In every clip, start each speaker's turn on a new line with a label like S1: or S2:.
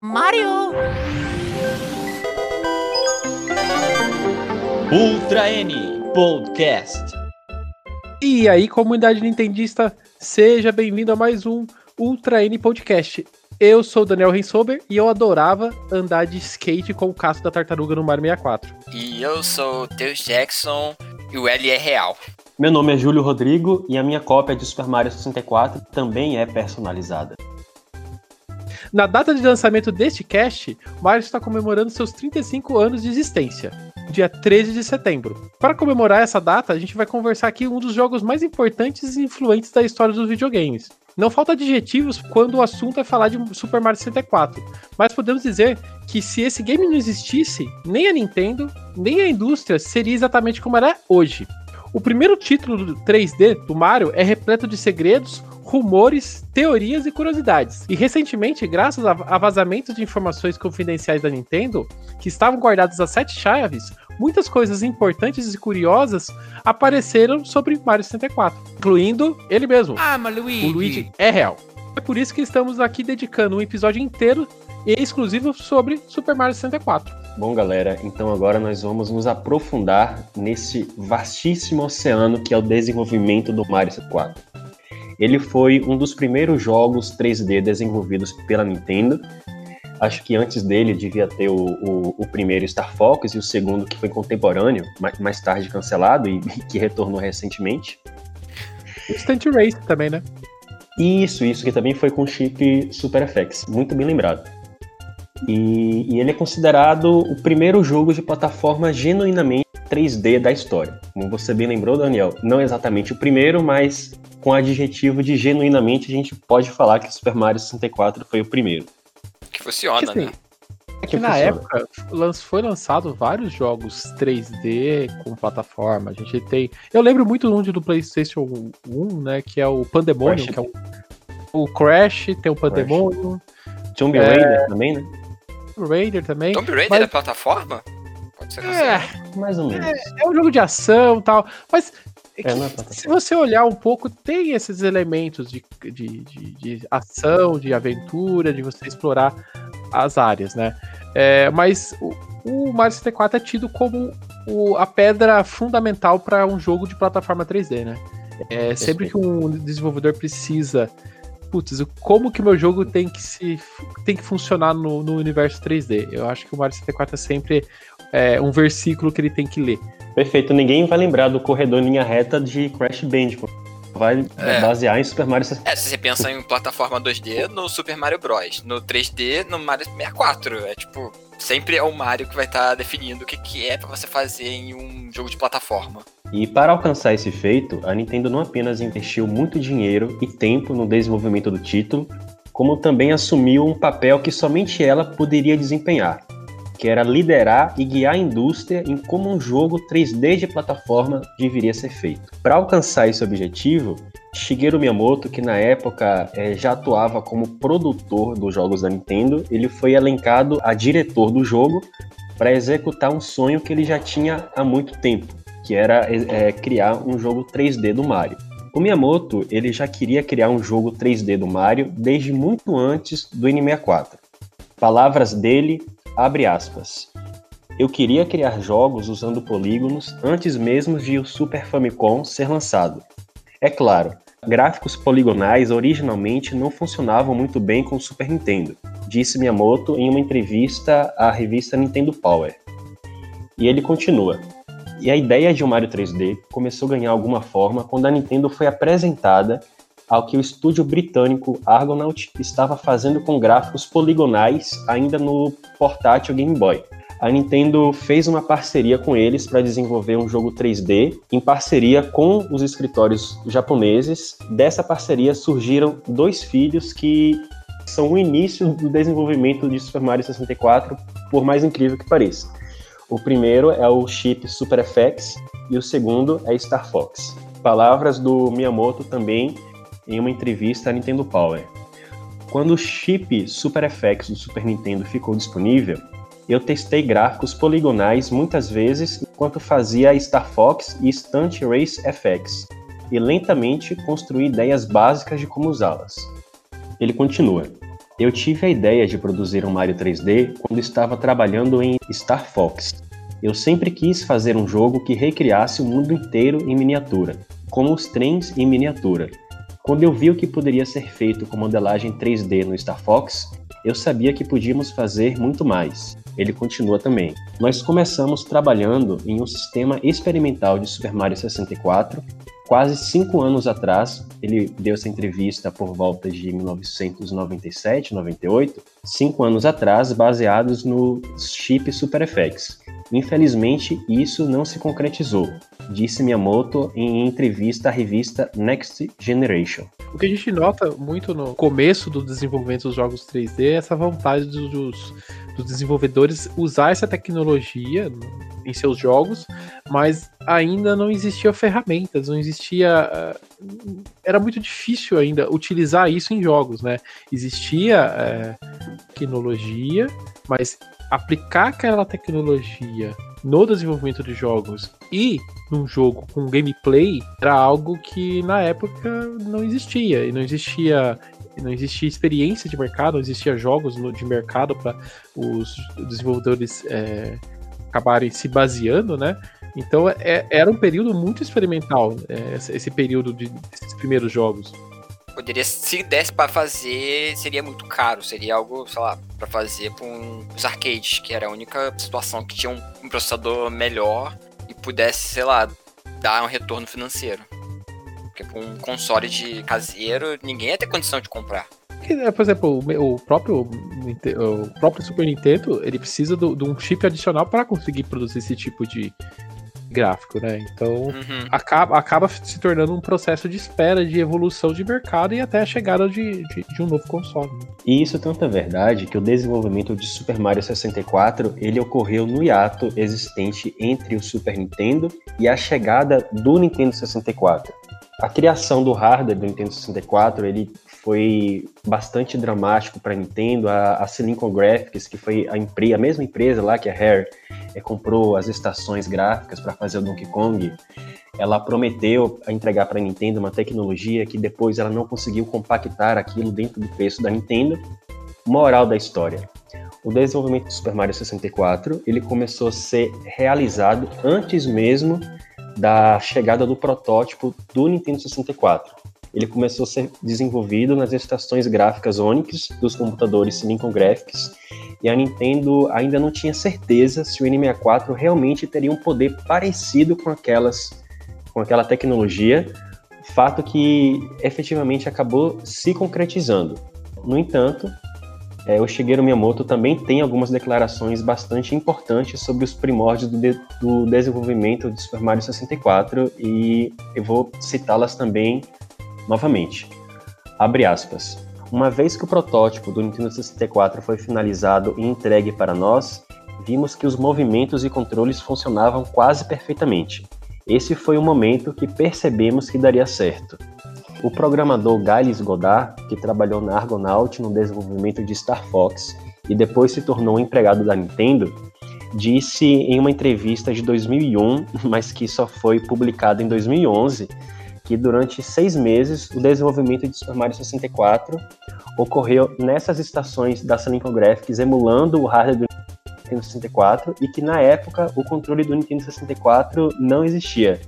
S1: Mario!
S2: Ultra N Podcast.
S3: E aí, comunidade nintendista, seja bem-vindo a mais um Ultra N Podcast. Eu sou o Daniel Rensober e eu adorava andar de skate com o casco da tartaruga no Mario 64.
S4: E eu sou o Teus Jackson e o L é real.
S5: Meu nome é Júlio Rodrigo e a minha cópia de Super Mario 64 também é personalizada.
S3: Na data de lançamento deste cast, Mario está comemorando seus 35 anos de existência, dia 13 de setembro. Para comemorar essa data, a gente vai conversar aqui um dos jogos mais importantes e influentes da história dos videogames. Não falta adjetivos quando o assunto é falar de Super Mario 64, mas podemos dizer que se esse game não existisse, nem a Nintendo, nem a indústria seria exatamente como ela é hoje. O primeiro título do 3D do Mario é repleto de segredos, rumores, teorias e curiosidades. E recentemente, graças a, vazamentos de informações confidenciais da Nintendo, que estavam guardadas às sete chaves, muitas coisas importantes e curiosas apareceram sobre Mario 64, incluindo ele mesmo.
S1: Ah, mas Luigi.
S3: O Luigi é real. É por isso que estamos aqui dedicando um episódio inteiro e exclusivo sobre Super Mario 64.
S5: Bom, galera, então agora nós vamos nos aprofundar nesse vastíssimo oceano que é o desenvolvimento do Mario 64. Ele foi um dos primeiros jogos 3D desenvolvidos pela Nintendo. Acho que antes dele devia ter o, o, o primeiro Star Fox e o segundo que foi contemporâneo, mais, tarde cancelado e que retornou recentemente.
S3: Instant Race também, né?
S5: Isso, isso, que também foi com chip Super FX, muito bem lembrado. E, e, ele é considerado o primeiro jogo de plataforma genuinamente 3D da história. Como você bem lembrou, Daniel, não exatamente o primeiro, mas com adjetivo de genuinamente a gente pode falar que Super Mario 64 foi o primeiro.
S4: Que funciona,
S3: que,
S4: né?
S3: É que, que na época foi lançado vários jogos 3D com plataforma. A gente tem. Eu lembro muito um do PlayStation 1, né? Que é o Pandemonium, Crash. que é o, o Crash, tem o Pandemonium.
S5: Tomb é... Raider também, né?
S3: Tomb Raider também.
S4: Tomb Raider mas... é plataforma?
S3: Pode ser é, mais ou menos. É, é um jogo de ação e tal. Mas é, é se você olhar um pouco, tem esses elementos de, de, de, de, ação, de aventura, de você explorar as áreas, né? É, mas o, o, Mario 64 é tido como o, a pedra fundamental para um jogo de plataforma 3D, né? É, sempre que um desenvolvedor precisa putz, como que meu jogo tem que se tem que funcionar no, no universo 3D? Eu acho que o Mario 64 é sempre é, um versículo que ele tem que ler.
S5: Perfeito, ninguém vai lembrar do corredor em linha reta de Crash Bandicoot. Vai é. basear em Super Mario 64.
S4: É, se você pensa em plataforma 2D, no Super Mario Bros. No 3D, no Mario 64. É tipo, sempre é o Mario que vai estar tá definindo o que, que é para você fazer em um jogo de plataforma.
S5: E para alcançar esse feito, a Nintendo não apenas investiu muito dinheiro e tempo no desenvolvimento do título, como também assumiu um papel que somente ela poderia desempenhar, que era liderar e guiar a indústria em como um jogo 3D de plataforma deveria ser feito. Para alcançar esse objetivo, Shigeru Miyamoto, que na época é, já atuava como produtor dos jogos da Nintendo, ele foi elencado a diretor do jogo para executar um sonho que ele já tinha há muito tempo, que era é, criar um jogo 3D do Mario. O Miyamoto ele já queria criar um jogo 3D do Mario desde muito antes do N64. Palavras dele Abre aspas. Eu queria criar jogos usando polígonos antes mesmo de o Super Famicom ser lançado. É claro, gráficos poligonais originalmente não funcionavam muito bem com o Super Nintendo, disse Miyamoto em uma entrevista à revista Nintendo Power. E ele continua. E a ideia de um Mario 3D começou a ganhar alguma forma quando a Nintendo foi apresentada ao que o estúdio britânico Argonaut estava fazendo com gráficos poligonais ainda no portátil Game Boy. A Nintendo fez uma parceria com eles para desenvolver um jogo 3D em parceria com os escritórios japoneses. Dessa parceria surgiram dois filhos que são o início do desenvolvimento de Super Mario 64, por mais incrível que pareça. O primeiro é o chip Super FX e o segundo é Star Fox. Palavras do Miyamoto também em uma entrevista à Nintendo Power. Quando o chip Super FX do Super Nintendo ficou disponível, eu testei gráficos poligonais muitas vezes enquanto fazia Star Fox e Stunt Race FX, e lentamente construí ideias básicas de como usá-las. Ele continua. Eu tive a ideia de produzir um Mario 3D quando estava trabalhando em Star Fox. Eu sempre quis fazer um jogo que recriasse o mundo inteiro em miniatura, como os trens em miniatura. Quando eu vi o que poderia ser feito com modelagem 3D no Star Fox, eu sabia que podíamos fazer muito mais. Ele continua também. Nós começamos trabalhando em um sistema experimental de Super Mario 64 quase cinco anos atrás, ele deu essa entrevista por volta de 1997, 98, cinco anos atrás, baseados no chip SuperFX. Infelizmente, isso não se concretizou, disse Miyamoto em entrevista à revista Next Generation.
S3: O que a gente nota muito no começo do desenvolvimento dos jogos 3D é essa vontade dos, dos desenvolvedores usar essa tecnologia em seus jogos, mas ainda não existia ferramentas, não existia. Uh, era muito difícil ainda utilizar isso em jogos, né? Existia uh, tecnologia, mas aplicar aquela tecnologia no desenvolvimento de jogos e num jogo com gameplay era algo que na época não existia e não existia não existia experiência de mercado, não existia jogos de mercado para os desenvolvedores é, acabarem se baseando, né? Então é, era um período muito experimental, é, esse período de, desses primeiros jogos.
S4: Poderia, se desse para fazer, seria muito caro. Seria algo, sei lá, para fazer para um, os arcades, que era a única situação que tinha um, um processador melhor e pudesse, sei lá, dar um retorno financeiro. Porque para um console de caseiro, ninguém ia ter condição de comprar.
S3: Né, por exemplo, o próprio, o próprio Super Nintendo ele precisa de um chip adicional para conseguir produzir esse tipo de gráfico, né? Então uhum. acaba, acaba se tornando um processo de espera, de evolução de mercado e até a chegada de, de, de um novo console. Né?
S5: E isso tanto é verdade que o desenvolvimento de Super Mario 64 ele ocorreu no hiato existente entre o Super Nintendo e a chegada do Nintendo 64. A criação do hardware do Nintendo 64 ele foi bastante dramático para a Nintendo. A, Silicon Graphics, que foi a, empre a mesma empresa lá que a Rare é, comprou as estações gráficas para fazer o Donkey Kong, ela prometeu entregar para a Nintendo uma tecnologia que depois ela não conseguiu compactar aquilo dentro do preço da Nintendo. Moral da história. O desenvolvimento do Super Mario 64 ele começou a ser realizado antes mesmo da chegada do protótipo do Nintendo 64 ele começou a ser desenvolvido nas estações gráficas Onix dos computadores Silicon Graphics, e a Nintendo ainda não tinha certeza se o N64 realmente teria um poder parecido com aquelas com aquela tecnologia, fato que efetivamente acabou se concretizando. No entanto, é, o Shigeru Miyamoto também tem algumas declarações bastante importantes sobre os primórdios do, de, do desenvolvimento de Super Mario 64 e eu vou citá-las também Novamente, abre aspas. Uma vez que o protótipo do Nintendo 64 foi finalizado e entregue para nós, vimos que os movimentos e controles funcionavam quase perfeitamente. Esse foi o momento que percebemos que daria certo. O programador Giles Godard, que trabalhou na Argonaut no desenvolvimento de Star Fox e depois se tornou um empregado da Nintendo, disse em uma entrevista de 2001, mas que só foi publicada em 2011, que durante seis meses o desenvolvimento de Mario 64 ocorreu nessas estações da Silicon Graphics, emulando o hardware do Nintendo 64 e que na época o controle do Nintendo 64 não existia.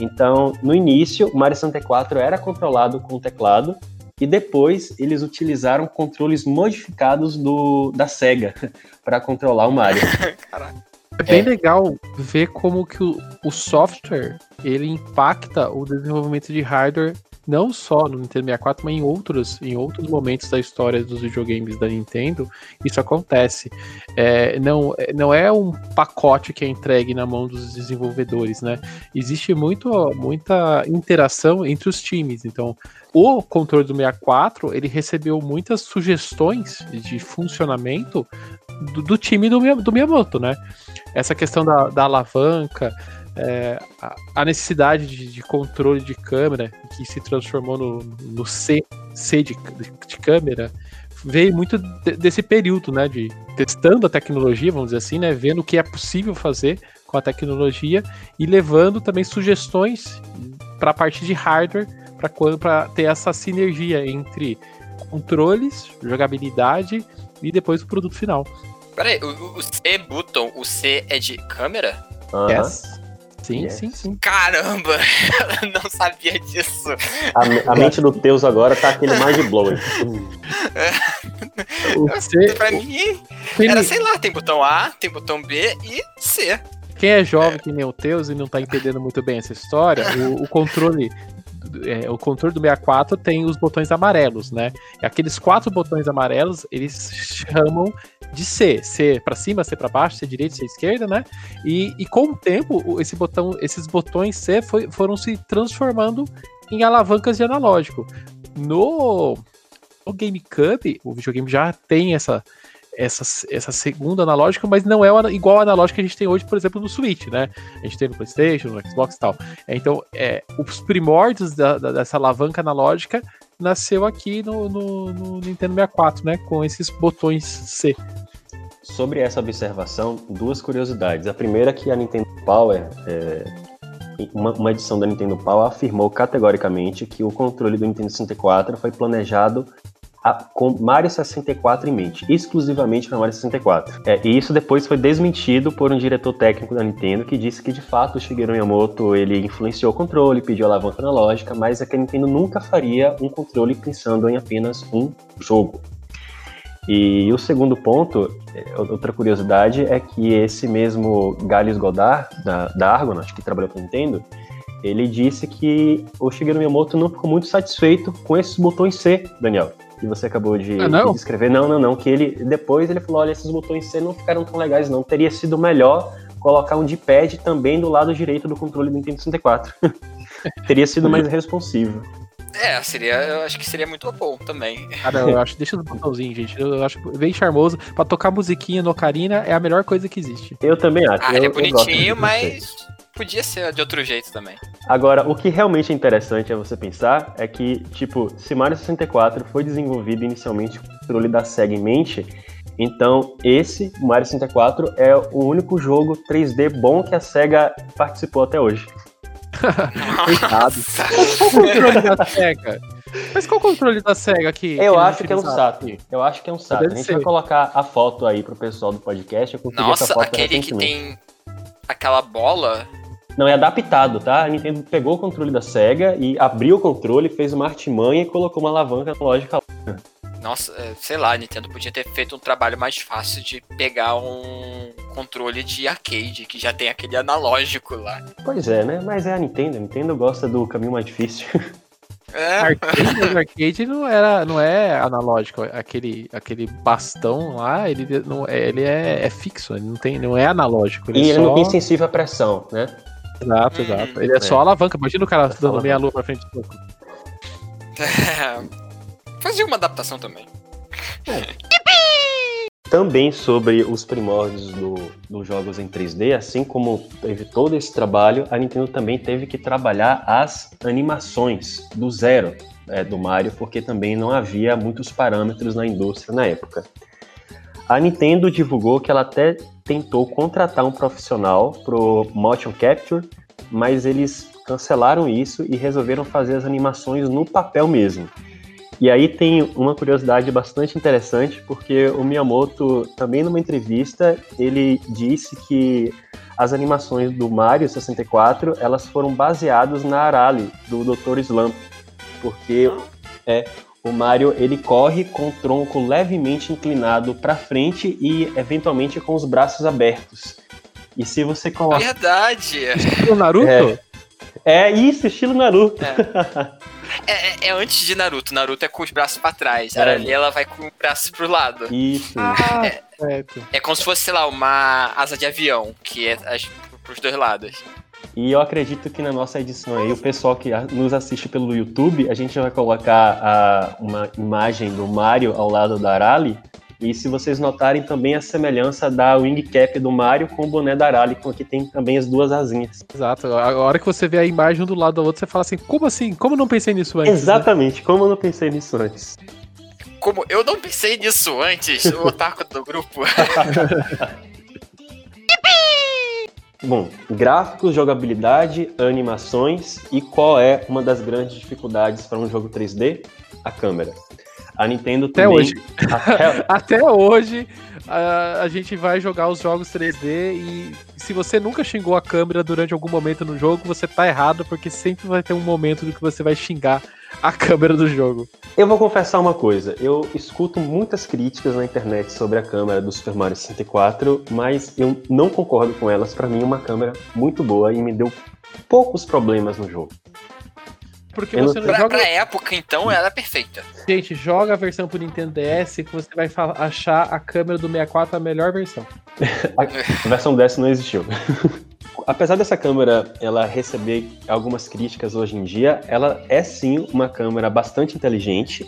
S5: Então, no início, o Mario 64 era controlado com o teclado e depois eles utilizaram controles modificados do, da Sega para controlar o Mario.
S3: Caraca. É bem é. legal ver como que o, o software ele impacta o desenvolvimento de hardware não só no Nintendo 64, mas em outros, em outros momentos da história dos videogames da Nintendo, isso acontece. É, não, não é um pacote que é entregue na mão dos desenvolvedores, né? Existe muito, muita interação entre os times. Então, o controle do 64 ele recebeu muitas sugestões de funcionamento do, do time do, do Miyamoto, né? Essa questão da, da alavanca, é, a, necessidade de, de, controle de câmera, que se transformou no, no C, C de, de câmera, veio muito de, desse período, né? De testando a tecnologia, vamos dizer assim, né? Vendo o que é possível fazer com a tecnologia e levando também sugestões para a parte de hardware para ter essa sinergia entre controles, jogabilidade e depois o produto final.
S4: Peraí, o, o C button, o C é de câmera?
S5: Aham.
S3: Yes. Sim,
S5: Yes.
S3: sim, sim.
S4: Caramba, eu não sabia disso.
S5: A, a mente do Teus agora tá aquele mind blowing.
S3: O C,
S4: Pra mim, era, sei lá, tem botão A, tem botão B e C.
S3: quem é jovem que nem o Teus e não tá entendendo muito bem essa história, o, o controle. é, o controle do 64 tem os botões amarelos, né? E aqueles quatro botões amarelos, eles chamam de C. C pra cima, C pra baixo, C direita, C esquerda, né? E, e com o tempo, esse botão, esses botões C foi- foram se transformando em alavancas de analógico. No, no GameCube, o videogame já tem essa, essa, essa segunda analógica, mas não é igual a analógica que a gente tem hoje, por exemplo, no Switch, né? A gente tem no PlayStation, no Xbox e tal. Então, é, os primórdios da- da- dessa alavanca analógica nasceu aqui no, no- no Nintendo 64, né? Com esses botões C.
S5: Sobre essa observação, duas curiosidades. A primeira é que a Nintendo Power, é, uma, uma edição da Nintendo Power afirmou categoricamente que o controle do Nintendo 64 foi planejado a- com Mario 64 em mente, exclusivamente para Mario 64. É, e isso depois foi desmentido por um diretor técnico da Nintendo que disse que de fato o Shigeru Miyamoto ele influenciou o controle, pediu alavanca analógica, mas é que a Nintendo nunca faria um controle pensando em apenas um jogo. E o segundo ponto, é, outra curiosidade, é que esse mesmo Gales Godard, da, da Argonaut, que trabalhou com a Nintendo, ele disse que o Shigeru Miyamoto não ficou muito satisfeito com esses botões C, Daniel, que você acabou de,
S3: Ah, não?
S5: de descrever. Não, não, não, que ele depois ele falou, olha, esses botões C não ficaram tão legais não, teria sido melhor colocar um D-pad também do lado direito do controle do Nintendo 64. teria sido mais responsivo.
S4: É, seria, eu acho que seria muito bom também.
S3: Cara, eu acho, deixa os botãozinhos, gente. Eu acho bem charmoso. Pra tocar musiquinha no Ocarina é a melhor coisa que existe.
S5: Eu também acho.
S4: Ah,
S5: eu,
S4: ele é
S5: eu gosto
S4: bonitinho, mas podia ser de outro jeito também.
S5: Agora, o que realmente é interessante é você pensar é que, tipo, se Mario 64 foi desenvolvido inicialmente com o controle da SEGA em mente, então esse, o Mario 64, é o único jogo 3D bom que a SEGA participou até hoje.
S3: Coitado. Qual o controle da SEGA? Mas qual o controle da SEGA que.
S5: Eu
S3: que
S5: acho que é um Sato.
S3: aqui?
S5: Eu acho que é um Sato. A gente
S3: ser.
S5: vai colocar a foto aí pro pessoal do podcast. Eu consegui essa
S4: Nossa,
S5: foto
S4: aquele que tem aquela bola.
S5: Não, é adaptado, tá? A Nintendo pegou o controle da SEGA e abriu o controle, fez uma artimanha e colocou uma alavanca lógica
S4: Nossa, é, sei lá, a Nintendo podia ter feito um trabalho mais fácil de pegar um controle de arcade, que já tem aquele analógico lá.
S5: Pois é, né? Mas é a Nintendo. A Nintendo gosta do caminho mais difícil.
S4: É,
S3: Arcade, arcade não, era, não é analógico. Aquele, aquele bastão lá, ele, não, é- ele é, é fixo, ele não, tem, não é analógico. Ele
S5: e
S3: é
S5: ele
S3: só...
S5: não tem sensível à pressão, né?
S3: Exato,
S4: Hum,
S3: exato. Ele é,
S5: é.
S3: só alavanca. Imagina o cara
S5: É
S3: dando meia lua pra frente do.
S4: Fazia uma adaptação também.
S5: Também sobre os primórdios do, dos jogos em 3D, assim como teve todo esse trabalho, a Nintendo também teve que trabalhar as animações do zero é, do Mario, porque também não havia muitos parâmetros na indústria na época. A Nintendo divulgou que ela até tentou contratar um profissional pro motion capture, mas eles cancelaram isso e resolveram fazer as animações no papel mesmo. E aí tem uma curiosidade bastante interessante, porque o Miyamoto, também numa entrevista, ele disse que as animações do Mario 64, elas foram baseadas na Arale, do Dr. Slump, porque é, o Mario, ele corre com o tronco levemente inclinado para frente e, eventualmente, com os braços abertos. E se você coloca...
S4: Verdade!
S3: O Naruto?
S5: É. É isso, estilo Naruto.
S4: É, é- é antes de Naruto. Naruto é com os braços pra trás.
S5: É.
S4: A ali ela vai com o braço pro lado.
S5: Isso.
S3: Ah, certo.
S4: É como se fosse, sei lá, uma asa de avião, que é as, pros dois lados.
S5: E eu acredito que na nossa edição aí, o pessoal que nos assiste pelo YouTube, a gente vai colocar a- uma imagem do Mario ao lado da Arali. E se vocês notarem também a semelhança da wing cap do Mario com o boné da Arali, com aqui tem também as duas asinhas.
S3: Exato. A hora que você vê a imagem um do lado da outra, você fala assim: como assim? Como eu não pensei nisso antes? né?
S5: Exatamente, como eu não pensei nisso antes.
S4: Como eu não pensei nisso antes, o otaku do grupo.
S5: Bom, gráficos, jogabilidade, animações e qual é uma das grandes dificuldades para um jogo 3D? A câmera. A Nintendo
S3: Até
S5: também,
S3: hoje.
S5: Até,
S3: Até hoje, a, a gente vai jogar os jogos 3D e se você nunca xingou a câmera durante algum momento no jogo, você tá errado, porque sempre vai ter um momento no que você vai xingar a câmera do jogo.
S5: Eu vou confessar uma coisa, eu escuto muitas críticas na internet sobre a câmera do Super Mario 64, mas eu não concordo com elas. Pra mim, é uma câmera muito boa e me deu poucos problemas no jogo.
S3: Porque
S5: Eu
S3: você
S5: não-
S3: não
S4: Pra,
S3: joga.
S4: pra época, então, ela é perfeita.
S3: Gente, joga a versão pro Nintendo DS que você vai achar a câmera do 64 a melhor versão.
S5: A versão dessa não existiu. Apesar dessa câmera ela receber algumas críticas hoje em dia, ela é sim uma câmera bastante inteligente.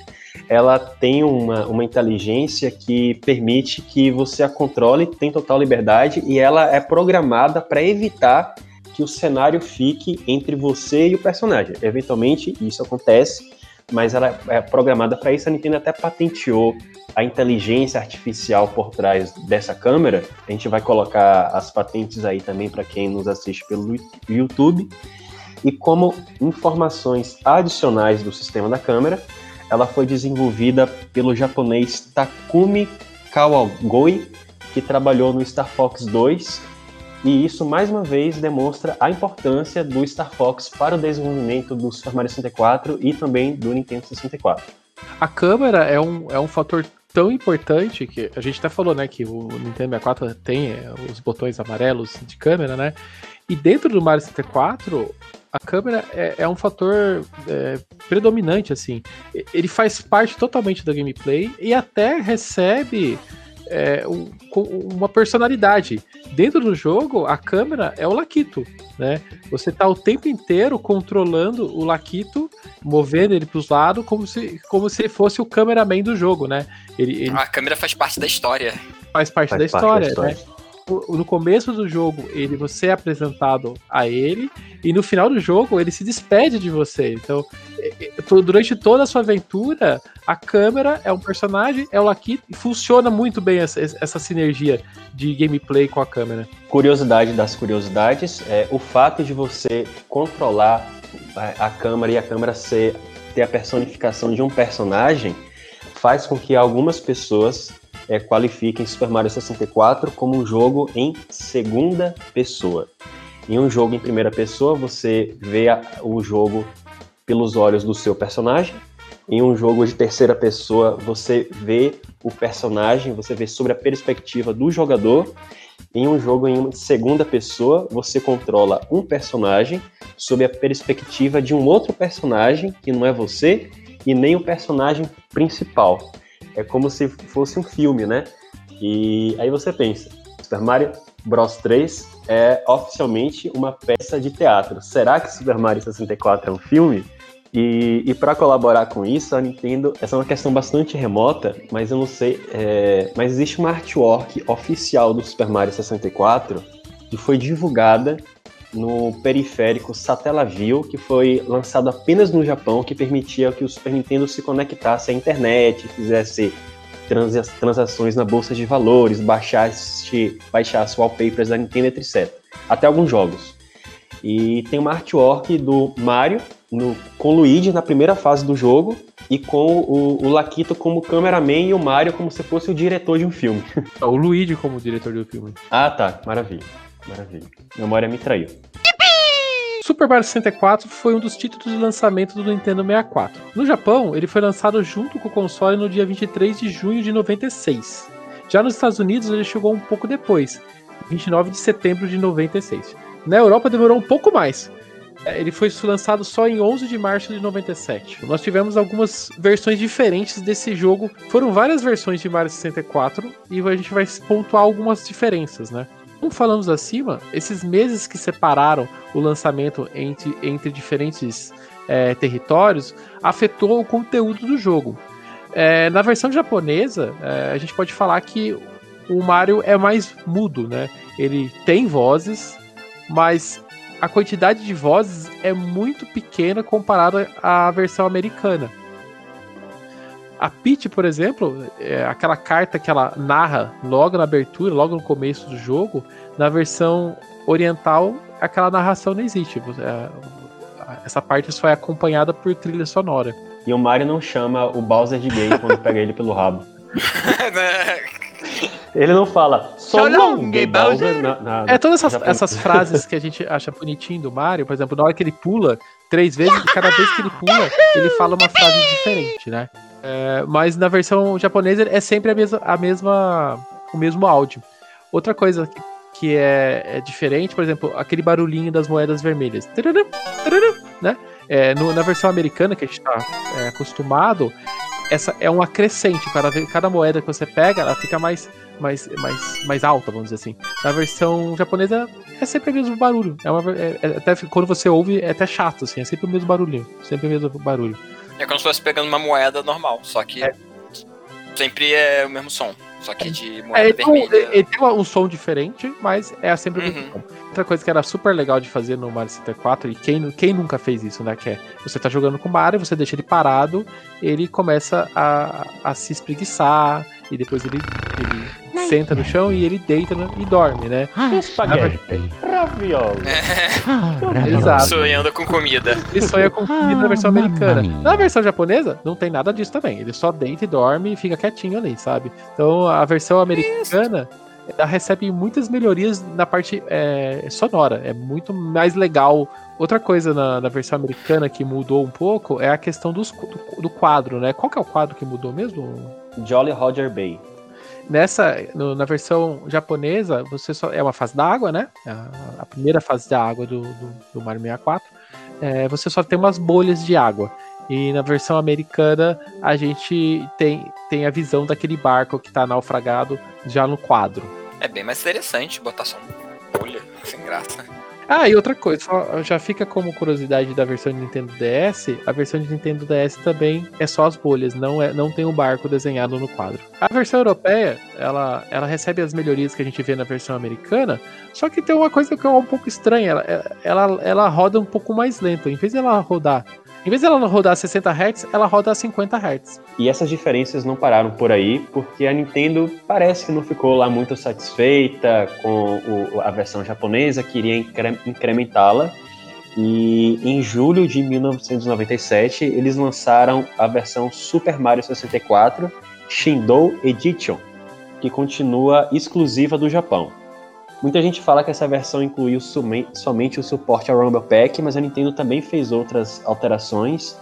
S5: Ela tem uma, uma inteligência que permite que você a controle, tem total liberdade e ela é programada para evitar que o cenário fique entre você e o personagem. Eventualmente isso acontece, mas ela é programada para isso. A Nintendo até patenteou a inteligência artificial por trás dessa câmera. A gente vai colocar as patentes aí também para quem nos assiste pelo YouTube. E como informações adicionais do sistema da câmera, ela foi desenvolvida pelo japonês Takumi Kawagoi, que trabalhou no Star Fox 2. E isso, mais uma vez, demonstra a importância do Star Fox para o desenvolvimento do Super Mario 64 e também do Nintendo 64.
S3: A câmera é um, é um fator tão importante que a gente até falou, né, que o Nintendo 64 tem é, os botões amarelos de câmera, né? E dentro do Mario 64, a câmera é, é um fator é, predominante, assim. Ele faz parte totalmente da gameplay e até recebe é, um- uma personalidade. Dentro do jogo, a câmera é o Laquito, né? Você tá o tempo inteiro controlando o Laquito movendo ele para os lados como se, como se fosse o cameraman do jogo, né? Ele, ele
S4: A câmera faz parte da história.
S3: faz parte,
S5: Faz
S3: da,
S5: parte
S3: história, né? No começo do jogo, ele você é apresentado a ele e no final do jogo ele se despede de você. Então, é- é- durante toda a sua aventura, a câmera é um personagem, é o Lakito e funciona muito bem essa, essa sinergia de gameplay com a câmera.
S5: Curiosidade das curiosidades é o fato de você controlar a, a câmera e a câmera ser ter a personificação de um personagem faz com que algumas pessoas é, qualifiquem Super Mario 64 como um jogo em segunda pessoa. Em um jogo em primeira pessoa, você vê a- o jogo pelos olhos do seu personagem. Em um jogo de terceira pessoa, você vê o personagem, você vê sobre a perspectiva do jogador. Em um jogo em segunda pessoa, você controla um personagem sob a perspectiva de um outro personagem que não é você e nem o personagem principal. É como se fosse um filme, né? E aí você pensa, Super Mario Bros 3 é oficialmente uma peça de teatro. Será que Super Mario 64 é um filme? E, e para colaborar com isso, a Nintendo, essa é uma questão bastante remota, mas eu não sei, é, mas existe uma artwork oficial do Super Mario 64 que foi divulgada no periférico Satellaview, que foi lançado apenas no Japão, que permitia que o Super Nintendo se conectasse à internet, fizesse transa- transações na bolsa de valores, baixasse, baixasse wallpapers da Nintendo, etc. Até alguns jogos. E tem uma artwork do Mario no, com o Luigi na primeira fase do jogo e com o, o Laquito como cameraman e o Mario como se fosse o diretor de um filme.
S3: O Luigi como diretor do filme.
S5: Ah, tá. Maravilha. Maravilha. Memória me traiu.
S3: Super Mario 64 foi um dos títulos de lançamento do Nintendo 64. No Japão, ele foi lançado junto com o console no dia 23 de junho de 96. Já nos Estados Unidos, ele chegou um pouco depois, 29 de setembro de 96. Na Europa, demorou um pouco mais. É, Ele foi lançado só em 11 de março de 97. Nós tivemos algumas versões diferentes desse jogo. Foram várias versões de Mario 64 e a gente vai pontuar algumas diferenças, né? Como falamos acima, esses meses que separaram o lançamento entre, entre diferentes é, territórios afetou o conteúdo do jogo. É, na versão japonesa, é, a gente pode falar que o Mario é mais mudo, né? Ele tem vozes, mas a quantidade de vozes é muito pequena comparada à versão americana. A Peach, por exemplo, é aquela carta que ela narra logo na abertura, logo no começo do jogo, na versão oriental, aquela narração não existe. É, Essa parte só é acompanhada por trilha sonora.
S5: E o Mario não chama o Bowser de gay quando pega ele pelo rabo. Ele não fala não, gay Bowser. Na, na,
S3: é, todas essas, essas frases que a gente acha bonitinho do Mario, por exemplo, na hora que ele pula três vezes, cada vez que ele pula, ele fala uma frase diferente, né? É, mas na versão japonesa é sempre a mesma, a mesma, o mesmo áudio. Outra coisa que, é, é, diferente, por exemplo, aquele barulhinho das moedas vermelhas. né? É, no, na versão americana que a gente está é, acostumado, essa é um acrescente. Cada, cada moeda que você pega, ela fica mais, mais, mais, mais alta, vamos dizer assim. Na versão japonesa é sempre o mesmo barulho. É, uma, é, é até quando você ouve é até chato, assim, é sempre o mesmo barulhinho. Sempre o mesmo barulho.
S4: É como se fosse pegando uma moeda normal, só que é. sempre é o mesmo som. Só que de moeda é, vermelha.
S3: Ele tem um som diferente, mas é sempre o mesmo uhum. som. Outra coisa que era super legal de fazer no Mario 64, e quem, quem nunca fez isso, né? Que é você tá jogando com o Mario, você deixa ele parado, ele começa a, a se espreguiçar, e depois ele, ele senta no chão e ele deita no, e dorme, né?
S5: Ah, espaguete. Ravioli.
S4: Ah, Exato. Sonhando com comida.
S3: Ele sonha com comida na versão americana. Na versão japonesa, não tem nada disso também. Ele só deita e dorme e fica quietinho ali, sabe? Então a versão americana. Ela recebe muitas melhorias na parte é, sonora. É muito mais legal. Outra coisa na, na, versão americana que mudou um pouco é a questão dos, do, do quadro, né? Qual que é o quadro que mudou mesmo?
S5: Jolly Roger Bay.
S3: Nessa, no, na versão japonesa, você só é uma fase da água, né? A, a primeira fase da água do, do, do Mario 64. É, você só tem umas bolhas de água. E na versão americana, a gente tem, tem a visão daquele barco que tá naufragado já no quadro.
S4: É bem mais interessante botar só uma bolha, sem graça.
S3: Ah, e outra coisa, já fica como curiosidade da versão de Nintendo DS, a versão de Nintendo DS também é só as bolhas, não, é, não tem o um barco desenhado no quadro. A versão europeia, ela, ela recebe as melhorias que a gente vê na versão americana, só que tem uma coisa que é um pouco estranha, ela, ela, ela roda um pouco mais lento. Em vez de ela rodar em vez dela rodar 60 Hz, ela roda a 50 Hz.
S5: E essas diferenças não pararam por aí, porque a Nintendo parece que não ficou lá muito satisfeita com o, a versão japonesa, queria incre incrementá-la. E em julho de 1997, eles lançaram a versão Super Mario 64 Shindou Edition, que continua exclusiva do Japão. Muita gente fala que essa versão incluiu somente o suporte ao Rumble Pack, mas a Nintendo também fez outras alterações.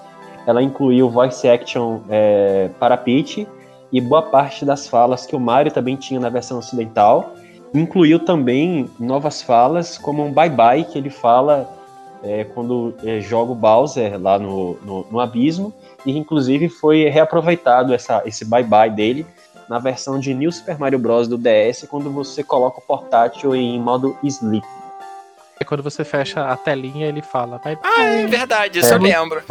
S5: Ela incluiu voice action é, para Peach e boa parte das falas que o Mario também tinha na versão ocidental. Incluiu também novas falas, como um bye-bye que ele fala é, quando é, joga o Bowser lá no, no, no abismo. E inclusive foi reaproveitado essa, esse bye-bye dele na versão de New Super Mario Bros. do DS, quando você coloca o portátil em modo sleep.
S3: É quando você fecha a telinha, ele fala.
S4: Ah, é verdade, isso é. eu lembro.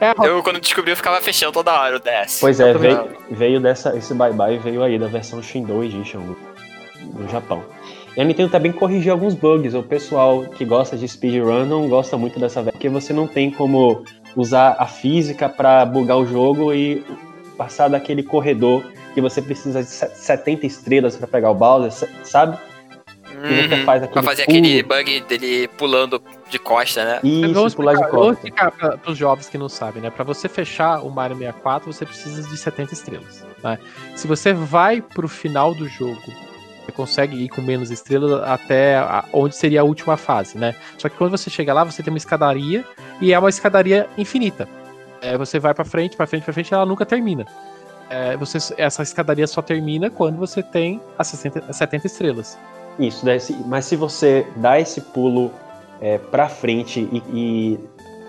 S4: É, eu, quando descobri, eu ficava fechando toda hora o DS.
S5: Pois é, veio, veio, dessa, esse bye-bye veio aí da versão Shindo Edition do, do Japão. E a Nintendo também corrigiu alguns bugs. O pessoal que gosta de speedrun não gosta muito dessa versão, porque você não tem como usar a física para bugar o jogo e passar daquele corredor que você precisa de 70 estrelas para pegar o Bowser, sabe?
S4: Uhum, você faz pra fazer pulo. aquele bug dele pulando de costa, né?
S3: Isso, vamos pular explicar, de costa. Vamos explicar para os jovens que não sabem, né? Para você fechar o Mario 64, você precisa de 70 estrelas. Né? Se você vai pro final do jogo, você consegue ir com menos estrelas até a, onde seria a última fase, né? Só que quando você chega lá, você tem uma escadaria e é uma escadaria infinita. É, você vai para frente, para frente, para frente, e ela nunca termina é, você, essa escadaria só termina quando você tem as 60, 70 estrelas.
S5: Isso, mas se você dá esse pulo é, pra frente e, e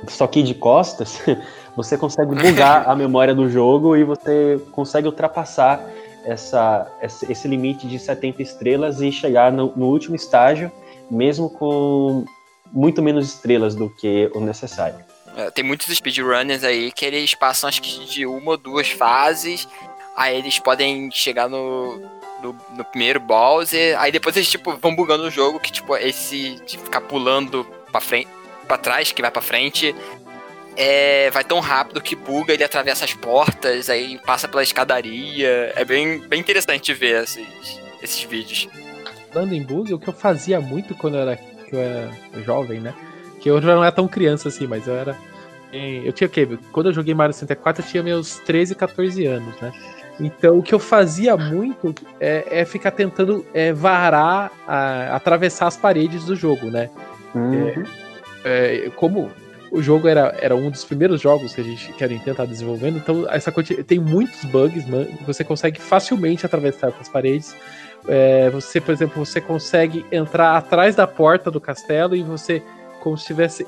S5: só que de costas, você consegue bugar a memória do jogo e você consegue ultrapassar essa, esse limite de 70 estrelas e chegar no, no último estágio, mesmo com muito menos estrelas do que o necessário.
S4: É, tem muitos speedrunners aí que eles passam acho que de uma ou duas fases, aí eles podem chegar no, no, no primeiro Bowser, aí depois eles tipo vão bugando o jogo, que tipo esse de ficar pulando pra frente, para trás, que vai para frente, é, vai tão rápido que buga, ele atravessa as portas, aí passa pela escadaria. É bem, bem interessante ver esses, esses vídeos.
S3: Falando em bug, o que eu fazia muito quando eu era, eu era jovem, né? Que eu já não era tão criança assim, mas eu era. Eu tinha o quê? Quando eu joguei Mario 64, eu tinha meus 13, 14 anos, né? Então, o que eu fazia muito é, é ficar tentando é, varar, a, atravessar as paredes do jogo, né?
S5: Uhum.
S3: É, como o jogo era, era um dos primeiros jogos que a gente que a Nintendo tá desenvolvendo, então essa tem muitos bugs, man, você consegue facilmente atravessar as paredes. É, você, por exemplo, você consegue entrar atrás da porta do castelo e você como se estivesse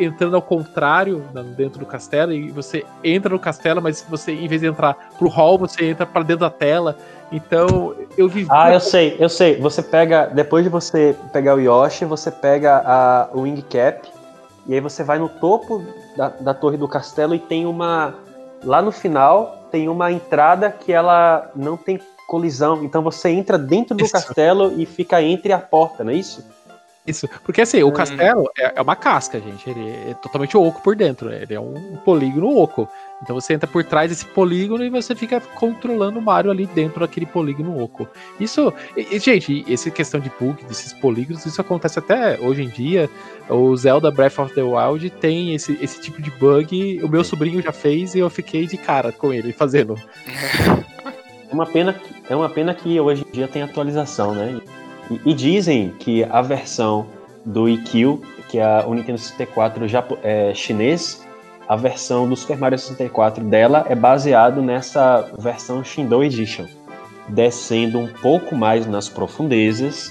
S3: entrando ao contrário dentro do castelo e você entra no castelo, mas você em vez de entrar pro hall, você entra para dentro da tela. Então, eu vi
S5: Ah, eu sei, eu sei. Você pega depois de você pegar o Yoshi, você pega a o Wing Cap e aí você vai no topo da, da torre do castelo e tem uma lá no final tem uma entrada que ela não tem colisão. Então você entra dentro do
S3: Isso.
S5: castelo e fica entre a porta, não é isso?
S3: Isso, porque assim, o
S4: Hum.
S3: castelo é, é uma casca, gente. Ele é totalmente oco por dentro. né? Ele é um polígono oco. Então você entra por trás desse polígono e você fica controlando o Mario ali dentro daquele polígono oco. Isso, e, e, gente, essa questão de bug desses polígonos, isso acontece até hoje em dia. O Zelda Breath of the Wild tem esse, esse tipo de bug. O meu sobrinho já fez e eu fiquei de cara com ele fazendo.
S5: É uma pena, que- é uma pena que hoje em dia tem atualização, né? E, e dizem que a versão do IQ, que é o Nintendo 64 japo, é, chinês, a versão do Super Mario 64 dela é baseado nessa versão Shindo Edition, descendo um pouco mais nas profundezas.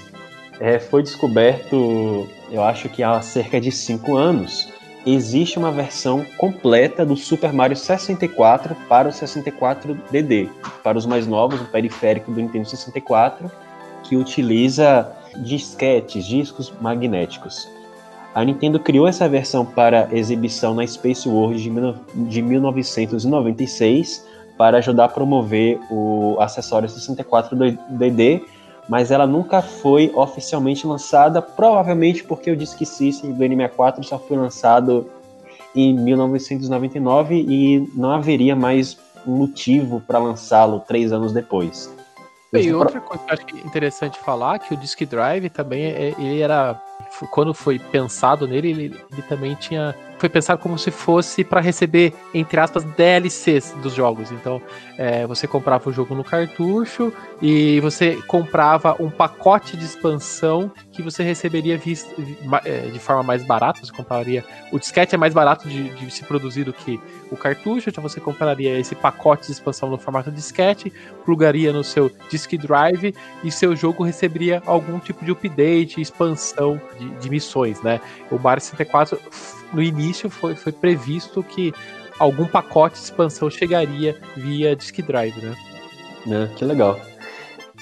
S5: É, foi descoberto, eu acho que há cerca de 5 anos, existe uma versão completa do Super Mario 64 para o 64DD, para os mais novos, o periférico do Nintendo 64, que utiliza disquetes, discos magnéticos. A Nintendo criou essa versão para exibição na Space World de de 1996 para ajudar a promover o acessório 64DD, mas ela nunca foi oficialmente lançada, provavelmente porque o Disque System do N64 só foi lançado em 1999 e não haveria mais motivo para lançá-lo três anos depois.
S3: E outra coisa que eu acho que é interessante falar que o Disk Drive também é- ele era quando foi pensado nele, ele, ele também tinha foi pensado como se fosse para receber entre aspas DLCs dos jogos. Então, é, você comprava o jogo no cartucho e você comprava um pacote de expansão que você receberia é, de forma mais barata. Você compraria o disquete é mais barato de, de se produzir do que o cartucho, então você compraria esse pacote de expansão no formato disquete, plugaria no seu disk drive e seu jogo receberia algum tipo de update, expansão de, de missões, né? O Mario 64 no início foi, foi previsto que algum pacote de expansão chegaria via disk drive, né?
S5: né? Que legal.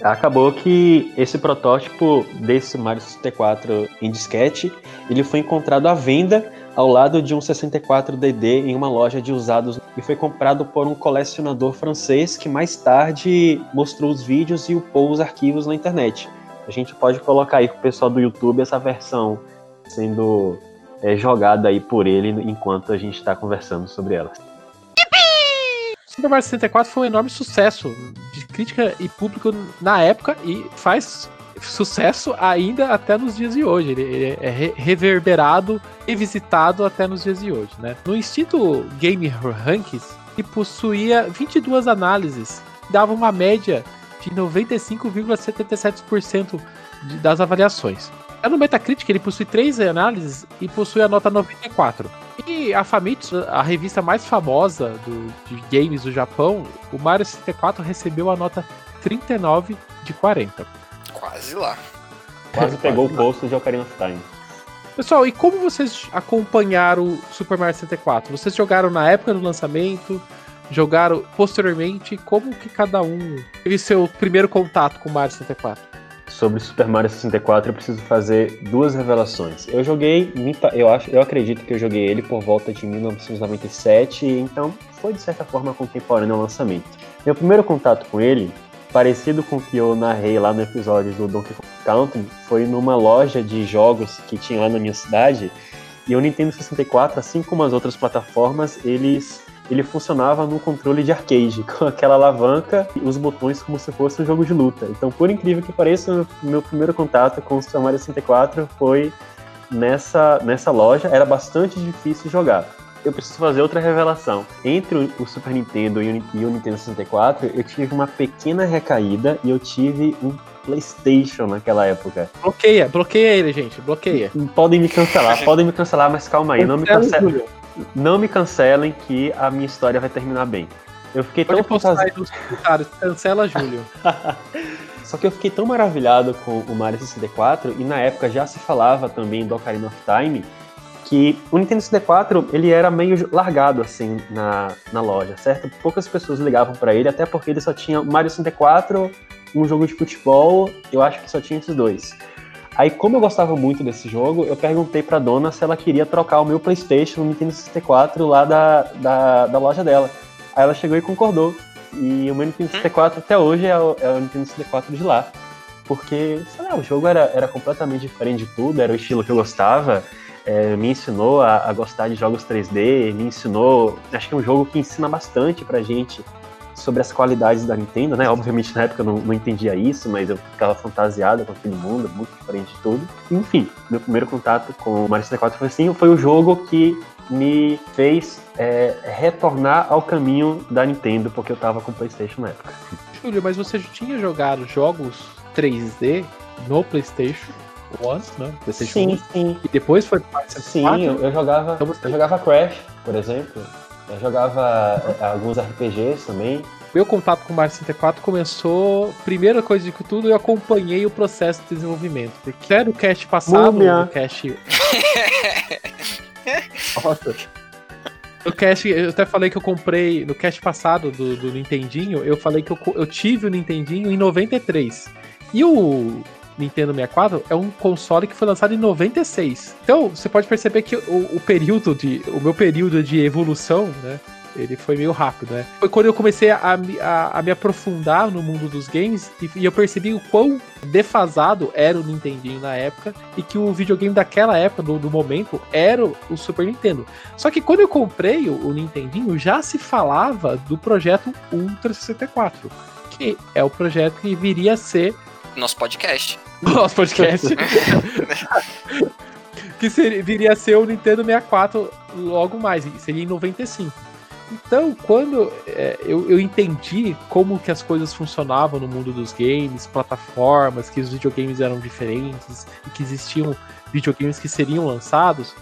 S5: Acabou que esse protótipo desse Mario 64 em disquete, ele foi encontrado à venda ao lado de um 64DD em uma loja de usados e foi comprado por um colecionador francês que mais tarde mostrou os vídeos e upou os arquivos na internet. A gente pode colocar aí pro pessoal do YouTube essa versão sendo é, jogada aí por ele enquanto a gente está conversando sobre ela.
S3: Super Mario 64 foi um enorme sucesso de crítica e público na época e faz sucesso ainda até nos dias de hoje. Ele, é re- reverberado e visitado até nos dias de hoje, né? No Instinto Game Rankings, ele possuía 22 análises, dava uma média de 95,77% de- das avaliações. Já no Metacritic, ele possui três análises e possui a nota 94. E a Famitsu, a revista mais famosa do- de games do Japão, o Mario 64 recebeu a nota 39 de 40.
S4: Quase lá.
S5: Quase pegou o posto de Ocarina of Time.
S3: Pessoal, e como vocês acompanharam o Super Mario 64? Vocês jogaram na época do lançamento? Jogaram posteriormente? Como que cada um teve seu primeiro contato com o Mario 64?
S5: Sobre Super Mario 64, eu preciso fazer duas revelações. Eu joguei, eu acho, eu acredito que eu joguei ele por volta de 1997, então foi de certa forma contemporâneo ao lançamento. Meu primeiro contato com ele, parecido com o que eu narrei lá no episódio do Donkey Kong Country, foi numa loja de jogos que tinha lá na minha cidade. E o Nintendo 64, assim como as outras plataformas, eles ele funcionava no controle de arcade, com aquela alavanca e os botões como se fosse um jogo de luta. Então, por incrível que pareça, meu primeiro contato com o Super Mario 64 foi nessa, nessa loja. Era bastante difícil jogar. eu preciso fazer outra revelação. Entre o, Super Nintendo e o, Nintendo 64, eu tive uma pequena recaída e eu tive um PlayStation naquela época.
S3: Bloqueia, bloqueia ele, gente, bloqueia.
S5: Podem me cancelar, podem me cancelar, mas calma aí, não me cancelem. Não me cancelem que a minha história vai terminar bem. Eu fiquei
S3: Pode
S5: tão
S3: cancela Júlio.
S5: Só que eu fiquei tão maravilhado com o Mario 64 e na época já se falava também do Ocarina of Time que o Nintendo 64 ele era meio largado assim na, na loja, certo? Poucas pessoas ligavam pra ele, até porque ele só tinha Mario 64, um jogo de futebol, eu acho que só tinha esses dois. Aí, como eu gostava muito desse jogo, eu perguntei pra dona se ela queria trocar o meu PlayStation no Nintendo 64 lá da, da, da loja dela. Aí ela chegou e concordou. E o meu Nintendo 64 até hoje é o, é o Nintendo 64 de lá. Porque, sei lá, o jogo era, era completamente diferente de tudo, era o estilo que eu gostava. é, me ensinou a, a gostar de jogos 3D, me ensinou. Acho que é um jogo que ensina bastante pra gente sobre as qualidades da Nintendo, né? Obviamente na época eu não, não entendia isso, mas eu ficava fantasiado com aquele mundo, muito diferente de tudo. Enfim, meu primeiro contato com o Mario 64 foi assim, foi o jogo que me fez é, retornar ao caminho da Nintendo, porque eu tava com o Playstation na época.
S3: Júlio, mas você já tinha jogado jogos 3D no PlayStation One, né? PlayStation
S5: Sim,
S3: 1,
S5: sim.
S3: e depois foi para
S5: Sim, eu, eu jogava,
S3: Então você-
S5: eu jogava Crash, por exemplo. Eu jogava é, alguns RPGs também.
S3: Meu contato com o Mario 64 começou, primeira coisa de tudo, eu acompanhei o processo de desenvolvimento. Porque até no cast passado,
S5: Múmia.
S3: no cast. Nossa. No cast, eu até falei que eu comprei, no cast passado do, do Nintendinho, eu falei que eu, eu tive o Nintendinho em 93. E o Nintendo 64 é um console que foi lançado em 96. Então, você pode perceber que o, o período de. O meu período de evolução, né? Ele foi meio rápido, né? Foi quando eu comecei a, me- a- a me aprofundar no mundo dos games e, e eu percebi o quão defasado era o Nintendinho na época e que o videogame daquela época, do, do momento, era o, o Super Nintendo. Só que quando eu comprei o, o Nintendinho, já se falava do projeto Ultra 64, que é o projeto que viria a ser
S4: Nosso podcast.
S3: Nosso podcast. que seria, viria a ser o Nintendo 64 logo mais, seria em 95. Então, quando é, eu, eu entendi como que as coisas funcionavam no mundo dos games, plataformas, que os videogames eram diferentes e que existiam videogames que seriam lançados,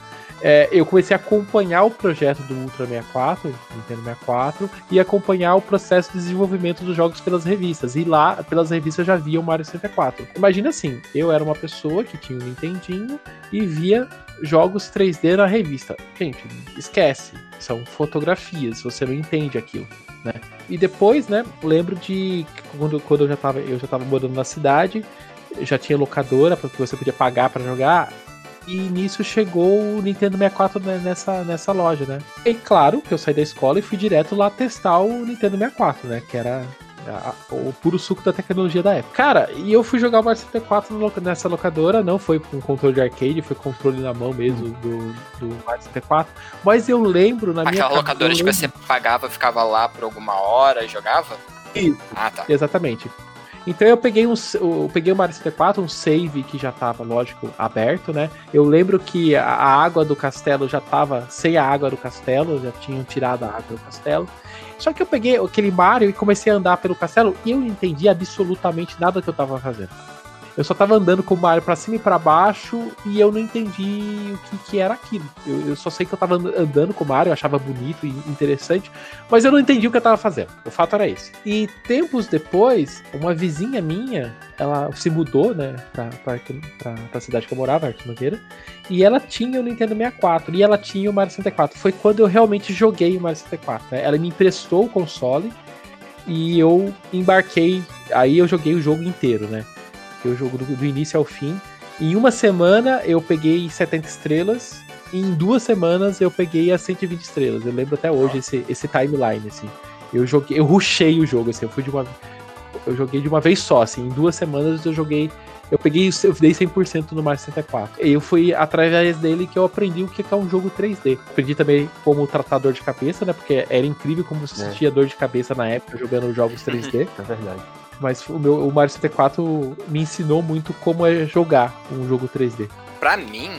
S3: é, eu comecei a acompanhar o projeto do Ultra 64, Nintendo 64, e acompanhar o processo de desenvolvimento dos jogos pelas revistas. E lá, pelas revistas, já via o Mario 64. Imagina assim, eu era uma pessoa que tinha um Nintendinho e via jogos 3D na revista. Gente, esquece. São fotografias, você não entende aquilo, né? E depois, né, lembro de que quando, quando eu já tava, eu já morando na cidade, já tinha locadora porque você podia pagar para jogar. E nisso chegou o Nintendo 64 né, nessa, nessa loja, né? E claro que eu saí da escola e fui direto lá testar o Nintendo 64, né? Que era a- a- o puro suco da tecnologia da época. Cara, e eu fui jogar o Mario 64 no nessa locadora, não foi com controle de arcade, foi controle na mão mesmo do, do Mario 64. Mas eu lembro na minha
S4: Aquela locadora que
S3: lembro-
S4: você pagava, ficava lá por alguma hora e jogava?
S3: Isso.
S4: Ah, tá.
S3: Exatamente. Então eu peguei um, eu peguei o Mario 64, um save que já tava, lógico, aberto, né? Eu lembro que a, água do castelo já tava sem a água do castelo, já tinham tirado a água do castelo. Só que eu peguei aquele Mario e comecei a andar pelo castelo e eu não entendi absolutamente nada que eu tava fazendo. Eu só tava andando com o Mario pra cima e pra baixo e eu não entendi o que, que era aquilo. Eu, eu só sei que eu tava and- andando com o Mario, eu achava bonito e interessante, mas eu não entendi o que eu tava fazendo. O fato era esse. E tempos depois, uma vizinha minha, ela se mudou, né, pra, pra, pra, pra cidade que eu morava, Nogueira, e ela tinha o Nintendo 64 e ela tinha o Mario 64. Foi quando eu realmente joguei o Mario 64. Né? Ela me emprestou o console e eu embarquei. Aí eu joguei o jogo inteiro, né? Joguei o jogo do, do início ao fim. Em uma semana eu peguei 70 estrelas. E em duas semanas eu peguei as 120 estrelas. Eu lembro até hoje esse, esse timeline, assim. Eu joguei, eu rushei o jogo, assim. Eu fui de uma. Eu joguei de uma vez só, assim. Em duas semanas eu joguei. Eu peguei, eu dei 100% no Mario 64. E eu fui através dele que eu aprendi o que é um jogo 3D. Aprendi também como tratar dor de cabeça, né? Porque era incrível como você
S5: É.
S3: sentia dor de cabeça na época jogando jogos 3D.
S5: É verdade.
S3: Mas o, meu, o Mario 64 me ensinou muito como é jogar um jogo 3D.
S4: Pra mim,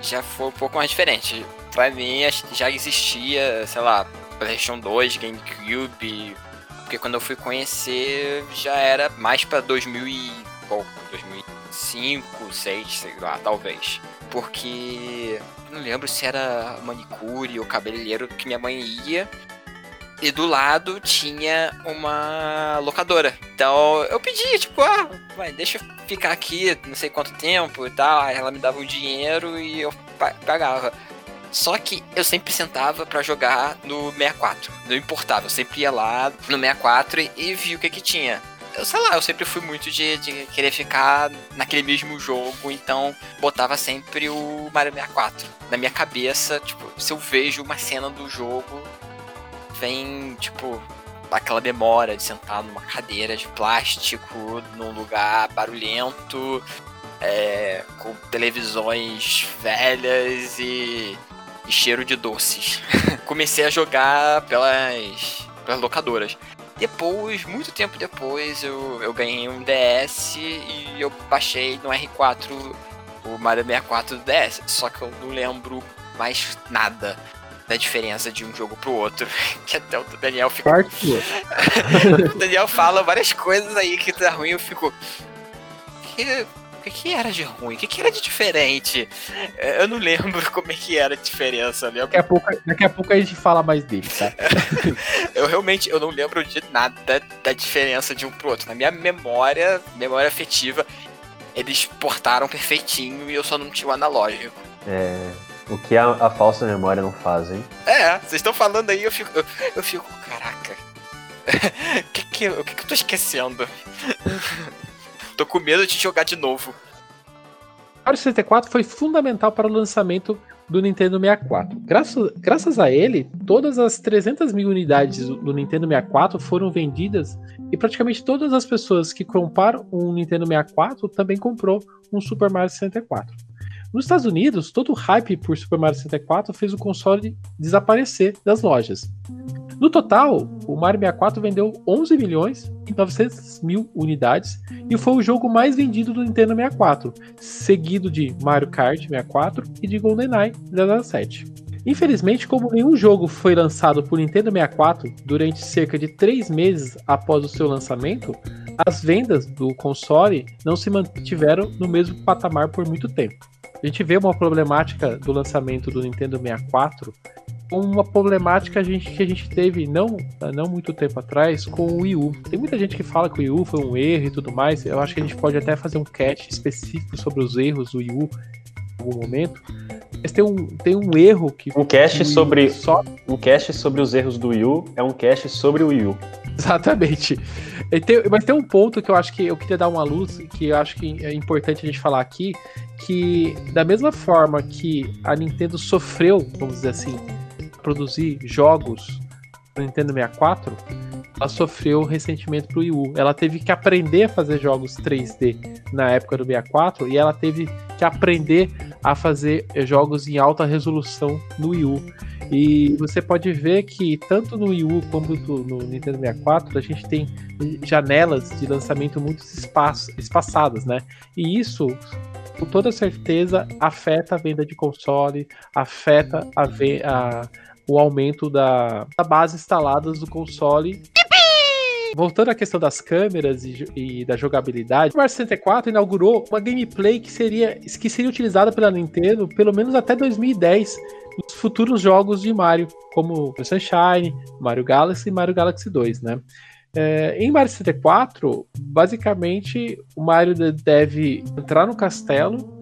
S4: já foi um pouco mais diferente. pra mim já existia, sei lá, PlayStation 2, GameCube. Porque quando eu fui conhecer já era mais pra 2000 e pouco, 2005, 2006, sei lá, talvez. Porque não lembro se era manicure ou cabeleireiro que minha mãe ia. E do lado tinha uma locadora. Então eu pedia, tipo, ah, vai, deixa eu ficar aqui não sei quanto tempo e tal. Aí ela me dava o dinheiro e eu pagava. Só que eu sempre sentava para jogar no 64. Não importava, eu sempre ia lá no 64 e, e via o que que tinha. Eu sei lá, eu sempre fui muito de, de querer ficar naquele mesmo jogo, então botava sempre o Mario 64. Na minha cabeça, tipo, se eu vejo uma cena do jogo, vem, tipo, aquela memória de sentar numa cadeira de plástico, num lugar barulhento, é, com televisões velhas e e cheiro de doces. Comecei a jogar pelas, pelas locadoras. Depois, muito tempo depois, eu, eu ganhei um DS e eu baixei no R4 o Mario 64 do DS. Só que eu não lembro mais nada da diferença de um jogo pro outro. Que até o Daniel fica. o Daniel fala várias coisas aí que tá ruim, eu fico. Que que, que era de ruim? O que, era de diferente? É, eu não lembro como é que era a diferença. Lembro...
S3: Daqui, a pouco, daqui a pouco a gente fala mais dele, tá?
S4: eu realmente eu não lembro de nada da diferença de um pro outro. Na minha memória, memória afetiva, eles portaram perfeitinho e eu só não tinha o analógico.
S5: É. O que a, a falsa memória não faz, hein?
S4: É, vocês estão falando aí, eu fico. Eu, eu fico, caraca. O que, que, o que, que eu tô esquecendo? Tô com medo de jogar de novo.
S3: O Mario 64 foi fundamental para o lançamento do Nintendo 64. Graças, graças a ele, todas as 300 mil unidades do Nintendo 64 foram vendidas e praticamente todas as pessoas que compraram um Nintendo 64 também comprou um Super Mario 64. Nos Estados Unidos, todo o hype por Super Mario 64 fez o console desaparecer das lojas. No total, o Mario 64 vendeu 11 milhões e 900 mil unidades e foi o jogo mais vendido do Nintendo 64, seguido de Mario Kart 64 e de GoldenEye 007. Infelizmente, como nenhum jogo foi lançado por Nintendo 64 durante cerca de 3 meses após o seu lançamento, as vendas do console não se mantiveram no mesmo patamar por muito tempo. A gente vê uma problemática do lançamento do Nintendo 64 uma problemática a gente, que a gente teve não, não muito tempo atrás com o Wii U. Tem muita gente que fala que o Wii U foi um erro e tudo mais. Eu acho que a gente pode até fazer um catch específico sobre os erros do Wii U algum momento. Mas tem um, tem um erro que.
S5: Um cast sobre. Só... Um cast sobre os erros do Wii U é um cast sobre o Wii U.
S3: Exatamente. Tem, mas tem um ponto que eu acho que eu queria dar uma luz, que eu acho que é importante a gente falar aqui, que da mesma forma que a Nintendo sofreu, vamos dizer assim, produzir jogos no Nintendo 64, ela sofreu ressentimento pro Wii U. Ela teve que aprender a fazer jogos 3D na época do 64 e ela teve que aprender a fazer jogos em alta resolução no Wii U. E você pode ver que tanto no Wii U como no Nintendo 64 a gente tem janelas de lançamento muito espaçadas, né? E isso com toda certeza afeta a venda de console, afeta a, a, o aumento da, da base instaladas do console. Voltando à questão das câmeras e, e, da jogabilidade, o Mario 64 inaugurou uma gameplay que seria, que seria utilizada pela Nintendo pelo menos até 2010 nos futuros jogos de Mario, como Sunshine, Mario Galaxy e Mario Galaxy 2, né? É, em Mario 64, basicamente o Mario deve entrar no castelo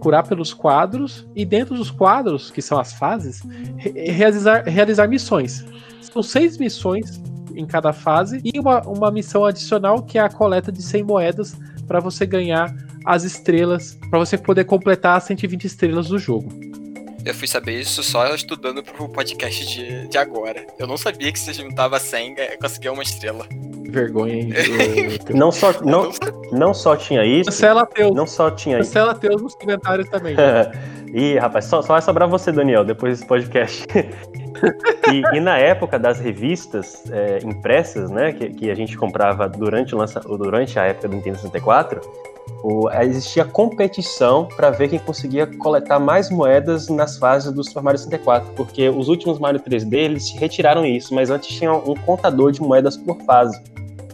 S3: curar pelos quadros e dentro dos quadros, que são as fases, re realizar, realizar missões. São seis missões em cada fase e uma, uma missão adicional que é a coleta de 100 moedas para você ganhar as estrelas, para você poder completar as 120 estrelas do jogo.
S4: Eu fui saber isso só estudando pro podcast de, de agora. Eu não sabia que se juntava 100 conseguia uma estrela
S3: vergonha, hein?
S5: não, só, não, não só tinha isso.
S3: Cancela Teus.
S5: Não só tinha
S3: isso. Cancela Teus nos comentários também.
S5: Ih, rapaz, só, só vai sobrar você, Daniel, depois desse podcast. e, e, na época das revistas é, impressas, né, que, que, a gente comprava durante, lança, durante a época do Nintendo 64, o, existia competição para ver quem conseguia coletar mais moedas nas fases do Super Mario 64, porque os últimos Mario 3D eles retiraram isso, mas antes tinha um contador de moedas por fase.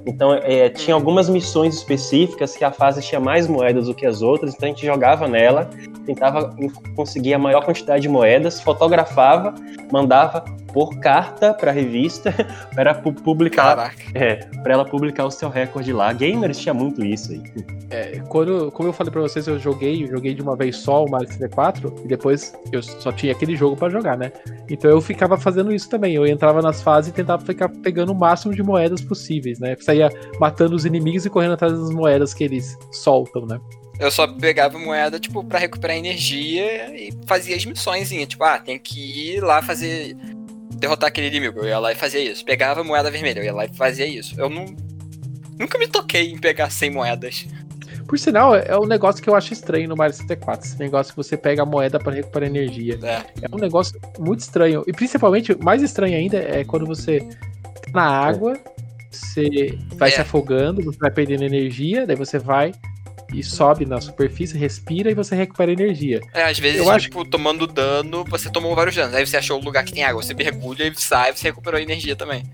S5: Então é, tinha algumas missões específicas que a fase tinha mais moedas do que as outras, então a gente jogava nela, tentava conseguir a maior quantidade de moedas, fotografava, mandava por carta para a revista para publicar, é, para ela publicar o seu recorde lá. Gamers tinha muito isso aí.
S3: É, quando, como eu falei para vocês, eu joguei, eu joguei de uma vez só o Mario 64 e depois eu só tinha aquele jogo para jogar, né? Então eu ficava fazendo isso também. Eu entrava nas fases e tentava ficar pegando o máximo de moedas possíveis, né? Saía matando os inimigos e correndo atrás das moedas que eles soltam, né?
S4: Eu só pegava moeda, tipo, para recuperar energia e fazia as missões, tipo, ah, tem que ir lá fazer derrotar aquele inimigo, eu ia lá e fazia isso. Pegava moeda vermelha, eu ia lá e fazia isso. Eu não. Nunca me toquei em pegar 100 moedas.
S3: Por sinal, é um negócio que eu acho estranho no Mario 64. Esse negócio que você pega a moeda para recuperar energia. É. é um negócio muito estranho. E principalmente, mais estranho ainda é quando você tá na água, você vai é. se afogando, você vai perdendo energia, daí você vai e sobe na superfície, respira e você recupera energia.
S4: É, às vezes, eu tipo, acho... tomando dano, você tomou vários danos. Aí você achou o lugar que tem água, você mergulha e sai, você recuperou energia também.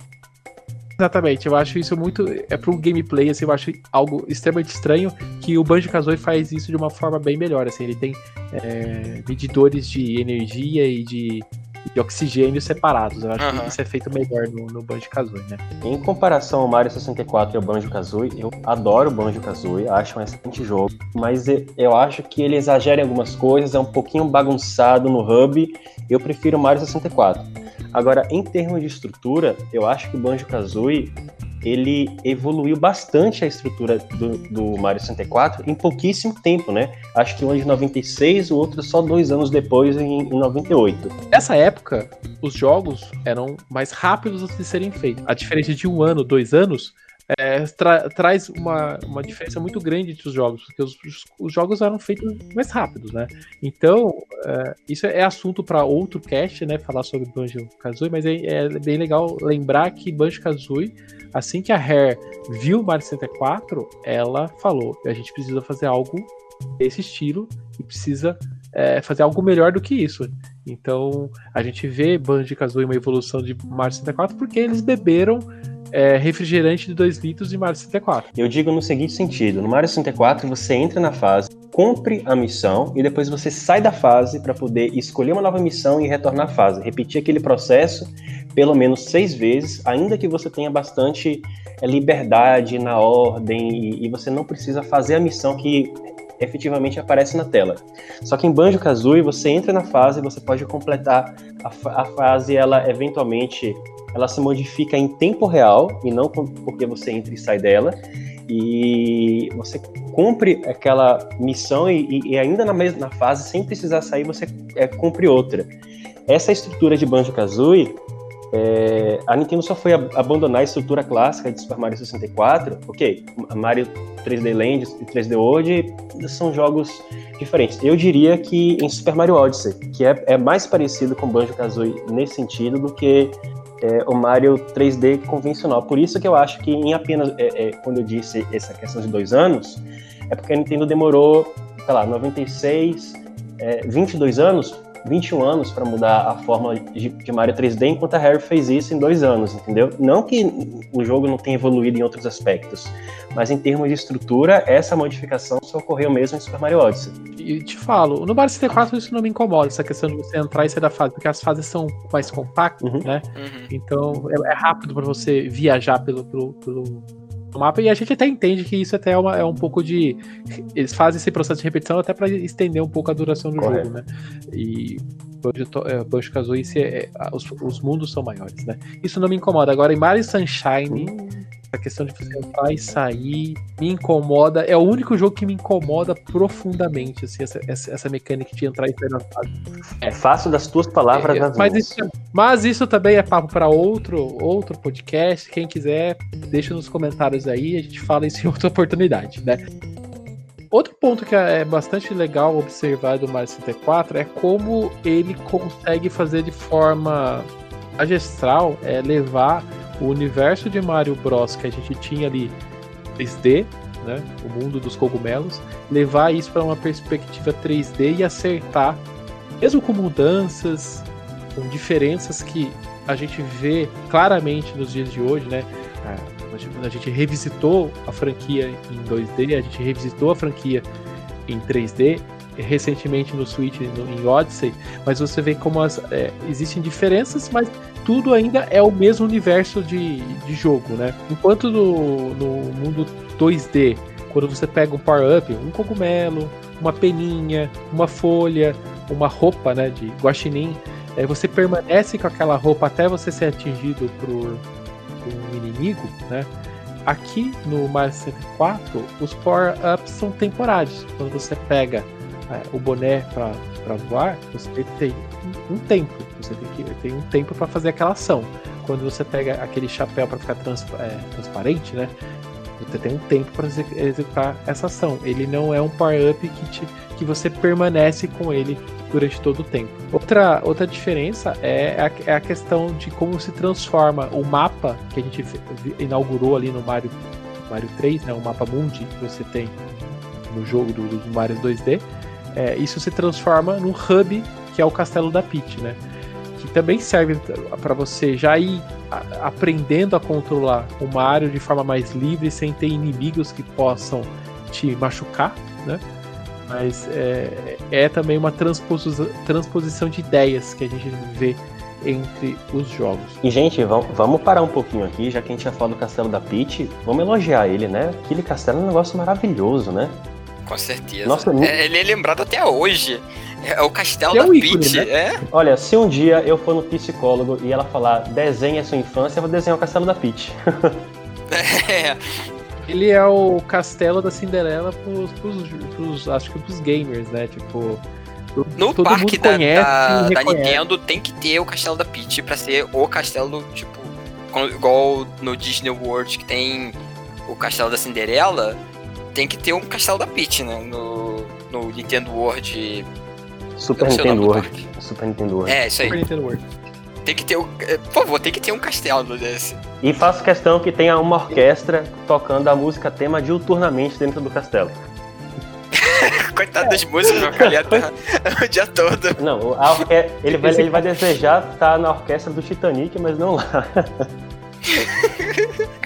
S3: Exatamente, eu acho isso muito. É pro gameplay, assim, eu acho algo extremamente estranho que o Banjo Kazooie faz isso de uma forma bem melhor. Assim, ele tem é, medidores de energia e de de oxigênio separados. Eu acho uhum. que isso é feito melhor no, no Banjo-Kazooie, né?
S5: Em comparação ao Mario 64 e ao Banjo-Kazooie, eu adoro o Banjo-Kazooie, acho um excelente jogo, mas eu acho que ele exagera em algumas coisas, é um pouquinho bagunçado no hub, eu prefiro o Mario 64. Agora, em termos de estrutura, eu acho que o Banjo-Kazooie ele evoluiu bastante a estrutura do, do Mario 64 em pouquíssimo tempo, né? Acho que um de 96, o outro só dois anos depois, em, em 98.
S3: Nessa época, os jogos eram mais rápidos de serem feitos. A diferença de um ano, dois anos, é, tra traz uma, uma diferença muito grande entre os jogos, porque os, os jogos eram feitos mais rápidos, né? Então, é, isso é assunto para outro cast, né? Falar sobre Banjo Kazooie, mas é, é, bem legal lembrar que Banjo Kazooie, assim que a Rare viu Mario 64, ela falou: a gente precisa fazer algo desse estilo e precisa é, fazer algo melhor do que isso. Então, a gente vê Banjo Kazooie uma evolução de Mario 64 porque eles beberam é, refrigerante de 2 litros de Mario 64.
S5: Eu digo no seguinte sentido: no Mario 64 você entra na fase, cumpre a missão e depois você sai da fase para poder escolher uma nova missão e retornar à fase. Repetir aquele processo pelo menos seis vezes, ainda que você tenha bastante é, liberdade na ordem e, e você não precisa fazer a missão que efetivamente aparece na tela. Só que em Banjo Kazooie você entra na fase, você pode completar a, a fase, ela eventualmente ela se modifica em tempo real e não porque você entra e sai dela. E você cumpre aquela missão e, e ainda na mesma fase, sem precisar sair, você é, cumpre outra. Essa estrutura de Banjo-Kazooie, é, a Nintendo só foi abandonar a estrutura clássica de Super Mario 64. Ok, Mario 3D Land e 3D World são jogos diferentes. Eu diria que em Super Mario Odyssey, que é, é mais parecido com Banjo-Kazooie nesse sentido do que é, o Mario 3D convencional. Por isso que eu acho que em apenas, é, é, quando eu disse essa questão de dois anos, é porque a Nintendo demorou, sei lá, 96, é, 22 anos 21 anos para mudar a forma de, de, Mario 3D, enquanto a Rare fez isso em dois anos, entendeu? Não que o jogo não tenha evoluído em outros aspectos, mas em termos de estrutura, essa modificação só ocorreu mesmo em Super Mario Odyssey.
S3: E te falo, no Mario 64 isso não me incomoda, essa questão de você entrar e sair da fase, porque as fases são mais compactas, uhum. né? Uhum. Então é, é rápido para você viajar pelo, pelo, pelo mapa e a gente até entende que isso até é, uma, é um pouco de. Eles fazem esse processo de repetição até para estender um pouco a duração do Correto. jogo, né? E Banjo é, Kazooie, é, os, os mundos são maiores, né? Isso não me incomoda. Agora, em Mario Sunshine, a questão de você entrar e sair me incomoda. É o único jogo que me incomoda profundamente, assim, essa, essa, essa mecânica de entrar e sair na fase.
S5: É fácil das tuas palavras é,
S3: mas, isso, mas isso também é papo para outro, outro podcast. Quem quiser, deixa nos comentários aí, a gente fala isso em outra oportunidade, né? Outro ponto que é bastante legal observar do Mario 64 é como ele consegue fazer de forma magistral é, levar o universo de Mario Bros que a gente tinha ali 3D né, o mundo dos cogumelos, levar isso para uma perspectiva 3D e acertar, mesmo com mudanças, com diferenças que a gente vê claramente nos dias de hoje, né? A gente revisitou a franquia em 2D, a gente revisitou a franquia em 3D, recentemente no Switch, no, em Odyssey, mas você vê como as, é, existem diferenças, mas tudo ainda é o mesmo universo de, de jogo, né? Enquanto no, no mundo 2D, quando você pega um power-up, um cogumelo, uma peninha, uma folha, uma roupa né, de guaxinim, é, você permanece com aquela roupa até você ser atingido por, por um inimigo, né? Aqui no Mario 64, os power-ups são temporários. Quando você pega é, o boné para voar, você tem um tempo. Você tem, que, tem um tempo para fazer aquela ação. Quando você pega aquele chapéu para ficar trans, é, transparente, né? Você tem um tempo para executar essa ação. Ele não é um power-up que, que você permanece com ele durante todo o tempo. Outra, outra diferença é a, é a questão de como se transforma o mapa que a gente inaugurou ali no Mario, Mario 3, né, o mapa mundi que você tem no jogo dos do Mario 2D é, isso se transforma num hub que é o Castelo da Peach, né? Também serve para você já ir aprendendo a controlar o Mario de forma mais livre, sem ter inimigos que possam te machucar, né? Mas é, é também uma transposição, transposição de ideias que a gente vê entre os jogos.
S5: E, gente, vamos parar um pouquinho aqui, já que a gente já falou do castelo da Peach, vamos elogiar ele, né? Aquele castelo é um negócio maravilhoso, né?
S4: Com certeza. Nossa, é, ele é lembrado até hoje. É o castelo
S3: é
S4: da
S3: um Peach,
S4: né? é?
S5: Olha, se um dia eu for no psicólogo e ela falar desenha a sua infância, eu vou desenhar o castelo da Peach.
S3: é. Ele é o castelo da Cinderela pros, pros, pros acho que pros gamers, né? Tipo,
S4: no todo parque da, da, da, Nintendo tem que ter o castelo da Peach pra ser o castelo, tipo, igual no Disney World que tem o castelo da Cinderela tem que ter um castelo da Peach, né? No, no Nintendo World.
S5: Super Nintendo World. Super Nintendo World.
S4: É, isso aí. Super Nintendo World. Tem que ter o. É, por favor, tem que ter um castelo desse.
S5: E faço questão que tenha uma orquestra tocando a música tema diuturnamente dentro do castelo.
S4: Coitado das músicas, meu cara, o dia todo.
S5: Não, a orque... ele, vai, ele vai desejar estar na orquestra do Titanic, mas não lá.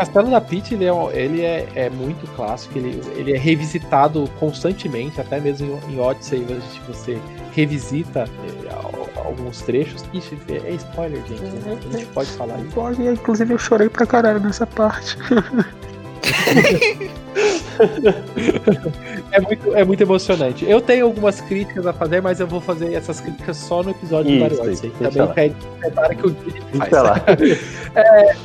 S3: Castelo da Peach ele, é, ele é, é, muito clássico, ele, ele é revisitado constantemente, até mesmo em, em Odyssey você revisita é, alguns trechos. Ixi, é spoiler, gente. Né? A gente pode falar isso.
S1: Pode, inclusive eu chorei pra caralho nessa parte.
S3: é, muito, é muito emocionante. Eu tenho algumas críticas a fazer, mas eu vou fazer essas críticas só no episódio
S5: isso,
S3: do Mario Odyssey. Também pede, prepara que o vídeo faz.
S5: é,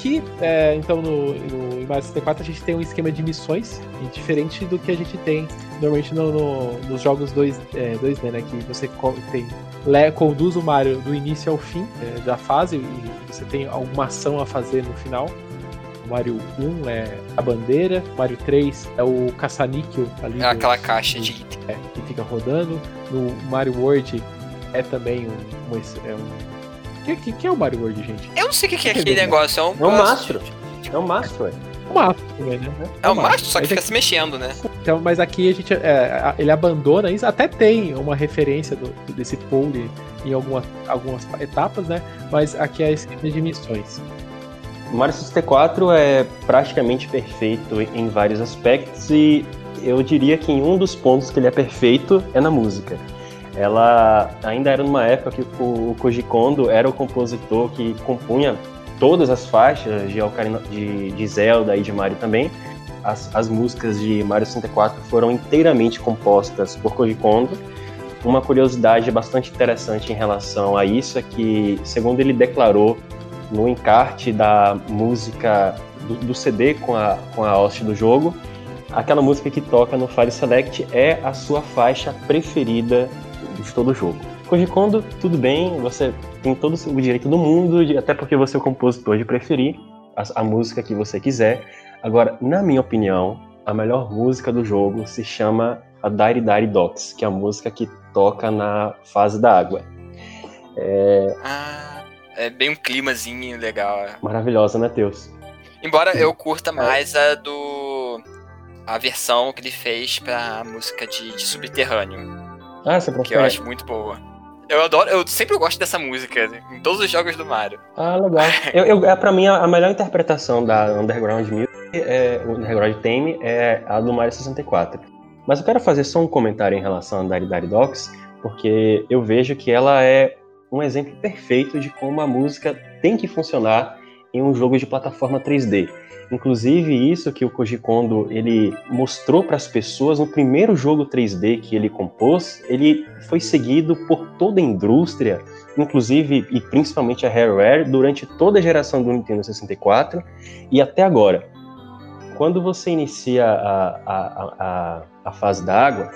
S3: Aqui, é, então, no, no Mario 64, a gente tem um esquema de missões diferente do que a gente tem normalmente no, no, nos jogos 2, é, 2D, né? Que você tem, le, conduz o Mario do início ao fim é, da fase e você tem alguma ação a fazer no final. O Mario 1 é a bandeira, o Mario 3 é o caça-níquel ali.
S4: É aquela caixa de
S3: é, que fica rodando. No Mario World é também um, um, é um que, que, que, é o Mario World, gente?
S4: Eu não sei o que, que é aquele negócio. É um,
S5: é um mastro. É um mastro.
S3: É um mastro também, né?
S4: É um mastro, só que fica se mexendo, né?
S3: Então, mas aqui a gente. É, ele abandona isso. Até tem uma referência do, desse pole em algumas, algumas etapas, né? Mas aqui é a esquema de missões.
S5: O Mario 64 é praticamente perfeito em vários aspectos e eu diria que em um dos pontos que ele é perfeito é na música ela ainda era numa época que o Koji Kondo era o compositor que compunha todas as faixas de, Ocarina, de, de Zelda e de Mario também. As, as músicas de Mario 64 foram inteiramente compostas por Koji Kondo. Uma curiosidade bastante interessante em relação a isso é que, segundo ele declarou no encarte da música do, do CD com a, com a host do jogo, aquela música que toca no Fire Select é a sua faixa preferida de todo o jogo. Koji Kondo, tudo bem, você tem todo o direito do mundo, até porque você é o compositor de preferir a, a música que você quiser. Agora, na minha opinião, a melhor música do jogo se chama a Dire Dire Docks, que é a música que toca na fase da água.
S4: É... Ah, é bem um climazinho legal. É.
S5: Maravilhosa, né, Teus?
S4: Embora eu curta mais a do. a versão que ele fez pra música de, de Subterrâneo.
S5: Ah, você
S4: Que eu acho muito boa. Eu adoro, eu sempre gosto dessa música, em todos os jogos do Mario.
S5: Ah, legal. Eu, eu, é, pra mim, a a melhor interpretação da Underground Music, é, o Underground Theme, é a do Mario 64. Mas eu quero fazer só um comentário em relação a Dari Dari Docs, porque eu vejo que ela é um exemplo perfeito de como a música tem que funcionar em um jogo de plataforma 3D. Inclusive isso que o Koji Kondo ele mostrou para as pessoas no primeiro jogo 3D que ele compôs, ele foi seguido por toda a indústria, inclusive e principalmente a Rareware durante toda a geração do Nintendo 64 e até agora. Quando você inicia a, a, a, a fase da água,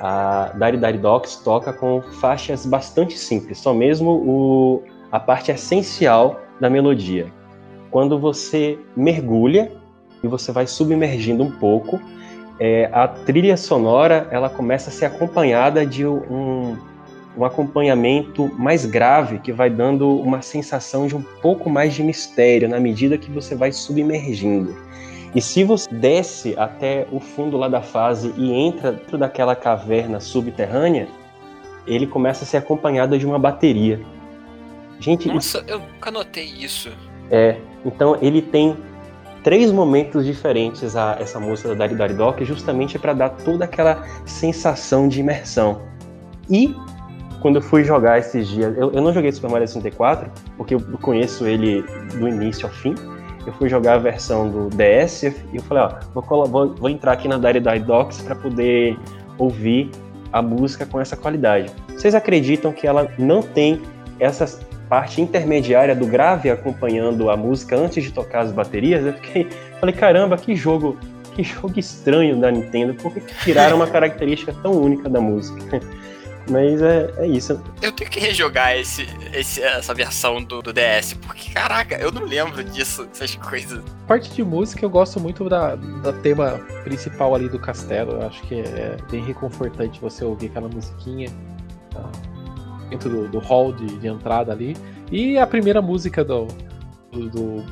S5: a Dari Dari Docs toca com faixas bastante simples, só mesmo o, a parte essencial da melodia. Quando você mergulha e você vai submergindo um pouco, é, a trilha sonora ela começa a ser acompanhada de um, um acompanhamento mais grave que vai dando uma sensação de um pouco mais de mistério na medida que você vai submergindo. E se você desce até o fundo lá da fase e entra dentro daquela caverna subterrânea, ele começa a ser acompanhado de uma bateria. Gente, isso
S4: Nossa, eu nunca notei isso.
S5: é. Então ele tem três momentos diferentes a essa música da Dari Dari Doc, justamente para dar toda aquela sensação de imersão. E quando eu fui jogar esses dias, eu, eu não joguei Super Mario 64, porque eu conheço ele do início ao fim. Eu fui jogar a versão do DS e eu falei, ó, vou, vou- vou entrar aqui na Dari Dari Docs para poder ouvir a música com essa qualidade. Vocês acreditam que ela não tem essa parte intermediária do grave acompanhando a música antes de tocar as baterias? Eu fiquei, falei, caramba, que jogo, que jogo estranho da Nintendo, por que tiraram uma característica tão única da música? Mas é, é isso.
S4: Eu tenho que rejogar esse, esse- essa versão do, do DS, porque, caraca, eu não lembro disso, dessas coisas.
S3: Parte de música eu gosto muito da, da tema principal ali do castelo. Eu acho que é bem reconfortante você ouvir aquela musiquinha ah, dentro do, do hall de, de entrada ali. E a primeira música do, do, do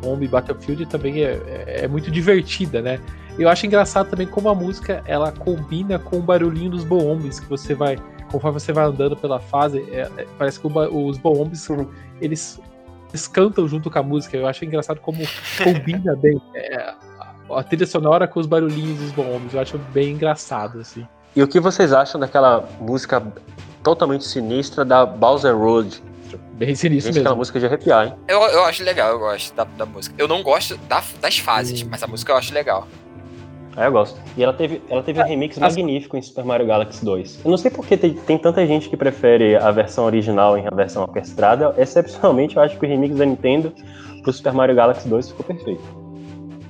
S3: Bomb Battlefield também é, é- é muito divertida, né? Eu acho engraçado também como a música ela combina com o barulhinho dos boombs que você vai. Conforme você vai andando pela fase, é- é- parece que o os boombs eles, eles cantam junto com a música. Eu acho engraçado como combina bem é, a, trilha sonora com os barulhinhos dos boombs. Eu acho bem engraçado, assim.
S5: E o que vocês acham daquela música totalmente sinistra da Bowser Road?
S3: Bem sinistro
S5: Gente, aquela
S3: mesmo.
S5: música de arrepiar, hein?
S4: Eu, eu acho legal, eu gosto da, da música. Eu não gosto da- das fases,
S3: Hum.
S4: mas a música eu acho legal.
S5: Ah, eu gosto. E ela teve, ela teve um remix magnífico em Super Mario Galaxy 2. Eu não sei porque tem, tem tanta gente que prefere a versão original em a versão orquestrada. Excepcionalmente, eu acho que o remix da Nintendo pro Super Mario Galaxy 2 ficou perfeito.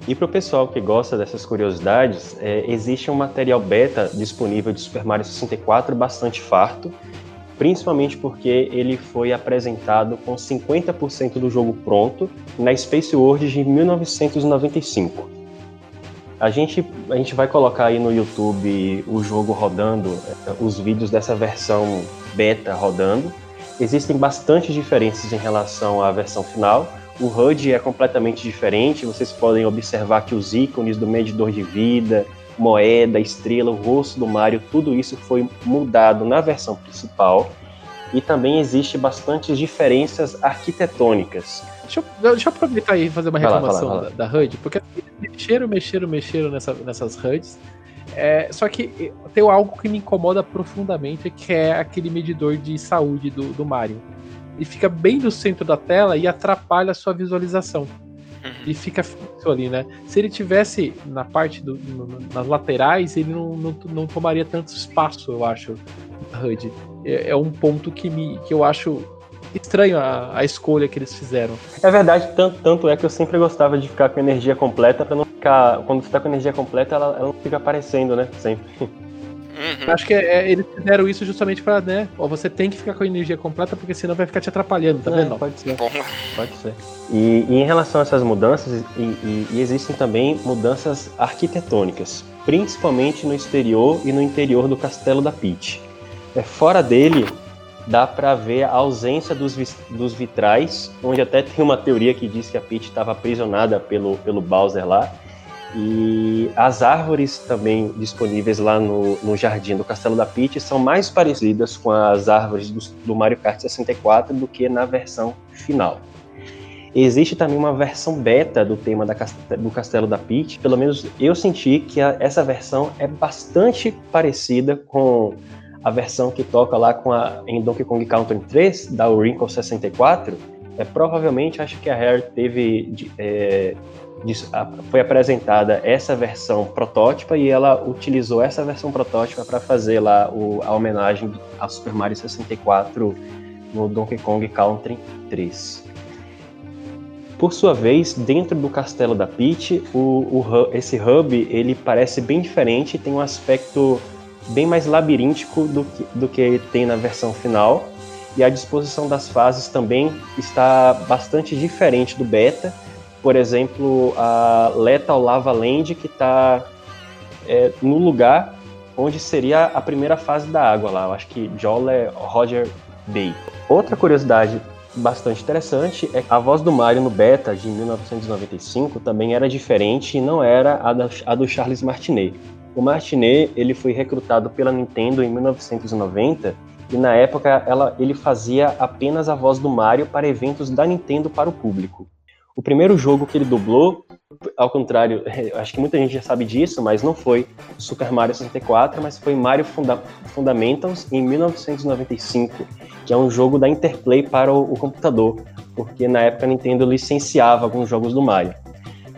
S5: E pro pessoal que gosta dessas curiosidades, é, existe um material beta disponível de Super Mario 64 bastante farto, principalmente porque ele foi apresentado com 50% do jogo pronto na Space World de 1995. A gente, a gente vai colocar aí no YouTube o jogo rodando, eh, os vídeos dessa versão beta rodando. Existem bastante diferenças em relação à versão final. O HUD é completamente diferente. Vocês podem observar que os ícones do medidor de vida, moeda, estrela, o rosto do Mario, tudo isso foi mudado na versão principal. E também existe bastantes diferenças arquitetônicas.
S3: Deixa eu, deixa eu aproveitar aí e fazer uma
S5: Vai lá,
S3: reclamação
S5: vai lá, vai
S3: Da, da HUD, porque mexeram, mexeram, mexeram nessa, nessas HUDs. É, só que tem algo que me incomoda profundamente, que é aquele medidor de saúde do, do Mario. Ele fica bem no centro da tela e atrapalha a sua visualização.
S4: Uhum.
S3: Ele fica fixo ali, né? Se ele tivesse na parte do, no- no- nas laterais, ele não, não, não tomaria tanto espaço, eu acho, HUD. É, é um ponto que, me, que eu acho estranho a, a escolha que eles fizeram.
S5: É verdade, tanto, tanto é que eu sempre gostava de ficar com energia completa para não ficar. Quando você tá com energia completa, ela, ela não fica aparecendo, né? Sempre.
S4: Uhum.
S3: Acho que é, eles fizeram isso justamente pra, né? Ó, você tem que ficar com a energia completa, porque senão vai ficar te atrapalhando, tá
S5: É,
S3: vendo?
S5: pode ser.
S4: Bom,
S5: Pode ser. E, e em relação a essas mudanças, e, e- e existem também mudanças arquitetônicas, principalmente no exterior e no interior do castelo da Peach. É, fora dele, dá para ver a ausência dos, dos vitrais, onde até tem uma teoria que diz que a Peach estava aprisionada pelo, pelo Bowser lá. E as árvores também disponíveis lá no, no jardim do Castelo da Peach são mais parecidas com as árvores do, do Mario Kart 64 do que na versão final. Existe também uma versão beta do tema da, do Castelo da Peach. Pelo menos eu senti que a, essa versão é bastante parecida com a versão que toca lá com a, em Donkey Kong Country 3, da Wrinkle 64. É, provavelmente acho que a Rare teve é, foi apresentada essa versão protótipa e ela utilizou essa versão protótipa para fazer lá o, a homenagem a Super Mario 64 no Donkey Kong Country 3. Por sua vez, dentro do castelo da Peach, o, o, esse hub ele parece bem diferente, tem um aspecto bem mais labiríntico do que, do que tem na versão final, e a disposição das fases também está bastante diferente do beta. Por exemplo, a Lethal Lava Land, que está é, no lugar onde seria a primeira fase da água lá, eu acho que Jolly Roger Bay. Outra curiosidade bastante interessante é que a voz do Mario no beta de 1995 também era diferente e não era a, da, a do Charles Martinet. O Martinet ele foi recrutado pela Nintendo em 1990 e na época ela, ele fazia apenas a voz do Mario para eventos da Nintendo para o público. O primeiro jogo que ele dublou, ao contrário, acho que muita gente já sabe disso, mas não foi Super Mario 64, mas foi Mario Funda Fundamentals em 1995, que é um jogo da Interplay para o, o computador, porque na época a Nintendo licenciava alguns jogos do Mario.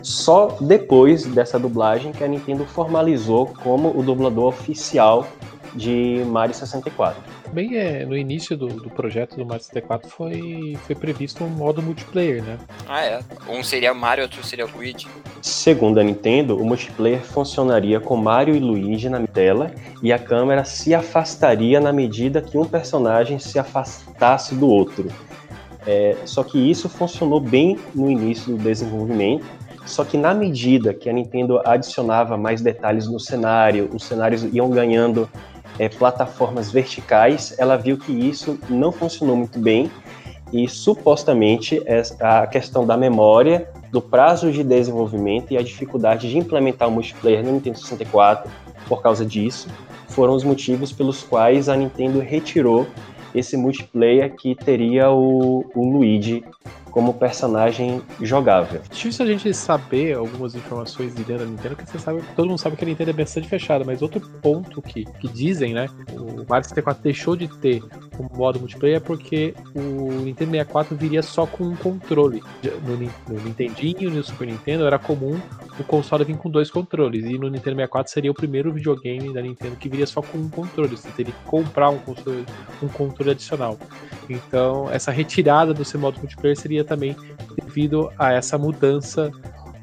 S5: Só depois dessa dublagem que a Nintendo formalizou como o dublador oficial de Mario 64.
S3: Bem, é, no início do, do projeto do Mario 64 foi, foi previsto um modo multiplayer, né?
S4: Ah, é. Um seria Mario, outro seria Luigi.
S5: Segundo a Nintendo, o multiplayer funcionaria com Mario e Luigi na tela e a câmera se afastaria na medida que um personagem se afastasse do outro. É, só que isso funcionou bem no início do desenvolvimento, só que na medida que a Nintendo adicionava mais detalhes no cenário, os cenários iam ganhando é, plataformas verticais, ela viu que isso não funcionou muito bem e supostamente a questão da memória, do prazo de desenvolvimento e a dificuldade de implementar o multiplayer no Nintendo 64 por causa disso foram os motivos pelos quais a Nintendo retirou esse multiplayer que teria o, o Luigi como personagem jogável.
S3: Difícil a gente saber algumas informações de dentro da Nintendo, porque você sabe, todo mundo sabe que a Nintendo é bastante fechada, mas outro ponto que, que dizem, né? O Mario 64 deixou de ter o modo multiplayer porque o Nintendo 64 viria só com um controle. No, no Nintendinho no Super Nintendo era comum o console vir com dois controles, e no Nintendo 64 seria o primeiro videogame da Nintendo que viria só com um controle. Você teria que comprar um controle, um controle adicional. Então, essa retirada do seu modo multiplayer seria também devido a essa mudança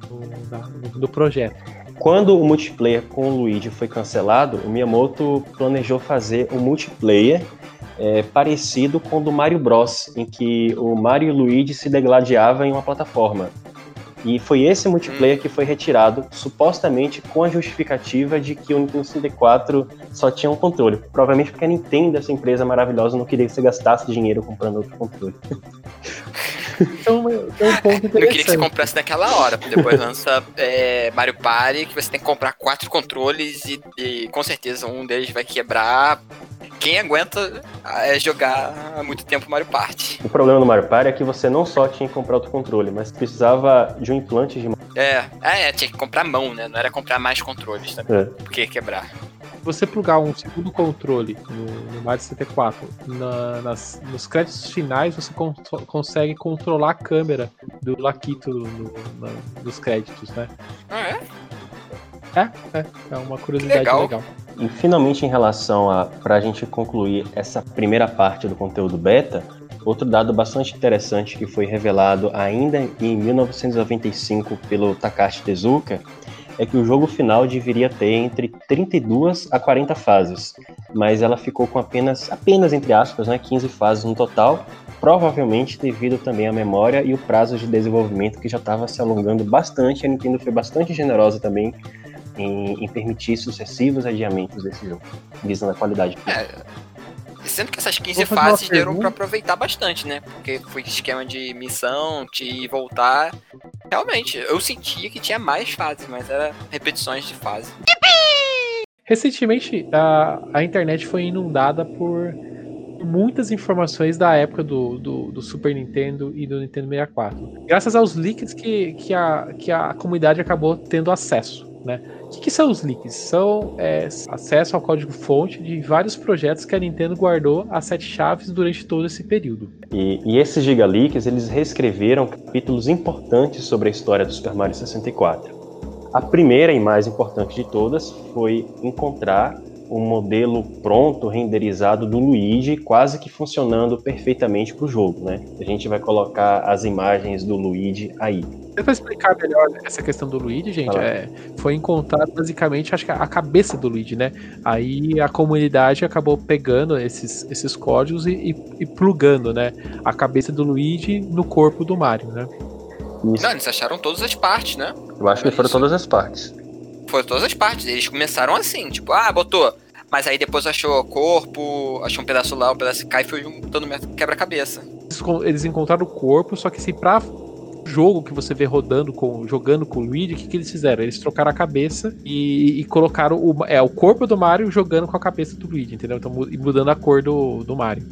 S3: no, no projeto.
S5: Quando o multiplayer com o Luigi foi cancelado, o Miyamoto planejou fazer um multiplayer é, parecido com o do Mario Bros, em que o Mario e o Luigi se degladiavam em uma plataforma. E foi esse multiplayer que foi retirado, supostamente com a justificativa de que o Nintendo 64 só tinha um controle. Provavelmente porque a Nintendo, essa empresa maravilhosa, não queria que você gastasse dinheiro comprando outro controle.
S4: Então, é um ponto interessante. Eu queria que você comprasse naquela hora, depois lança é, Mario Party, que você tem que comprar quatro controles e, e, com certeza um deles vai quebrar. Quem aguenta é jogar há muito tempo Mario Party.
S5: O problema do Mario Party é que você não só tinha que comprar outro controle, mas precisava de um implante de
S4: É, é, é tinha que comprar mão, né? Não era comprar mais controles também. É. Porque ia quebrar
S3: você plugar um segundo controle no, no Mario 64 na, nas, nos créditos finais, você con consegue controlar a câmera do Laquito no, na, nos créditos, né?
S4: Ah, é?
S3: É, é, é uma curiosidade legal. legal.
S5: E finalmente, em relação a. Para a gente concluir essa primeira parte do conteúdo beta, outro dado bastante interessante que foi revelado ainda em 1995 pelo Takashi Tezuka é que o jogo final deveria ter entre 32 a 40 fases, mas ela ficou com apenas, apenas entre aspas, né, 15 fases no total, provavelmente devido também à memória e o prazo de desenvolvimento que já estava se alongando bastante. A Nintendo foi bastante generosa também em, em permitir sucessivos adiamentos desse jogo, visando a qualidade.
S4: É, Sendo que essas 15
S3: Vou fazer uma
S4: fases deram pra aproveitar bastante, né? Porque foi esquema de missão, de ir e voltar. Realmente, eu sentia que tinha mais fases, mas era repetições de fase.
S3: Recentemente, a, a internet foi inundada por muitas informações da época do, do, do Super Nintendo e do Nintendo 64. Graças aos leaks que, que, a, que a comunidade acabou tendo acesso. Né? O que, que são os leaks? São é, acesso ao código-fonte de vários projetos que a Nintendo guardou as sete chaves durante todo esse período.
S5: E, e esses Gigaleaks, eles reescreveram capítulos importantes sobre a história do Super Mario 64. A primeira e mais importante de todas foi encontrar um modelo pronto, renderizado do Luigi, quase que funcionando perfeitamente para o jogo, né? A gente vai colocar as imagens do Luigi aí.
S3: Para explicar melhor essa questão do Luigi, gente,
S5: Fala.
S3: é, foi encontrado basicamente, acho que a cabeça do Luigi, né? Aí a comunidade acabou pegando esses, esses códigos e, e, e plugando, né? A cabeça do Luigi no corpo do Mario, né?
S5: Isso,
S4: Não, eles acharam todas as partes, né?
S5: eu acho que foram todas as partes.
S4: Foram todas as partes. Eles começaram assim, tipo, ah, botou. Mas aí depois achou corpo, achou um pedaço lá, um pedaço cá e foi juntando quebra-cabeça.
S3: Eles, con- eles encontraram o corpo, só que assim, pra jogo que você vê rodando com jogando com o Luigi, o que, que eles fizeram? Eles trocaram a cabeça e, e colocaram o, é, o corpo do Mario jogando com a cabeça do Luigi, entendeu? Então mu- e mudando a cor do, do Mario.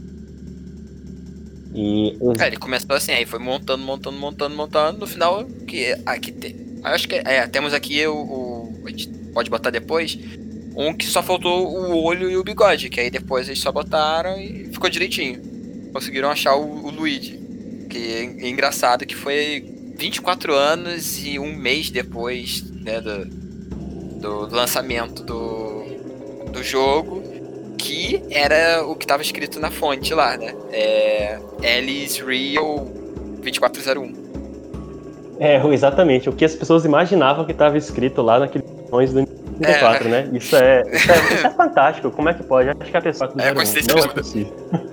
S5: E
S4: É, ele começou assim, aí foi montando, montando, montando, montando. No final, que aqui tem. Acho que é, temos aqui o, o- A gente pode botar depois. Um que só faltou o olho e o bigode, que aí depois eles só botaram e ficou direitinho. Conseguiram achar o, o Luigi. Que é, é engraçado que foi 24 anos e um mês depois né, do, do, lançamento do, do jogo, que era o que estava escrito na fonte lá, né? É, Alice Real 2401.
S5: É, exatamente. O que as pessoas imaginavam que estava escrito lá naqueles do é. né? Isso é, isso é, isso é fantástico. Como é que pode? Acho que a pessoa que
S4: é, coincidência
S5: não é.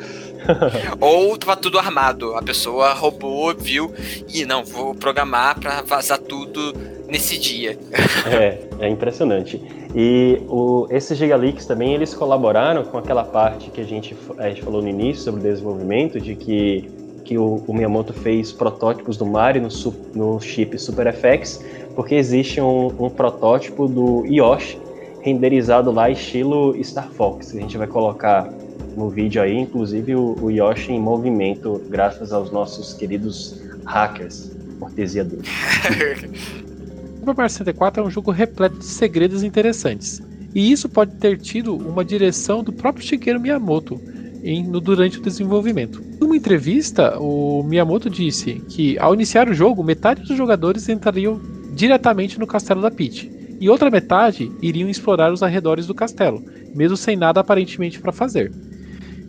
S4: Ou tava tudo armado. A pessoa roubou, viu, e não, vou programar para vazar tudo nesse dia.
S5: é, é impressionante. E o, esses Gigalix também, eles colaboraram com aquela parte que a gente, a gente falou no início sobre o desenvolvimento, de que que o, o Miyamoto fez protótipos do Mario no, no chip SuperFX, porque existe um, um protótipo do Yoshi renderizado lá estilo Star Fox, a gente vai colocar no vídeo aí, inclusive o, o Yoshi em movimento, graças aos nossos queridos hackers, cortesia deles.
S3: Super Mario 64 é um jogo repleto de segredos interessantes. E isso pode ter tido uma direção do próprio Shigeru Miyamoto em- no- durante o desenvolvimento. Em uma entrevista, o Miyamoto disse que ao iniciar o jogo, metade dos jogadores entrariam diretamente no castelo da Peach, e outra metade iriam explorar os arredores do castelo, mesmo sem nada aparentemente para fazer.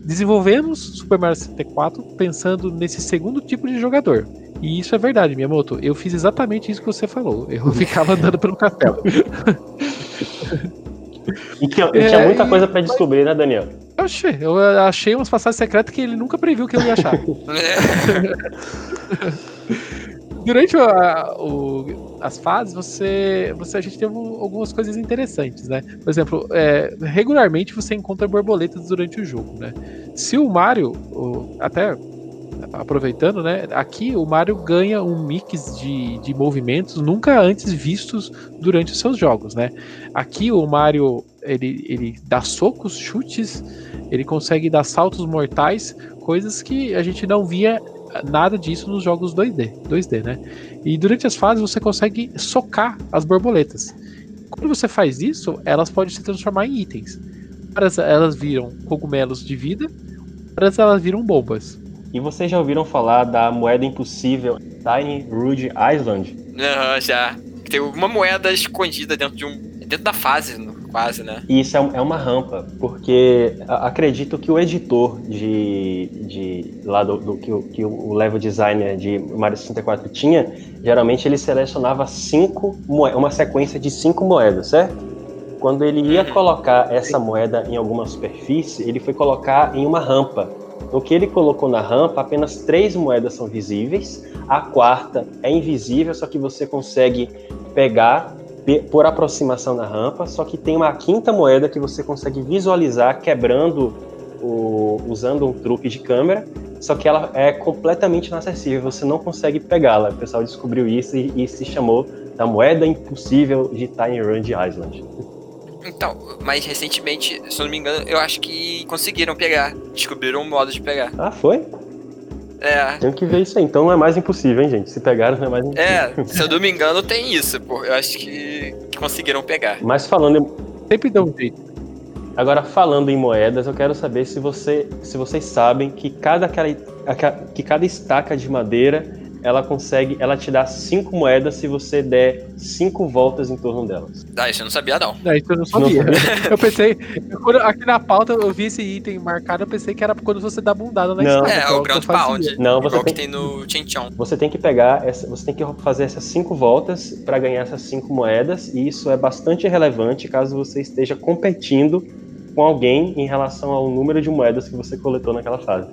S3: Desenvolvemos Super Mario 64 pensando nesse segundo tipo de jogador. E isso é verdade, Miyamoto. Eu fiz exatamente isso que você falou. Eu ficava andando pelo castelo.
S5: E tinha, e
S3: É,
S5: tinha muita
S3: e-
S5: coisa pra descobrir, né, Daniel?
S3: Oxe, eu achei umas passagens secretas que ele nunca previu que eu ia achar. Durante a- o- as fases, você, você, a gente teve algumas coisas interessantes, né? Por exemplo, é, regularmente você encontra borboletas durante o jogo, né? Se o Mario, o- até aproveitando, né? Aqui o Mario ganha um mix de, de movimentos nunca antes vistos durante os seus jogos, né? Aqui o Mario ele, ele dá socos, chutes, ele consegue dar saltos mortais, coisas que a gente não via nada disso nos jogos 2D, 2D, né? E durante as fases você consegue socar as borboletas. Quando você faz isso, elas podem se transformar em itens. Elas, elas viram cogumelos de vida, elas, elas viram bombas.
S5: E vocês já ouviram falar da moeda impossível Tiny Rude Island?
S4: Aham, já. Tem uma moeda escondida dentro de um. dentro da fase, no- quase, né?
S5: E isso é, é uma rampa, porque acredito que o editor de, de lá do, do que, o, que o level designer de Mario 64 tinha, geralmente ele selecionava cinco uma sequência de cinco moedas, certo? Quando ele ia
S4: Uhum.
S5: colocar essa moeda em alguma superfície, ele foi colocar em uma rampa. No que ele colocou na rampa, apenas três moedas são visíveis, a quarta é invisível, só que você consegue pegar pe- por aproximação na rampa, só que tem uma quinta moeda que você consegue visualizar quebrando o- usando um truque de câmera, só que ela é completamente inacessível, você não consegue pegá-la. O pessoal descobriu isso e, e se chamou da moeda impossível de Tiny Rand Island.
S4: Então, mas recentemente, se eu não me engano, eu acho que conseguiram pegar. Descobriram um modo de pegar.
S5: Ah, foi?
S4: É.
S5: Tenho que ver isso aí. Então não é mais impossível, hein, gente? Se pegaram, não é mais impossível.
S4: É, se eu não me engano, tem isso, pô. Eu acho que, que conseguiram pegar.
S5: Mas falando em,
S3: Sempre dá um jeito.
S5: Agora, falando em moedas, eu quero saber se, você, se vocês sabem que cada, que cada estaca de madeira ela consegue, ela te dá cinco moedas se você der cinco voltas em torno delas.
S4: Ah, isso eu não sabia, não.
S3: Não, isso eu não sabia. Eu pensei, eu- quando- aqui na pauta eu vi esse item marcado, eu pensei que era quando você dá bundada na
S5: Não.
S3: escada.
S4: É,
S3: que
S4: o Ground. Pound.
S5: Não, você
S4: igual que
S5: tem-
S4: tem no Chinchon.
S5: Você tem que pegar, essa, você tem que fazer essas cinco voltas para ganhar essas cinco moedas, e isso é bastante relevante caso você esteja competindo com alguém em relação ao número de moedas que você coletou naquela fase.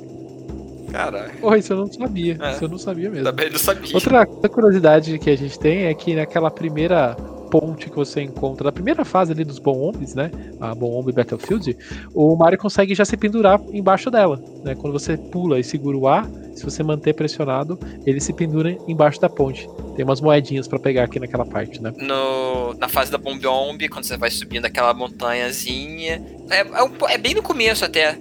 S4: Caralho,
S3: Porra, isso eu não sabia.
S4: É.
S3: Isso eu não sabia mesmo.
S4: também não sabia.
S3: Outra, curiosidade que a gente tem é que naquela primeira ponte que você encontra, na primeira fase ali dos Bombs, né? A Bomb Battlefield, o Mario consegue já se pendurar embaixo dela, né? Quando você pula e segura o A, se você manter pressionado, ele se pendura embaixo da ponte. Tem umas moedinhas pra pegar aqui naquela parte, né?
S4: no, na fase da Bomb Bomb, quando você vai subindo aquela montanhazinha. É, é, um é bem no começo até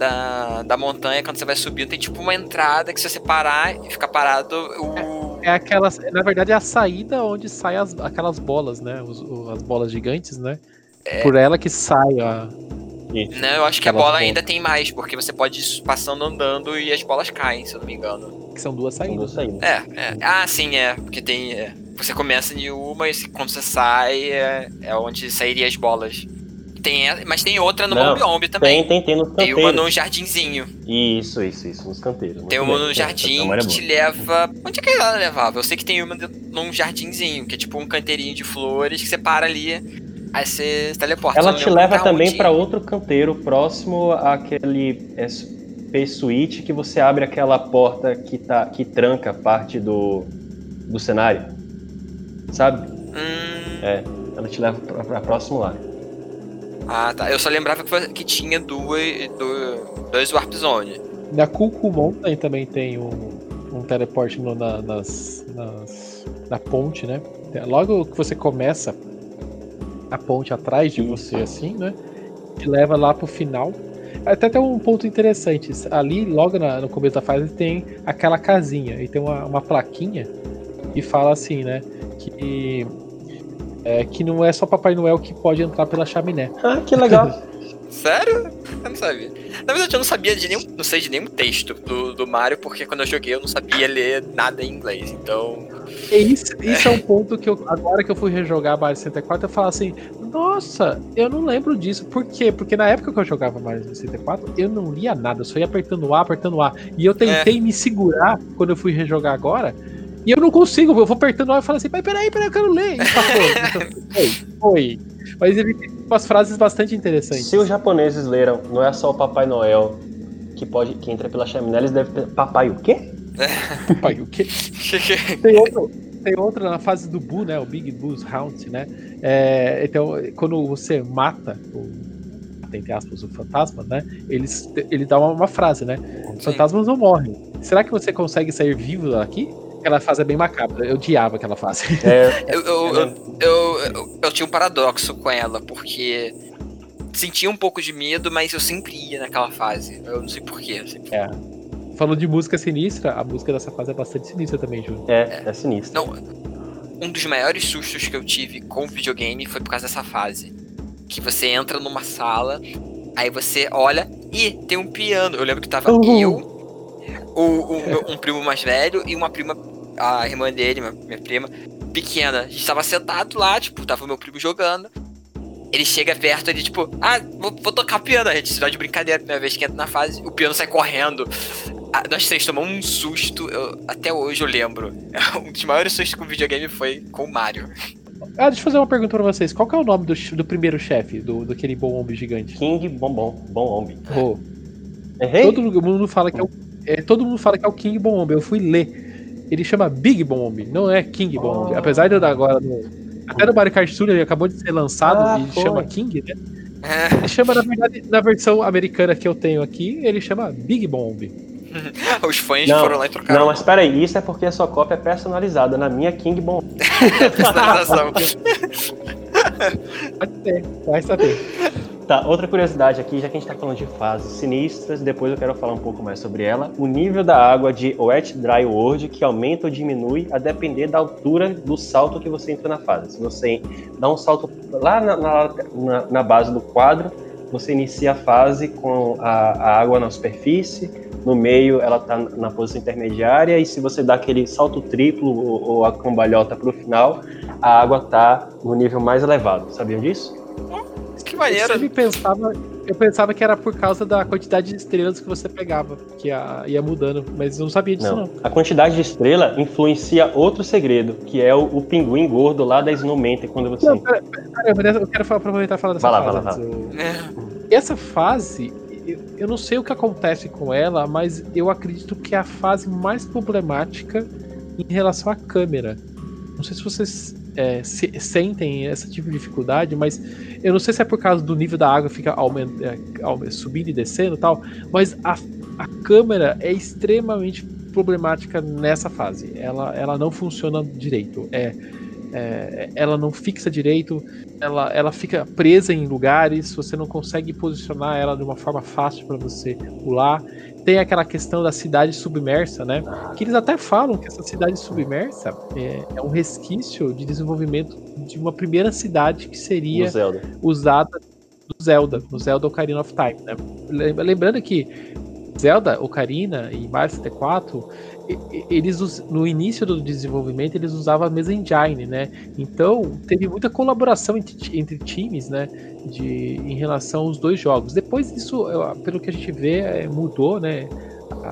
S4: da, da montanha, quando você vai subindo, tem tipo uma entrada que se você parar e ficar parado, o.
S3: É aquelas, na verdade é a saída onde saem as, aquelas bolas, né? Os- o- as bolas gigantes, né? Por ela que sai a,
S4: Não, eu acho que a bola ainda tem mais, porque você pode ir passando andando e as bolas caem, se eu não me engano.
S3: que são duas
S5: São duas
S3: saídas.
S5: saídas.
S4: É, é. Ah, sim, é. Porque tem. é, você começa em uma e se- quando você sai é, é onde sairia as bolas. Tem, mas tem outra no
S5: Não,
S4: Bomb Bomb também.
S5: Tem, tem, tem nos
S4: Tem uma
S5: canteiros.
S4: num jardinzinho.
S5: Isso, isso, isso, nos canteiros.
S4: Tem uma
S5: bem.
S4: no jardim
S5: é
S4: que te leva. Onde é que ela levava? Eu sei que tem uma de- num jardinzinho, que é tipo um canteirinho de flores, que você para ali, aí você teleporta.
S5: Ela te leva
S4: pra
S5: também para outro canteiro próximo àquele SP Suite que você abre aquela porta que, tá, que tranca parte do, do cenário. Sabe?
S4: Hum,
S5: É, ela te leva pra, pra próximo lá.
S4: Ah, tá. Eu só lembrava que, tinha duas, do- dois Warp Zone.
S3: Na Cuckoo Mountain também tem um, um teleporte no- na, nas, nas- na ponte, né? Logo que você começa a ponte atrás de você, assim, né? Te leva lá pro final. Até tem um ponto interessante. Ali, logo na- no começo da fase, tem aquela casinha e tem uma, uma plaquinha e fala assim, né? Que, é, que não é só Papai Noel que pode entrar pela chaminé.
S5: Ah, que legal.
S4: Sério? Eu não sabia. Na verdade, eu não sabia de nenhum. Não sei de nenhum texto do, do Mario, porque quando eu joguei eu não sabia ler nada em inglês. Então.
S3: E isso, isso é um ponto que eu, agora que eu fui rejogar Mario 64, eu falo assim, nossa, eu não lembro disso. Por quê? Porque na época que eu jogava Mario 64, eu não lia nada, eu só ia apertando A, apertando A. E eu tentei me segurar quando eu fui rejogar agora, e eu não consigo, eu vou apertando A e falo assim, mas peraí, peraí, eu quero ler. E passou. foi, foi. Mas ele tem umas frases bastante interessantes.
S5: Se os japoneses leram, não é só o Papai Noel que pode que entra pela chaminé, eles devem ter. Papai o quê?
S3: Pai, o quê? Tem outro, tem outra na fase do Boo, né? O Big Boo's Hunt, né? É, então, quando você mata o, entre aspas, o fantasma, né? Eles, ele dá uma, uma frase, né? Os
S4: Sim.
S3: fantasmas não morrem. Será que você consegue sair vivo daqui? Aquela fase é bem macabra. Eu odiava aquela fase.
S5: É,
S4: Eu, eu, eu, eu, tinha um paradoxo com ela, porque sentia um pouco de medo, mas eu sempre ia naquela fase. Eu não sei porquê. Sempre...
S3: Falando de música sinistra, a música dessa fase é bastante sinistra também, Júlio.
S5: é, é sinistro.
S4: Não, um dos maiores sustos que eu tive com videogame foi por causa dessa fase. Que você entra numa sala, aí você olha e tem um piano. Eu lembro que tava
S3: Uhum.
S4: eu, o, o meu- um primo mais velho e uma prima, a irmã dele, minha, minha prima, pequena. A gente tava sentado lá, tipo, tava meu primo jogando. Ele chega perto, ele tipo, ah, vou, vou tocar piano. A gente se dá de brincadeira, a primeira vez que entra na fase, o piano sai correndo. Ah, nós três tomamos um susto, eu- até hoje eu lembro. Um dos maiores sustos com videogame foi com o Mario.
S3: Ah, deixa eu fazer uma pergunta pra vocês. Qual que é o nome do, do primeiro chefe, do, daquele bom homem gigante?
S5: King Bombom, Bom Homem.
S3: Oh,
S5: Errei?
S3: todo mundo fala que é o. é, todo mundo fala que é o King Bomb. Eu fui ler. Ele chama Big Bomb, não é King Bomb.
S5: Oh.
S3: Apesar de eu dar agora no. Até no Mario Kart Tour ele acabou de ser lançado
S5: Ah,
S3: e
S5: foi.
S3: chama King, né? Ele chama, na verdade, na versão americana que eu tenho aqui, ele chama Big Bomb.
S4: Os fãs
S5: Não,
S4: foram lá e trocaram.
S5: Não, mas peraí, isso é porque a sua cópia é personalizada. Na minha King Bomb.
S4: personalização.
S3: Pode ter, vai saber.
S5: Tá, outra curiosidade aqui, já que a gente tá falando de fases sinistras, depois eu quero falar um pouco mais sobre ela. O nível da água de Wet Dry World, que aumenta ou diminui a depender da altura do salto que você entra na fase. Se você dá um salto lá na, na, na- base do quadro, você inicia a fase com a, a água na superfície, no meio ela tá na posição intermediária, e se você dá aquele salto triplo ou, ou a cambalhota pro final, a água tá no nível mais elevado. Sabiam disso?
S4: Que
S3: Eu
S4: maneiro.
S3: sempre pensava, eu pensava que era por causa da quantidade de estrelas que você pegava, que ia, ia mudando, mas eu não sabia disso não.
S5: Não. A quantidade de estrela influencia outro segredo, que é o, o pinguim gordo lá da Snowman, quando você.
S3: Não, pera, pera, eu quero aproveitar e falar dessa
S5: Vai lá,
S3: fase.
S5: vai lá,
S3: antes. Eu-
S4: É.
S3: Essa fase, eu, eu não sei o que acontece com ela, mas eu acredito que é a fase mais problemática em relação à câmera. Não sei se vocês é, se- sentem esse tipo de dificuldade, mas eu não sei se é por causa do nível da água fica é, subindo e descendo e tal, mas a, a câmera é extremamente problemática nessa fase. Ela, ela não funciona direito. É, é, ela não fixa direito, ela, ela fica presa em lugares, você não consegue posicionar ela de uma forma fácil para você pular. Tem aquela questão da cidade submersa, né? Que eles até falam que essa cidade submersa é, é um resquício de desenvolvimento de uma primeira cidade que seria usada no Zelda, no Zelda Ocarina of Time, né? Lem- Lembrando que Zelda, Ocarina e Mario 64, e- e- eles no início do desenvolvimento eles usavam a mesma engine, né? Então teve muita colaboração entre, entre times, né? De, em relação aos dois jogos. Depois disso, eu- pelo que a gente vê, é, mudou, né? A,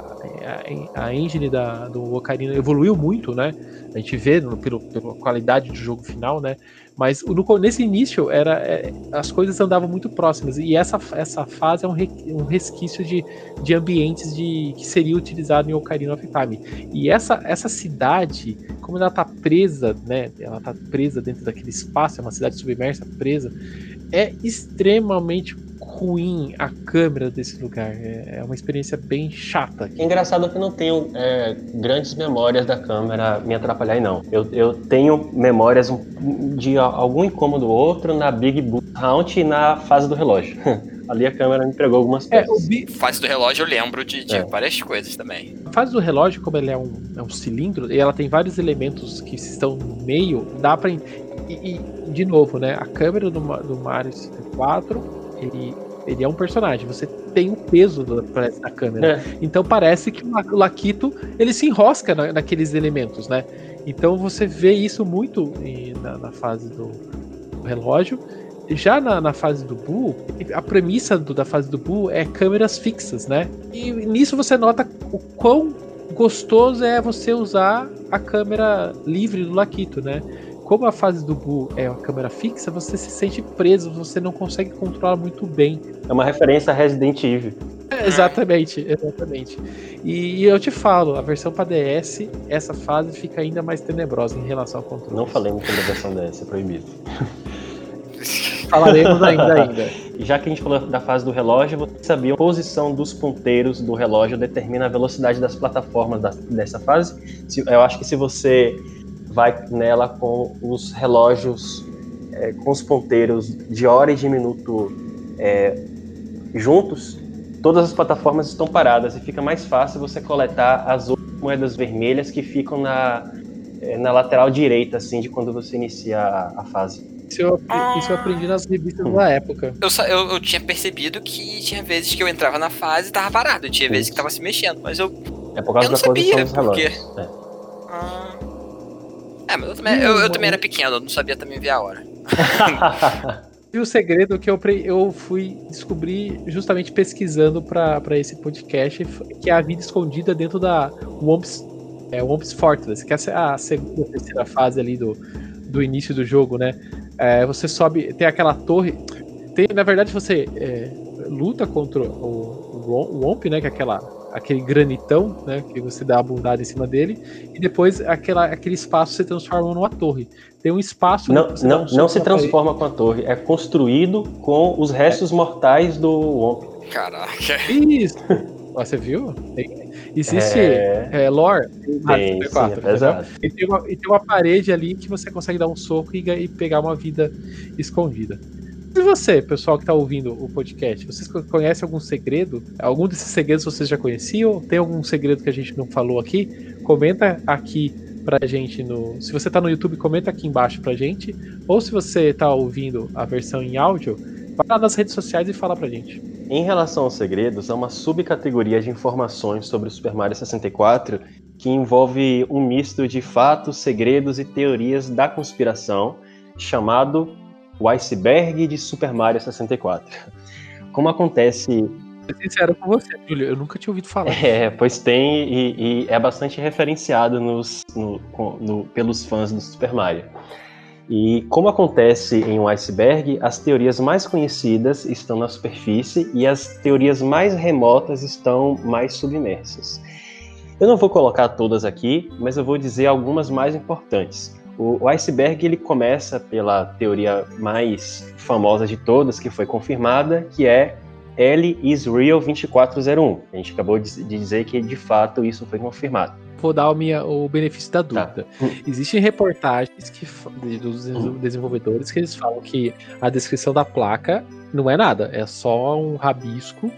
S3: a- a engine da, do Ocarina evoluiu muito, né? A gente vê pelo, pela qualidade do jogo final, né? Mas no- nesse início era é, as coisas andavam muito próximas e essa, essa fase é um, re- um resquício de, de ambientes de, que seria utilizado em Ocarina of Time. E essa, essa cidade, como ela tá presa, né? Ela tá presa dentro daquele espaço, é uma cidade submersa, presa, é extremamente ruim a câmera desse lugar. É, é uma experiência bem chata.
S5: É engraçado que eu não tenho é, grandes memórias da câmera me atrapalhar, não. Eu, eu tenho memórias de algum incômodo ou outro na Big Boot Hunt e na fase do relógio. Ali a câmera me pregou algumas
S3: É,
S5: peças.
S3: o bi-
S4: Fase do relógio eu lembro de, de
S5: É.
S4: várias coisas também.
S3: A fase do relógio, como ele é um, é um cilindro, e ela tem vários elementos que estão no meio, dá pra. E, e, de novo, né? A câmera do, do Mario 64, ele, ele é um personagem. Você tem o peso parece, da câmera.
S5: É.
S3: Então parece que o La- o Laquito ele se enrosca na- naqueles elementos, né? Então você vê isso muito em- na, na fase do, do relógio. Já na, na fase do Boo, a premissa do- da fase do Boo é câmeras fixas, né? E nisso você nota o quão gostoso é você usar a câmera livre do Laquito, né? Como a fase do Boo é uma câmera fixa, você se sente preso, você não consegue controlar muito bem
S5: É uma referência a Resident Evil.
S3: é, exatamente, exatamente. E, eu te falo, a versão para DS, essa fase fica ainda mais tenebrosa em relação ao controle.
S5: Não falei muito da versão DS, é proibido.
S3: Falaremos ainda ainda.
S5: E já que a gente falou da fase do relógio, você sabia a posição dos ponteiros do relógio determina a velocidade das plataformas da- dessa fase? Se- eu acho que se você vai nela com os relógios, é, com os ponteiros de hora e de minuto é, juntos, todas as plataformas estão paradas e fica mais fácil você coletar as outras moedas vermelhas que ficam na, é, na lateral direita, assim, de quando você inicia a, a fase.
S3: Isso eu, isso eu aprendi nas revistas da época.
S4: Eu, só- eu, eu tinha percebido que tinha vezes que eu entrava na fase e tava parado. Tinha vezes que tava se mexendo, mas eu.
S5: É por causa
S4: Eu não
S5: da posição
S4: sabia
S5: dos
S4: por quê.
S5: relógios. É.
S4: Ah. É, mas eu também, eu, eu também era pequeno, eu não sabia também ver a hora.
S3: E o segredo que eu, eu fui descobrir justamente pesquisando para esse podcast, que é a vida escondida dentro da Womps, é, Womps Fortress, que é a segunda, terceira fase ali do, do início do jogo, né? É, você sobe, tem aquela torre. Tem, na verdade, você é, luta contra o, o Womp, né? Que é aquela aquele granitão, né? Que você dá a bundada em cima dele, e depois aquela, aquele espaço se transforma numa torre. Tem um espaço.
S5: Não,
S3: que você dá
S5: não, não se
S3: na parede.
S5: transforma com a torre, é construído com os restos mortais do Womp.
S4: Caraca.
S3: Isso! Ó, Você viu? Tem- Existe
S5: É.
S3: é, lore
S5: Tem, sim,
S3: 64,
S5: é.
S3: E tem, uma, e tem uma parede ali que você consegue dar um soco e, e pegar uma vida escondida. E você, pessoal que tá ouvindo o podcast, vocês co- conhecem algum segredo? Algum desses segredos vocês já conheciam? Tem algum segredo que a gente não falou aqui? Comenta aqui pra gente no. Se você tá no YouTube, comenta aqui embaixo pra gente. Ou se você tá ouvindo a versão em áudio, vai lá nas redes sociais e fala pra gente.
S5: Em relação aos segredos, há uma subcategoria de informações sobre o Super Mario 64 que envolve um misto de fatos, segredos e teorias da conspiração, chamado o iceberg de Super Mario 64. Como acontece
S3: Vou ser sincero com você, Júlio, eu nunca tinha ouvido falar.
S5: É, pois tem e, e é bastante referenciado nos, no- no- pelos fãs do Super Mario. E como acontece em um iceberg, as teorias mais conhecidas estão na superfície e as teorias mais remotas estão mais submersas. Eu não vou colocar todas aqui, mas eu vou dizer algumas mais importantes. O, o iceberg ele começa pela teoria mais famosa de todas, que foi confirmada, que é L is real 2401. A gente acabou de dizer que de fato isso foi confirmado.
S3: Vou dar o, minha, o benefício da
S5: Tá.
S3: dúvida. Existem reportagens que, dos
S5: Hum.
S3: desenvolvedores que eles falam que a descrição da placa não é nada, é só um rabisco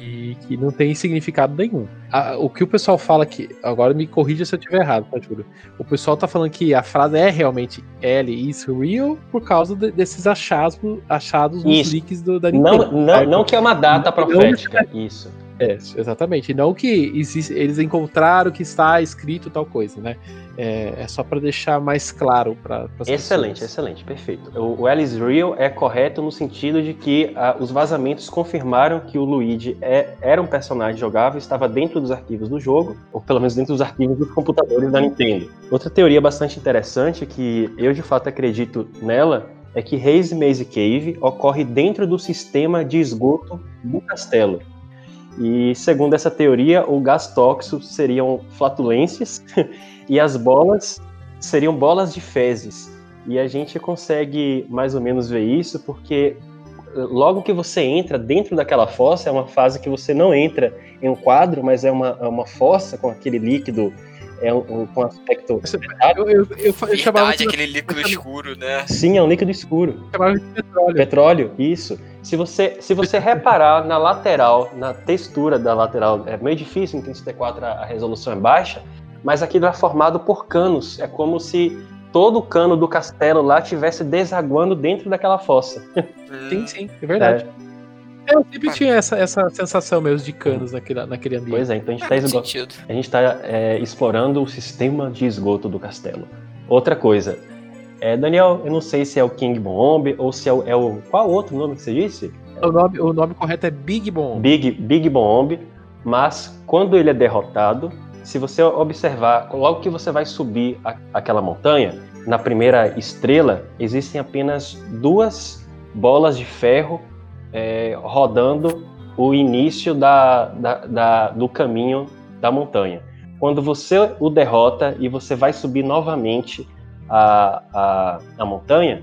S3: e que não tem significado nenhum. A- o que o pessoal fala que. Agora me corrija se eu estiver errado, tá, Júlio? O pessoal tá falando que a frase é realmente L is real por causa de- desses achados, achados nos
S5: Isso.
S3: leaks do, da
S5: Não,
S3: Nintendo.
S5: não, não que é uma data
S3: Não-
S5: profética, isso.
S3: É, exatamente. Não que existe, eles encontraram que está escrito tal coisa, né? É, é só para deixar mais claro para
S5: Excelente,
S3: pessoas.
S5: excelente, perfeito. O, o Alice Real é correto no sentido de que ah, os vazamentos confirmaram que o Luigi é- era um personagem jogável, estava dentro dos arquivos do jogo, ou pelo menos dentro dos arquivos dos computadores da Nintendo. Outra teoria bastante interessante, que eu de fato acredito nela, é que Haze Maze Cave ocorre dentro do sistema de esgoto do castelo. E segundo essa teoria, o gás tóxico seriam flatulências e as bolas seriam bolas de fezes. E a gente consegue mais ou menos ver isso porque logo que você entra dentro daquela fossa, é uma fase que você não entra em um quadro, mas é uma, é uma fossa com aquele líquido é um, um- com aspecto.
S3: Eu, eu, eu, eu chamava, de,
S4: aquele líquido escuro, né?
S5: Sim, é um líquido escuro.
S3: chamava de petróleo.
S5: Petróleo, isso. Se você, se você reparar na lateral, na textura da lateral, é meio difícil, em 34 a, a resolução é baixa, mas aquilo é formado por canos. É como se todo o cano do castelo lá tivesse desaguando dentro daquela fossa.
S3: Sim, sim, é verdade. Eu sempre tinha essa, essa sensação mesmo de canos naquele, naquele ambiente.
S5: Pois é, então a gente está
S4: sentido.
S5: A gente está explorando o sistema de esgoto do castelo. Outra coisa, é, Daniel, eu não sei se é o King Bomb ou se é o, é o- Qual outro nome que você disse?
S3: O, nome, o nome correto é Big Bomb.
S5: Big, Big Bomb, mas quando ele é derrotado, se você observar, logo que você vai subir a- aquela montanha, na primeira estrela, existem apenas duas bolas de ferro é, rodando o início da, da- da- do caminho da montanha. Quando você o derrota e você vai subir novamente a, a, a montanha,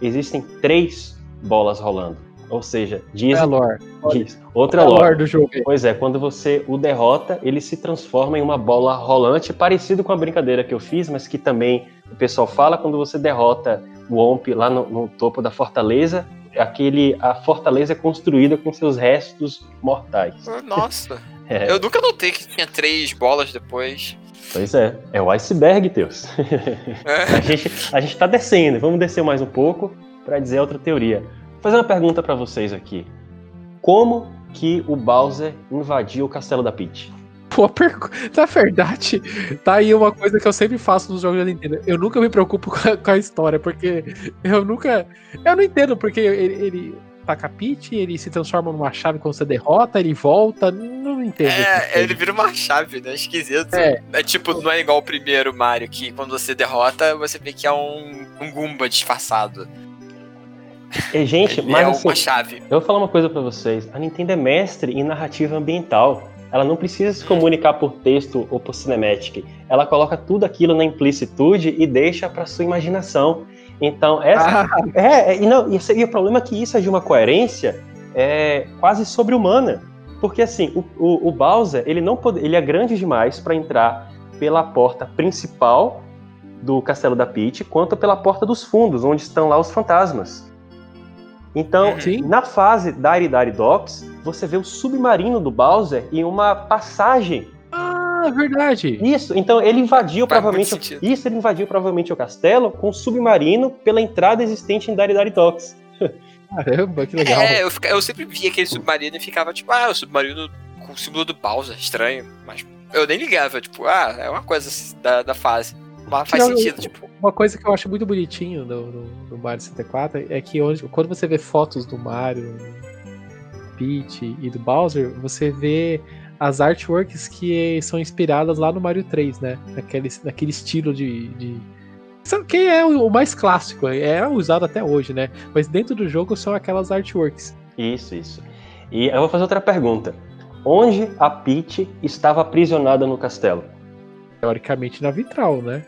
S5: existem três bolas rolando. Ou seja, dizem.
S3: lore.
S5: Isso, outra lore.
S3: lore do jogo.
S5: Pois é, quando você o derrota, ele se transforma em uma bola rolante, parecido com a brincadeira que eu fiz, mas que também o pessoal fala quando você derrota o Omp lá no, no topo da fortaleza, aquele a fortaleza é construída com seus restos mortais.
S4: Nossa,
S5: É,
S4: eu nunca notei que tinha três bolas depois.
S5: Pois é, é o iceberg, Teus. a, gente, a gente tá descendo, vamos descer mais um pouco para dizer outra teoria. Vou fazer uma pergunta para vocês aqui. Como que o Bowser invadiu o castelo da Peach?
S3: Pergu- na verdade, tá aí uma coisa que eu sempre faço nos jogos da Nintendo. Eu nunca me preocupo com a, com a história, porque eu nunca. Eu não entendo porque ele, ele taca a Peach, ele se transforma numa chave quando você derrota, ele volta. Não entendo.
S4: É, ele vira uma chave, né? Esquisito.
S3: É.
S4: É. tipo, não é igual o primeiro Mario, que quando você derrota, você vê que é um, um Goomba disfarçado.
S5: E, gente, mas
S4: é
S5: assim,
S4: uma chave.
S5: eu vou falar uma coisa pra vocês. A Nintendo é mestre em narrativa ambiental. Ela não precisa se comunicar por texto ou por cinematic. Ela coloca tudo aquilo na implicitude e deixa para sua imaginação. Então, essa.
S3: Ah,
S5: É, e, não, e, e o problema é que isso é de uma coerência é, quase sobre-humana. Porque assim, o, o, o Bowser, ele não pode, ele é grande demais para entrar pela porta principal do Castelo da Peach, quanto pela porta dos fundos, onde estão lá os fantasmas. Então,
S4: Uhum.
S3: Sim.
S5: na fase Dari Dari Docks, você vê o submarino do Bowser em uma passagem
S3: ah, verdade.
S5: isso, então ele invadiu
S4: Faz
S5: provavelmente. Isso, ele invadiu provavelmente o castelo com um submarino pela entrada existente em Dari Dari Docks.
S3: Caramba, que legal.
S4: É, eu, fica- eu sempre via aquele submarino e ficava tipo, ah, o submarino com o símbolo do Bowser, estranho. Mas eu nem ligava, tipo, ah, é uma coisa assim da, da fase. Mas faz
S3: Não,
S4: sentido, tipo.
S3: Uma coisa que eu acho muito bonitinho no, no, no Mario 64 é que onde, quando você vê fotos do Mario, Peach e do Bowser, você vê as artworks que são inspiradas lá no Mario 3, né? Naquele, naquele estilo de. de... Que é o o mais clássico, é usado até hoje, né? Mas dentro do jogo são aquelas artworks.
S5: Isso, isso. E eu vou fazer outra pergunta. Onde a Peach estava aprisionada no castelo?
S3: Teoricamente na vitral, né?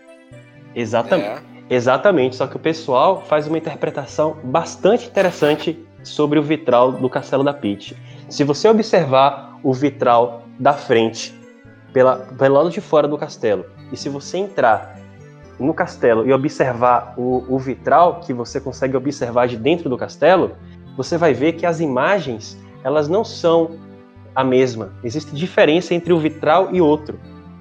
S5: Exatamente.
S4: É.
S5: Exatamente, só que o pessoal faz uma interpretação bastante interessante sobre o vitral do castelo da Peach. Se você observar o vitral da frente, pela, pelo lado de fora do castelo, e se você entrar no castelo e observar o, o vitral que você consegue observar de dentro do castelo, você vai ver que as imagens elas não são a mesma. Existe diferença entre o vitral e outro.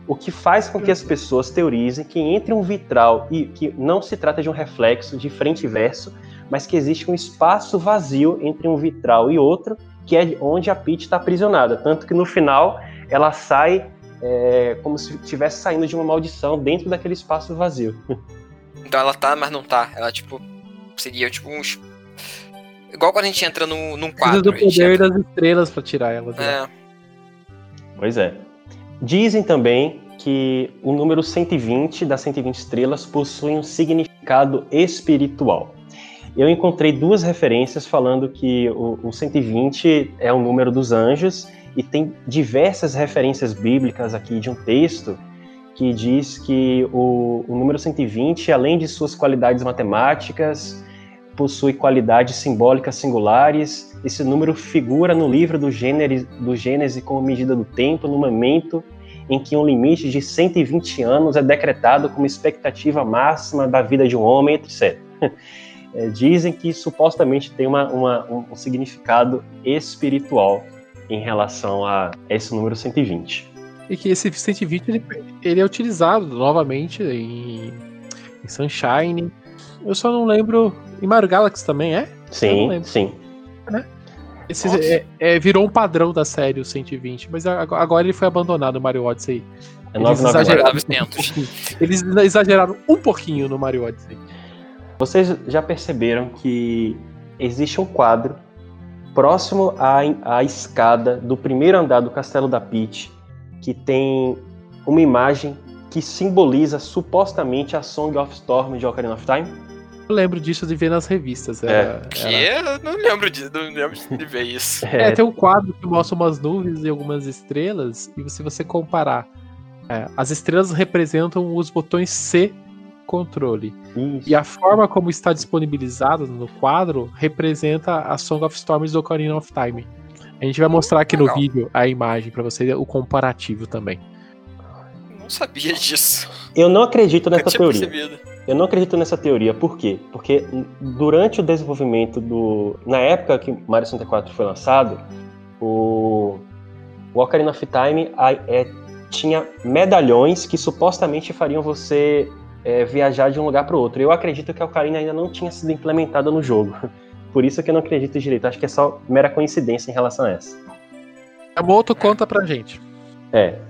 S5: O que faz com que as pessoas teorizem que entre um vitral e que não se trata de um reflexo de frente e verso, mas que existe um espaço vazio entre um vitral e outro, que é onde a Peach está aprisionada. Tanto que no final ela sai é, como se estivesse saindo de uma maldição dentro daquele espaço vazio.
S4: Então ela tá, mas não tá. Ela, tipo, seria tipo uns. Igual quando a gente entra num, num
S3: Precisa
S4: quadro.
S3: do
S4: a gente
S3: poder
S4: entra-
S3: das estrelas pra tirar ela. lá.
S4: É,
S5: Pois é. Dizem também que o número 120 das 120 estrelas possui um significado espiritual. Eu encontrei duas referências falando que o, o 120 é o número dos anjos e tem diversas referências bíblicas aqui de um texto que diz que o, o número 120, além de suas qualidades matemáticas, possui qualidades simbólicas singulares. Esse número figura no livro do Gênesis, do Gênesis como medida do tempo, no momento em que um limite de 120 anos é decretado como expectativa máxima da vida de um homem, etc. É, dizem que supostamente tem uma, uma- um, significado espiritual em relação a esse número 120.
S3: E que esse 120 ele, ele é utilizado novamente em, em Sunshine. Eu só não lembro. Em Mario Galaxy também é?
S5: Sim, sim.
S3: Esse
S4: Nossa.
S3: é- é, virou um padrão da série, o 120, mas ag- agora ele foi abandonado no Mario Odyssey.
S5: É
S3: Eles
S5: 999.
S3: exageraram.
S4: Agora 900.
S3: Eles exageraram um pouquinho no Mario Odyssey.
S5: Vocês já perceberam que existe um quadro próximo à, à escada do primeiro andar do Castelo da Peach que tem uma imagem que simboliza supostamente a Song of Storm de Ocarina of Time?
S3: Eu lembro disso de ver nas revistas.
S5: É.
S3: Era,
S4: Que
S3: era-
S4: não lembro de, não lembro de ver isso.
S3: É, tem um quadro que mostra umas nuvens e algumas estrelas, e se você comparar, é, as estrelas representam os botões C controle.
S5: Isso.
S3: E a forma como está disponibilizado no quadro representa a Song of Storms do Ocarina of Time. A gente vai mostrar aqui no
S4: Legal.
S3: vídeo a imagem pra você o comparativo também.
S4: Não sabia disso.
S5: Eu não acredito nessa
S4: tinha
S5: teoria.
S4: percebido.
S5: Eu não acredito nessa teoria. Por quê? Porque durante o desenvolvimento do. Na época que Mario 64 foi lançado, o, o Ocarina of Time é, tinha medalhões que supostamente fariam você é, viajar de um lugar para o outro. Eu acredito que a Ocarina ainda não tinha sido implementada no jogo. Por isso que eu não acredito direito. Acho que é só mera coincidência em relação a essa.
S3: A Moto conta pra gente.
S5: É.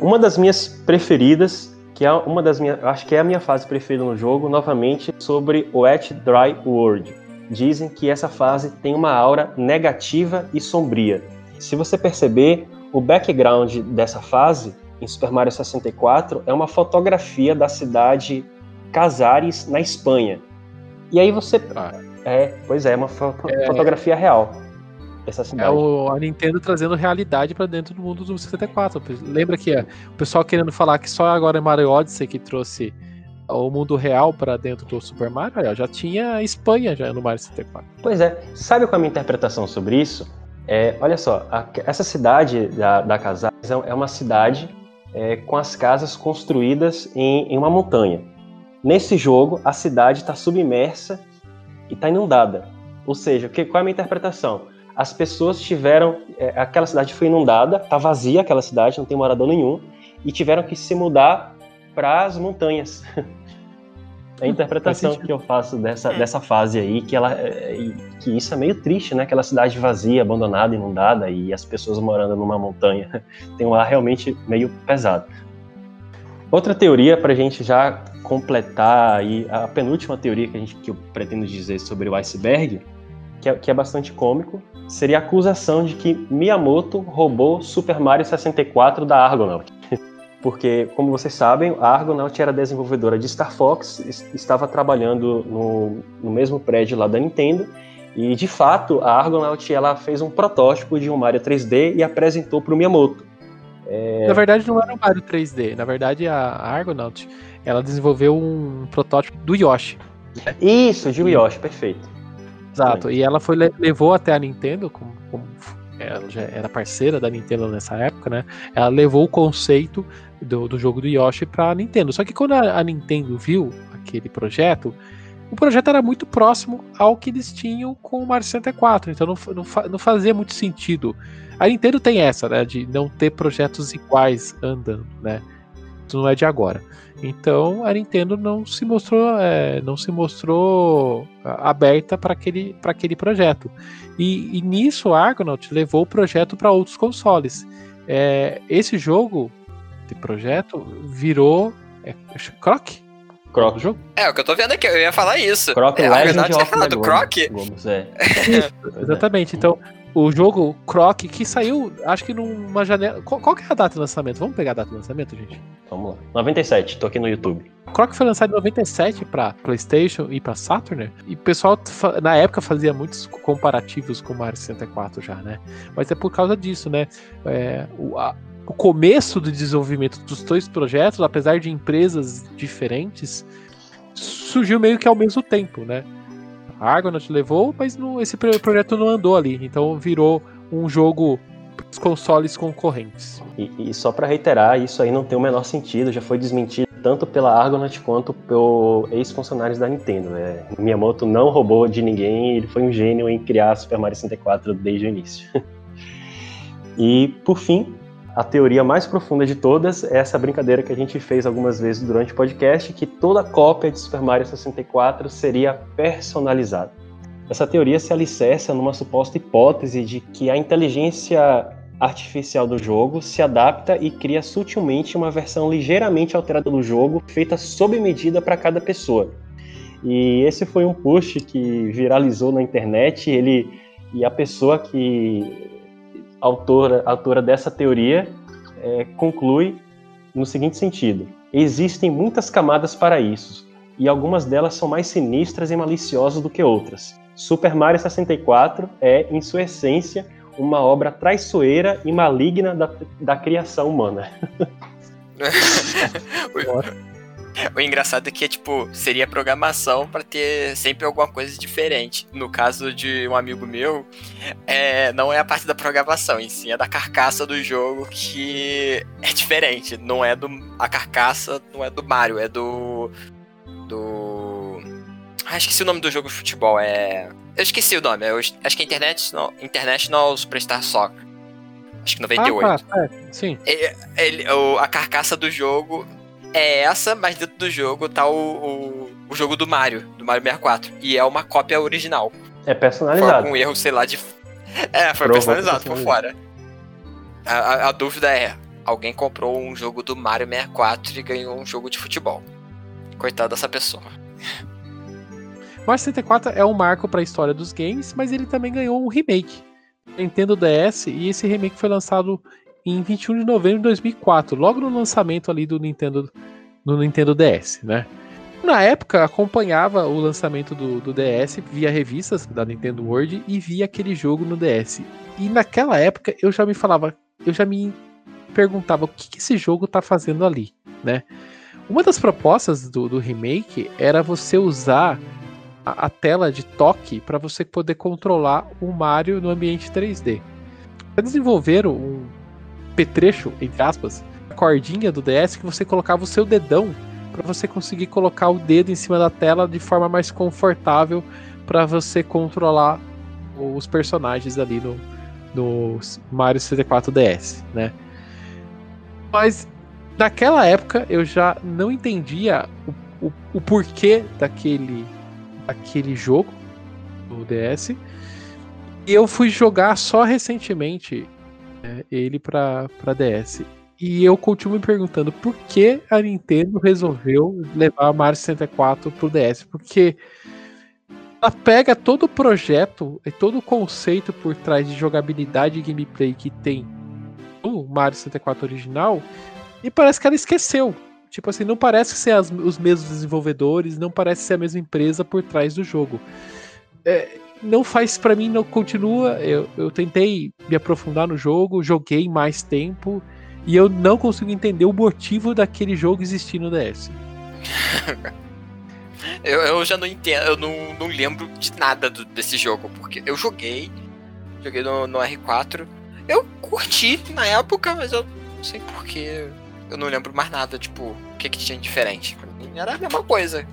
S5: Uma das minhas preferidas, que é uma das minhas, acho que é a minha fase preferida no jogo, novamente sobre o Wet Dry World. Dizem que essa fase tem uma aura negativa e sombria. Se você perceber, o background dessa fase em Super Mario 64 é uma fotografia da cidade Casares na Espanha. E aí você
S3: Ah.
S5: é, pois é, uma fo- fotografia real. Essa
S3: É
S5: cidade.
S3: o, a Nintendo trazendo realidade pra dentro do mundo do 64. Lembra que é, o pessoal querendo falar que só agora é Mario Odyssey que trouxe o mundo real pra dentro do Super Mario, ó, já tinha a Espanha já no Mario 64.
S5: Pois é, sabe qual é a minha interpretação sobre isso? É, olha só, a- essa cidade da, da Casais é é uma cidade é, com as casas construídas em, em uma montanha. Nesse jogo, a cidade está submersa e está inundada. Ou seja, que, qual é a minha interpretação? As pessoas tiveram. é, aquela cidade foi inundada, está vazia aquela cidade, não tem morador nenhum, e tiveram que se mudar para as montanhas. É a interpretação
S3: sentido.
S5: que eu faço dessa, dessa fase aí, que, ela, é, e que isso é meio triste, né? Aquela cidade vazia, abandonada, inundada, e as pessoas morando numa montanha. Tem um ar realmente meio pesado. Outra teoria, para a gente já completar aí, a penúltima teoria que, a gente, que eu pretendo dizer sobre o iceberg, que é, que é bastante cômico, seria a acusação de que Miyamoto roubou Super Mario 64 da Argonaut. Porque, como vocês sabem, a Argonaut era desenvolvedora de Star Fox, es- estava trabalhando no, no mesmo prédio lá da Nintendo, e de fato a Argonaut ela fez um protótipo de um Mario 3D e apresentou para o Miyamoto.
S3: Na verdade, não era o Mario 3D. Na verdade, a Argonaut ela desenvolveu um protótipo do Yoshi.
S5: Isso, de Yoshi, perfeito.
S3: Exato. E ela foi, le- levou até a Nintendo, como, como ela já era parceira da Nintendo nessa época, né? Ela levou o conceito do, do jogo do Yoshi pra Nintendo. Só que quando a, a Nintendo viu aquele projeto, o projeto era muito próximo ao que eles tinham com o Mario 64. Então não, não, não fazia muito sentido. A Nintendo tem essa, né? De não ter projetos iguais andando, né? Isso não é de agora. Então a Nintendo não se mostrou, é, não se mostrou ah, aberta para aquele, pra aquele projeto. E, e nisso a Argonaut levou o projeto para outros consoles. É, esse jogo, de projeto, virou é, Croc?
S5: Croc.
S3: O jogo?
S4: É, o que eu tô vendo aqui, eu ia falar isso.
S5: Croc
S4: é,
S5: Legend
S4: Argonaut
S5: of
S4: é do. Croc?
S5: Globes, é. É.
S3: Exatamente. Então, o jogo Croc, que saiu, acho que numa janela. Qual, qual que é a data de lançamento? Vamos pegar a data de lançamento, gente?
S5: Vamos lá. 97, tô aqui no YouTube.
S3: Croc foi lançado em 97 para PlayStation e para Saturn, né? e o pessoal na época fazia muitos comparativos com o Mario 64 já, né? Mas é por causa disso, né? É, o, a- o começo do desenvolvimento dos dois projetos, apesar de empresas diferentes, surgiu meio que ao mesmo tempo, né? A Argonaut levou, mas não- esse pro- projeto não andou ali, então virou um jogo para os consoles concorrentes.
S5: E, e só pra reiterar, isso aí não tem o menor sentido, já foi desmentido tanto pela Argonaut quanto por ex-funcionários da Nintendo. Né? Miyamoto não roubou de ninguém, ele foi um gênio em criar Super Mario 64 desde o início. e, por fim, a teoria mais profunda de todas é essa brincadeira que a gente fez algumas vezes durante o podcast, que toda cópia de Super Mario 64 seria personalizada. Essa teoria se alicerça numa suposta hipótese de que a inteligência artificial do jogo se adapta e cria sutilmente uma versão ligeiramente alterada do jogo, feita sob medida para cada pessoa. E esse foi um post que viralizou na internet. Ele e a pessoa que autora, autora dessa teoria é, conclui no seguinte sentido: existem muitas camadas para isso e algumas delas são mais sinistras e maliciosas do que outras. Super Mario 64 é, em sua essência, uma obra traiçoeira e maligna da, da criação humana.
S4: O engraçado é que, tipo, seria programação pra ter sempre alguma coisa diferente. No caso de um amigo meu, é, não é a parte da programação, em si é da carcaça do jogo que é diferente. Não é do. A carcaça não é do Mario, é do. Do. Ah, esqueci o nome do jogo de futebol. É. Eu esqueci o nome. Eu, acho que é International, International Superstar Soccer. Acho que 98.
S3: Ah, tá, é, sim.
S4: É- ele- o- a carcaça do jogo é essa, mas dentro do jogo tá o, o, o jogo do Mario, do Mario 64. E é uma cópia original.
S5: É
S4: Foi
S5: personalizado.
S4: algum erro, sei lá, de. É, foi
S5: Provou
S4: personalizado por fora. A, a- a dúvida é: alguém comprou um jogo do Mario 64 e ganhou um jogo de futebol. Coitado dessa pessoa.
S3: Mario 64 é um marco para a história dos games, mas ele também ganhou um remake. Nintendo DS, e esse remake foi lançado em 21 de novembro de 2004, logo no lançamento ali do Nintendo, no Nintendo DS, né? Na época, acompanhava o lançamento do, do DS via revistas da Nintendo World e via aquele jogo no DS. E naquela época eu já me falava, eu já me perguntava o que, que esse jogo tá fazendo ali, né? Uma das propostas do, do remake era você usar a, a tela de toque para você poder controlar o Mario no ambiente 3D. Eles desenvolveram um petrecho, entre aspas, a cordinha do DS que você colocava o seu dedão para você conseguir colocar o dedo em cima da tela de forma mais confortável para você controlar os personagens ali no, no Mario 64 DS, né? Mas naquela época eu já não entendia o, o, o porquê daquele, daquele jogo do DS. E eu fui jogar só recentemente é, ele para DS. E eu continuo me perguntando por que a Nintendo resolveu levar Mario 64 pro DS. Porque ela pega todo o projeto e todo o conceito por trás de jogabilidade e gameplay que tem o Mario 64 original e parece que ela esqueceu. Tipo assim, não parece ser as, os mesmos desenvolvedores, não parece ser a mesma empresa por trás do jogo. É, não faz para mim, não continua. Eu, eu tentei me aprofundar no jogo, joguei mais tempo e eu não consigo entender o motivo daquele jogo existir no DS.
S4: eu, eu já não entendo, eu não, não lembro de nada do, desse jogo, porque eu joguei, joguei no, no R4, eu curti na época, mas eu não sei porquê, eu não lembro mais nada, tipo, o que, que tinha diferente. Pra mim era a mesma coisa.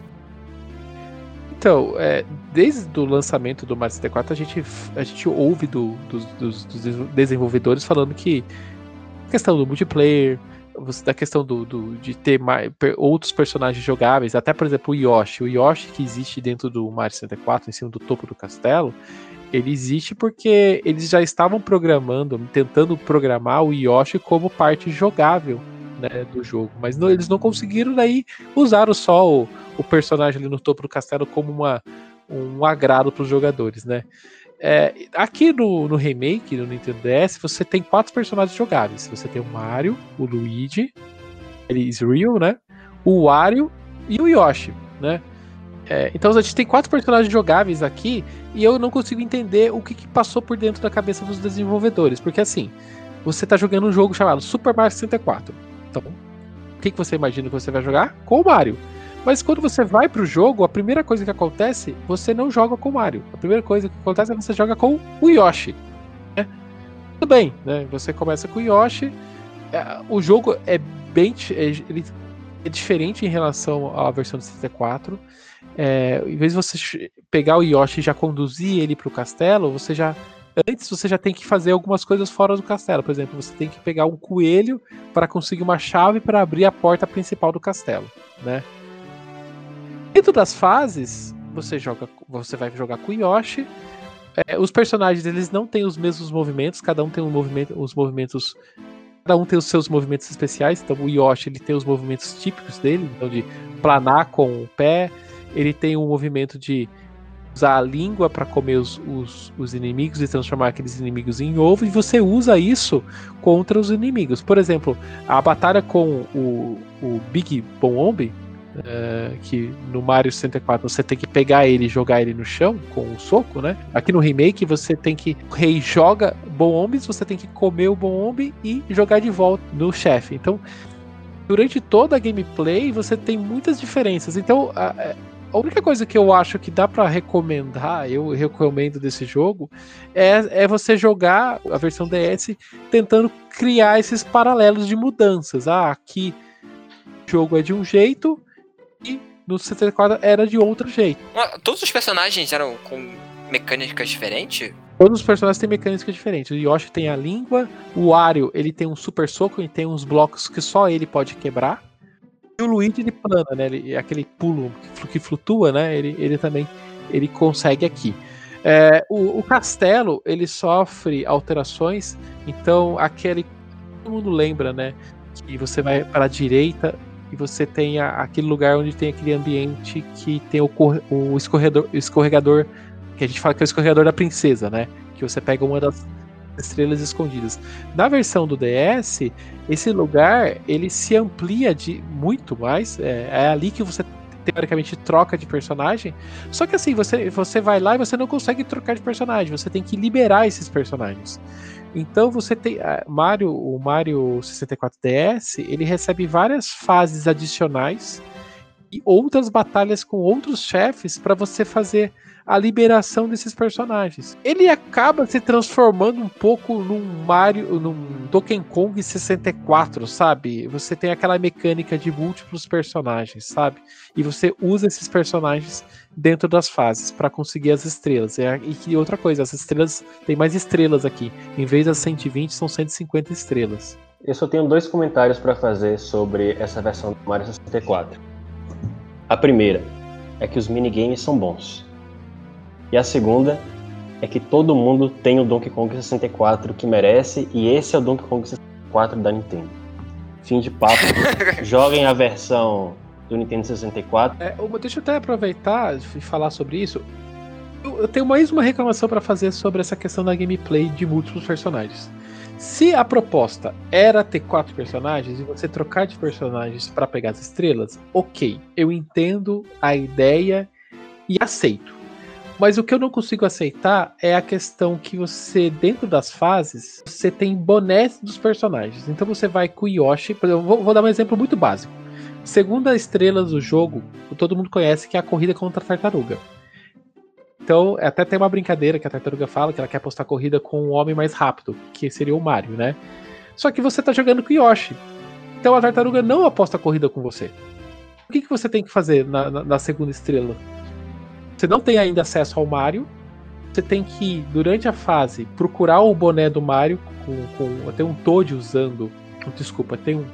S3: Então, é, desde o lançamento do Mario 64, a gente, a gente ouve do, dos, dos, dos desenvolvedores falando que questão do multiplayer, da questão do, do, de ter mais, outros personagens jogáveis, até por exemplo o Yoshi. O Yoshi que existe dentro do Mario 64, em cima do topo do castelo, ele existe porque eles já estavam programando, tentando programar o Yoshi como parte jogável né, do jogo, mas não, eles não conseguiram daí usaram só o personagem ali no topo do castelo como uma, um agrado para os jogadores, né? É, aqui no, no, remake do Nintendo DS, você tem quatro personagens jogáveis. Você tem o Mario, o Luigi, ele is real, né? O Wario e o Yoshi, né? É, então a gente tem quatro personagens jogáveis aqui e eu não consigo entender o que, que, passou por dentro da cabeça dos desenvolvedores. Porque assim, você está jogando um jogo chamado Super Mario 64. Então, o que, que você imagina que você vai jogar? Com o Mario. Mas quando você vai pro jogo, a primeira coisa que acontece, você não joga com o Mario. A primeira coisa que acontece é que você joga com o Yoshi. Né? Tudo bem, né? Você começa com o Yoshi. É, o jogo é bem. É, ele é diferente em relação à versão do 64. É, em vez de você pegar o Yoshi e já conduzir ele pro castelo, você já. Antes você já tem que fazer algumas coisas fora do castelo. Por exemplo, você tem que pegar um coelho para conseguir uma chave para abrir a porta principal do castelo, né? Dentro das fases, você joga, você vai jogar com o Yoshi. É, os personagens eles não têm os mesmos movimentos, cada um tem um movimento, os movimentos, cada um tem os seus movimentos especiais. Então o Yoshi ele tem os movimentos típicos dele, então de planar com o pé. Ele tem um movimento de usar a língua para comer os, os, os, inimigos e transformar aqueles inimigos em ovo, e você usa isso contra os inimigos. Por exemplo, a batalha com o, o Big Bomb, Uh, que no Mario 64 você tem que pegar ele e jogar ele no chão com um soco, né? Aqui no remake você tem que rei joga bombes, você tem que comer o bombe e jogar de volta no chefe. Então, durante toda a gameplay você tem muitas diferenças. Então, a, a única coisa que eu acho que dá para recomendar, eu recomendo desse jogo, é, é você jogar a versão DS tentando criar esses paralelos de mudanças. Ah, aqui o jogo é de um jeito, no 64 era de outro jeito.
S4: Todos os personagens eram com mecânicas diferentes?
S3: Todos os personagens têm mecânicas diferentes. O Yoshi tem a língua, o Wario ele tem um super soco e tem uns blocos que só ele pode quebrar. E o Luigi ele plana, né? Ele, aquele pulo que flutua, né? Ele, ele também ele consegue aqui. É, o, o, castelo ele sofre alterações, então aquele todo mundo lembra, né? Que você vai para a direita e você tem a, aquele lugar onde tem aquele ambiente que tem o, o escorredor, escorregador, que a gente fala que é o escorregador da princesa, né? Que você pega uma das estrelas escondidas. Na versão do DS, esse lugar ele se amplia de muito mais. É, é ali que você teoricamente troca de personagem. Só que assim, você, você vai lá e você não consegue trocar de personagem, você tem que liberar esses personagens. Então você tem Mario, o Mario 64 DS, ele recebe várias fases adicionais e outras batalhas com outros chefes para você fazer a liberação desses personagens. Ele acaba se transformando um pouco num Mario, num Donkey Kong 64, sabe? Você tem aquela mecânica de múltiplos personagens, sabe? E você usa esses personagens dentro das fases para conseguir as estrelas. E que outra coisa, as estrelas tem mais estrelas aqui. Em vez das 120 são 150 estrelas.
S5: Eu só tenho dois comentários para fazer sobre essa versão do Mario 64. A primeira é que os minigames são bons. E a segunda é que todo mundo tem o Donkey Kong 64 que merece, e esse é o Donkey Kong 64 da Nintendo. Fim de papo. Joguem a versão do Nintendo 64.
S3: É, deixa eu até aproveitar e falar sobre isso. Eu, eu tenho mais uma reclamação para fazer sobre essa questão da gameplay de múltiplos personagens. Se a proposta era ter quatro personagens e você trocar de personagens para pegar as estrelas, ok, eu entendo a ideia e aceito. Mas o que eu não consigo aceitar é a questão que você, dentro das fases, você tem bonés dos personagens. Então você vai com o Yoshi. Eu vou, vou dar um exemplo muito básico. Segunda estrela do jogo, todo mundo conhece que é a corrida contra a tartaruga. Então, até tem uma brincadeira que a tartaruga fala que ela quer apostar corrida com o homem mais rápido, que seria o Mario, né? Só que você tá jogando com o Yoshi. Então a tartaruga não aposta corrida com você. O que, que você tem que fazer na, na, na segunda estrela? Você não tem ainda acesso ao Mario. Você tem que, durante a fase, procurar o boné do Mario. Com, com, tem um Toad usando. Desculpa, tem um,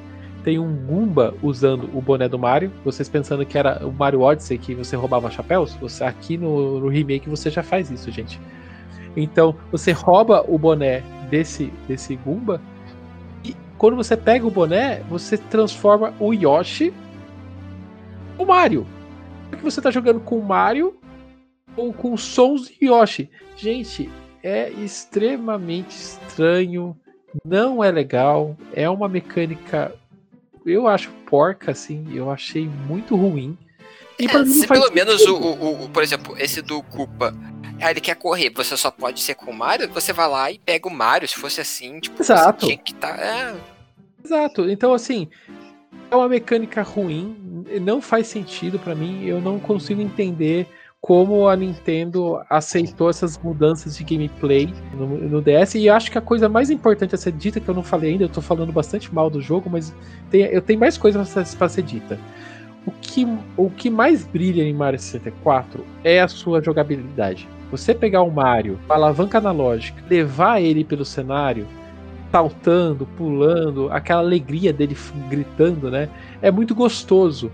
S3: tem um Goomba usando o boné do Mario. Vocês pensando que era o Mario Odyssey que você roubava chapéus? Você, aqui no, no remake você já faz isso, gente. Então, você rouba o boné desse, desse Goomba. E quando você pega o boné, você transforma o Yoshi o Mario. Porque você está jogando com o Mario com, com sons de Yoshi. Gente, é extremamente estranho, não é legal, é uma mecânica, eu acho porca, assim, eu achei muito ruim.
S4: E é, se pelo menos o, o, o, por exemplo, esse do Koopa, ah, ele quer correr, você só pode ser com o Mario, você vai lá e pega o Mario, se fosse assim, tipo,
S3: Exato.
S4: tinha que tá, é...
S3: Exato, então assim, é uma mecânica ruim, não faz sentido para mim, eu não consigo entender como a Nintendo aceitou essas mudanças de gameplay no, no, DS. E acho que a coisa mais importante a ser dita, que eu não falei ainda, eu tô falando bastante mal do jogo, mas tem, eu tenho mais coisas para ser dita. O que, o que mais brilha em Mario 64 é a sua jogabilidade. Você pegar o Mario, a alavanca analógica, levar ele pelo cenário, saltando, pulando, aquela alegria dele gritando, né? É muito gostoso.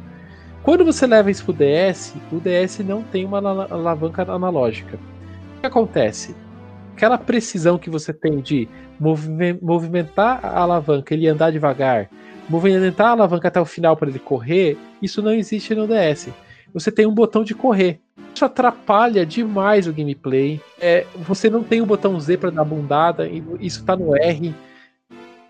S3: Quando você leva isso pro DS, o DS não tem uma alavanca analógica. O que acontece? Aquela precisão que você tem de movimentar a alavanca, ele andar devagar, movimentar a alavanca até o final para ele correr, isso não existe no DS. Você tem um botão de correr. Isso atrapalha demais o gameplay. É, você não tem o botão Z para dar bundada, isso está no R.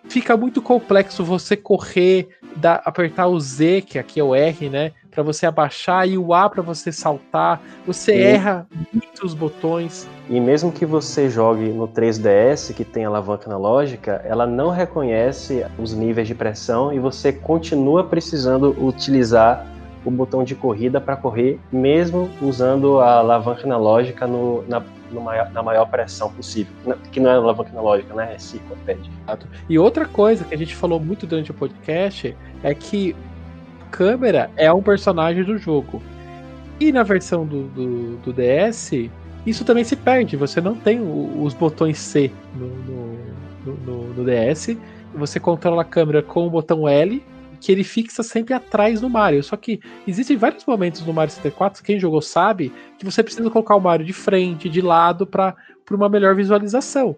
S3: Fica muito complexo você correr, dar, apertar o Z, que aqui é o R, né? Para você abaixar e o A para você saltar. Você e... erra muitos botões.
S5: E mesmo que você jogue no 3DS, que tem alavanca analógica, ela não reconhece os níveis de pressão e você continua precisando utilizar o botão de corrida para correr, mesmo usando a alavanca analógica no, na, maior, na maior pressão possível. Que não é alavanca analógica, né? É pede.
S3: E outra coisa que a gente falou muito durante o podcast é que câmera é um personagem do jogo. E na versão do, do, do DS, isso também se perde. Você não tem o, os botões C no, no, no, no, DS. Você controla a câmera com o botão L, que ele fixa sempre atrás do Mario. Só que existem vários momentos no Mario 64, quem jogou sabe, que você precisa colocar o Mario de frente, de lado, para uma melhor visualização.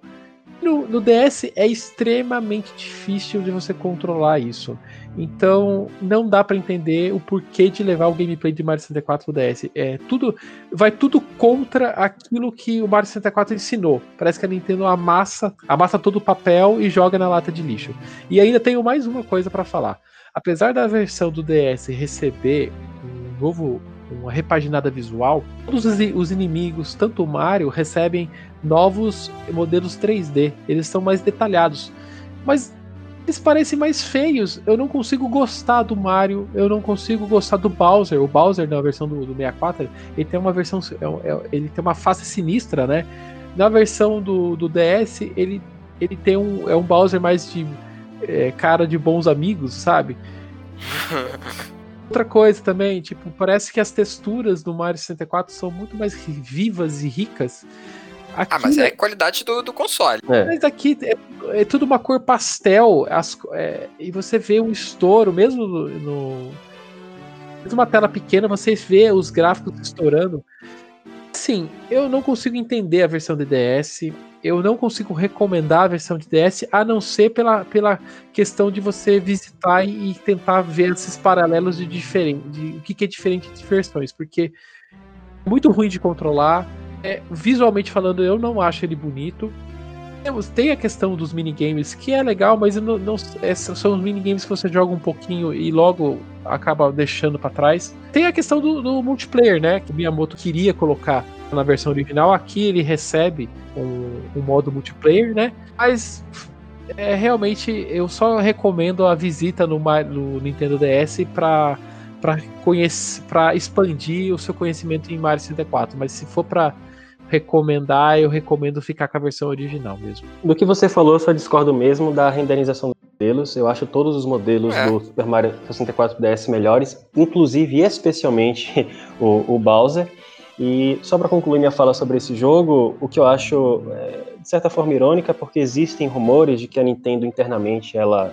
S3: No, no, DS é extremamente difícil de você controlar isso. Então não dá para entender o porquê de levar o gameplay de Mario 64 no DS. É tudo vai tudo contra aquilo que o Mario 64 ensinou. Parece que a Nintendo amassa, amassa todo o papel e joga na lata de lixo. E ainda tenho mais uma coisa para falar. Apesar da versão do DS receber novo, uma repaginada visual, todos os, os inimigos, tanto o Mario, recebem novos modelos 3D. Eles são mais detalhados. Mas eles parecem mais feios. Eu não consigo gostar do Mario, eu não consigo gostar do Bowser. O Bowser, na versão do, do 64, ele tem uma versão. É, é, ele tem uma face sinistra, né? Na versão do, do DS, ele, ele tem um. É um Bowser mais de é, cara de bons amigos, sabe? Outra coisa também, tipo, parece que as texturas do Mario 64 são muito mais vivas e ricas.
S4: Aqui, ah, mas é a qualidade do, do console.
S3: É. Mas aqui é, é, tudo uma cor pastel. As, é, e você vê um estouro, mesmo no, no. Mesmo uma tela pequena, você vê os gráficos estourando. Sim, eu não consigo entender a versão de DS. Eu não consigo recomendar a versão de DS, a não ser pela, pela questão de você visitar e, e tentar ver esses paralelos de diferente, de o que, que é diferente de versões, porque é muito ruim de controlar é, visualmente falando, eu não acho ele bonito. Tem a questão dos minigames, que é legal, mas não, não é, são os minigames que você joga um pouquinho e logo acaba deixando para trás. Tem a questão do, do, multiplayer, né? Que o Miyamoto queria colocar na versão original. Aqui ele recebe um, um modo multiplayer, né? Mas é, realmente eu só recomendo a visita no, no Nintendo DS para para expandir o seu conhecimento em Mario 64, mas se for para recomendar, eu recomendo ficar com a versão original mesmo.
S5: Do que você falou, eu só discordo mesmo da renderização dos modelos. Eu acho todos os modelos é. do Super Mario 64 DS melhores, inclusive e especialmente o, o Bowser. E só para concluir minha fala sobre esse jogo, o que eu acho é, de certa forma irônica, porque existem rumores de que a Nintendo internamente ela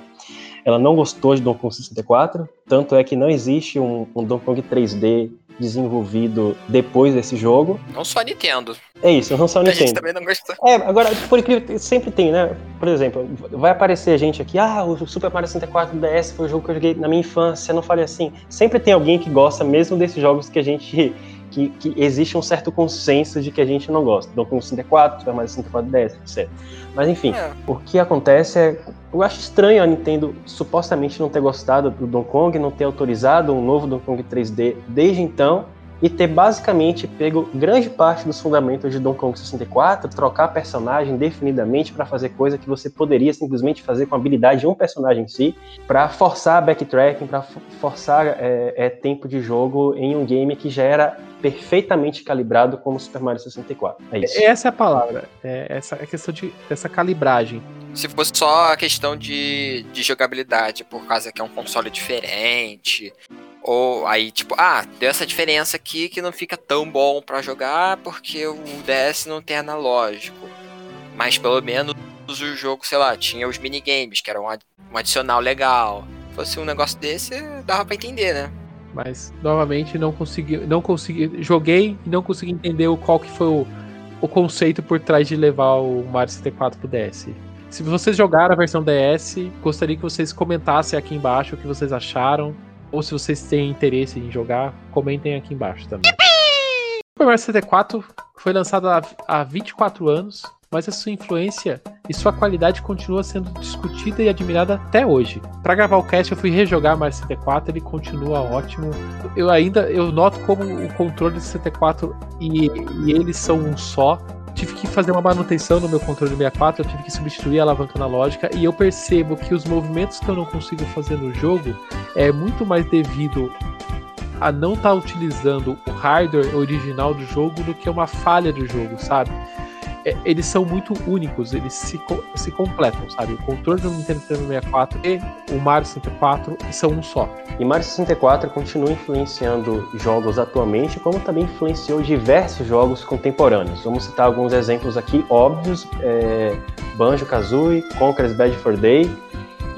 S5: ela não gostou de Donkey Kong 64, tanto é que não existe um, um Donkey Kong 3D desenvolvido depois desse jogo.
S4: Não só a Nintendo.
S5: É isso, não só a Nintendo. A
S4: gente também não gostou.
S5: É, agora, por incrível, sempre tem, né? Por exemplo, vai aparecer gente aqui, ah, o Super Mario 64 DS foi o jogo que eu joguei na minha infância, não falei assim. Sempre tem alguém que gosta mesmo desses jogos que a gente que, que, existe um certo consenso de que a gente não gosta. Donkey Kong 64, Super Mario 64 DS, etc. Mas enfim, é. o que acontece é. Eu acho estranho a Nintendo supostamente não ter gostado do Donkey Kong, não ter autorizado um novo Donkey Kong 3D desde então e ter basicamente pego grande parte dos fundamentos de Donkey Kong 64, trocar personagem definidamente para fazer coisa que você poderia simplesmente fazer com a habilidade de um personagem em si, para forçar backtracking, para forçar é, é, tempo de jogo em um game que já era perfeitamente calibrado como Super Mario 64. É isso.
S3: Essa é a palavra, é essa é a questão de, dessa calibragem.
S4: Se fosse só a questão de, de jogabilidade, por causa que é um console diferente, ou aí, tipo, ah, deu essa diferença aqui que não fica tão bom para jogar porque o DS não tem analógico. Mas pelo menos o jogo, sei lá, tinha os minigames, que era um, um adicional legal. Se fosse um negócio desse, dava para entender, né?
S3: Mas novamente não consegui, não consegui, joguei e não consegui entender qual que foi o, o conceito por trás de levar o Mario 64 pro DS. Se vocês jogaram a versão DS, gostaria que vocês comentassem aqui embaixo o que vocês acharam. Ou se vocês têm interesse em jogar, comentem aqui embaixo também. Super Mario 64 foi lançado há, há 24 anos, mas a sua influência e sua qualidade continua sendo discutida e admirada até hoje. Para gravar o cast, eu fui rejogar Mario 64, ele continua ótimo. Eu ainda eu noto como o controle do 64 e, e eles são um só tive que fazer uma manutenção no meu controle 64, eu tive que substituir a alavanca analógica e eu percebo que os movimentos que eu não consigo fazer no jogo é muito mais devido a não estar tá utilizando o hardware original do jogo do que uma falha do jogo, sabe? É, eles são muito únicos, eles se, se completam, sabe? O controle do Nintendo 64 e o Mario 64 são um só.
S5: E Mario 64 continua influenciando jogos atualmente, como também influenciou diversos jogos contemporâneos. Vamos citar alguns exemplos aqui óbvios: é, Banjo-Kazooie, Conker's Bad for Day,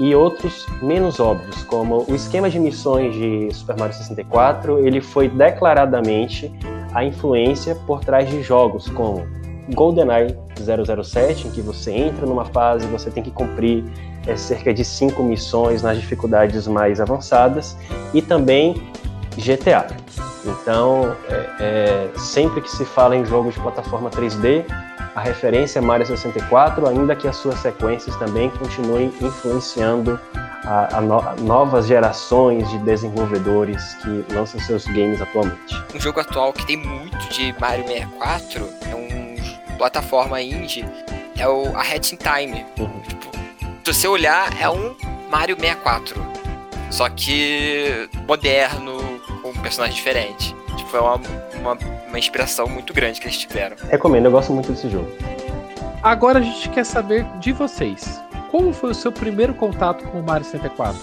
S5: e outros menos óbvios, como o esquema de missões de Super Mario 64, ele foi declaradamente a influência por trás de jogos como GoldenEye 007, em que você entra numa fase, você tem que cumprir é, cerca de cinco missões nas dificuldades mais avançadas, e também GTA. Então, é, é, sempre que se fala em jogos de plataforma 3D, a referência é Mario 64, ainda que as suas sequências também continuem influenciando a, a no, novas gerações de desenvolvedores que lançam seus games atualmente.
S4: Um jogo atual que tem muito de Mario 64 é um plataforma indie, é o a Hat in Time.
S5: Uhum.
S4: Tipo, se você olhar, é um Mario 64. Só que moderno, com um personagem diferente. Tipo, é uma, uma, uma inspiração muito grande que eles tiveram.
S5: Recomendo, eu gosto muito desse jogo.
S3: Agora a gente quer saber de vocês. Como foi o seu primeiro contato com o Mario 64?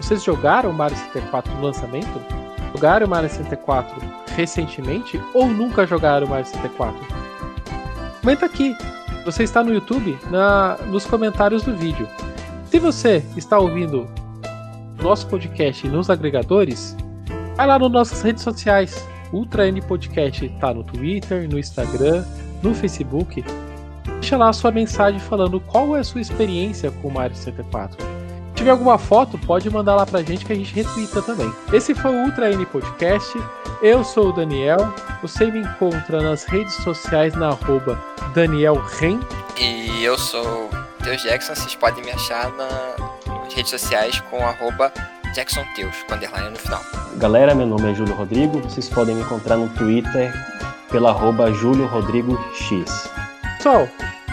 S3: Vocês jogaram o Mario 64 no lançamento? Jogaram o Mario 64 recentemente ou nunca jogaram o Mario 64? Comenta aqui. Você está no YouTube, na, nos comentários do vídeo. Se você está ouvindo nosso podcast nos agregadores, vai lá nas nossas redes sociais. Ultra N Podcast está no Twitter, no Instagram, no Facebook. Deixa lá a sua mensagem falando qual é a sua experiência com o Mario 64. Se tiver alguma foto, pode mandar lá pra gente que a gente retweeta também. Esse foi o Ultra N Podcast. Eu sou o Daniel. Você me encontra nas redes sociais na arroba Daniel Ren.
S4: E eu sou o Teus Jackson, vocês podem me achar na, nas redes sociais com arroba Jackson Teus, com underline no final.
S5: Galera, meu nome é Júlio Rodrigo. Vocês podem me encontrar no Twitter pela arroba Júlio Rodrigo X.
S3: Pessoal,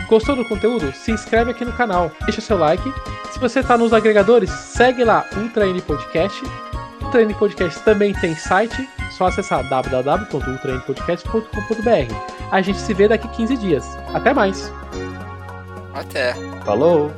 S3: gostou do conteúdo? Se inscreve aqui no canal, deixa seu like. Se você está nos agregadores, segue lá Ultra N Podcast. Ultra N Podcast também tem site, só acessar www.ultranpodcast.com.br. A gente se vê daqui 15 dias. Até mais!
S4: Até!
S5: Falou!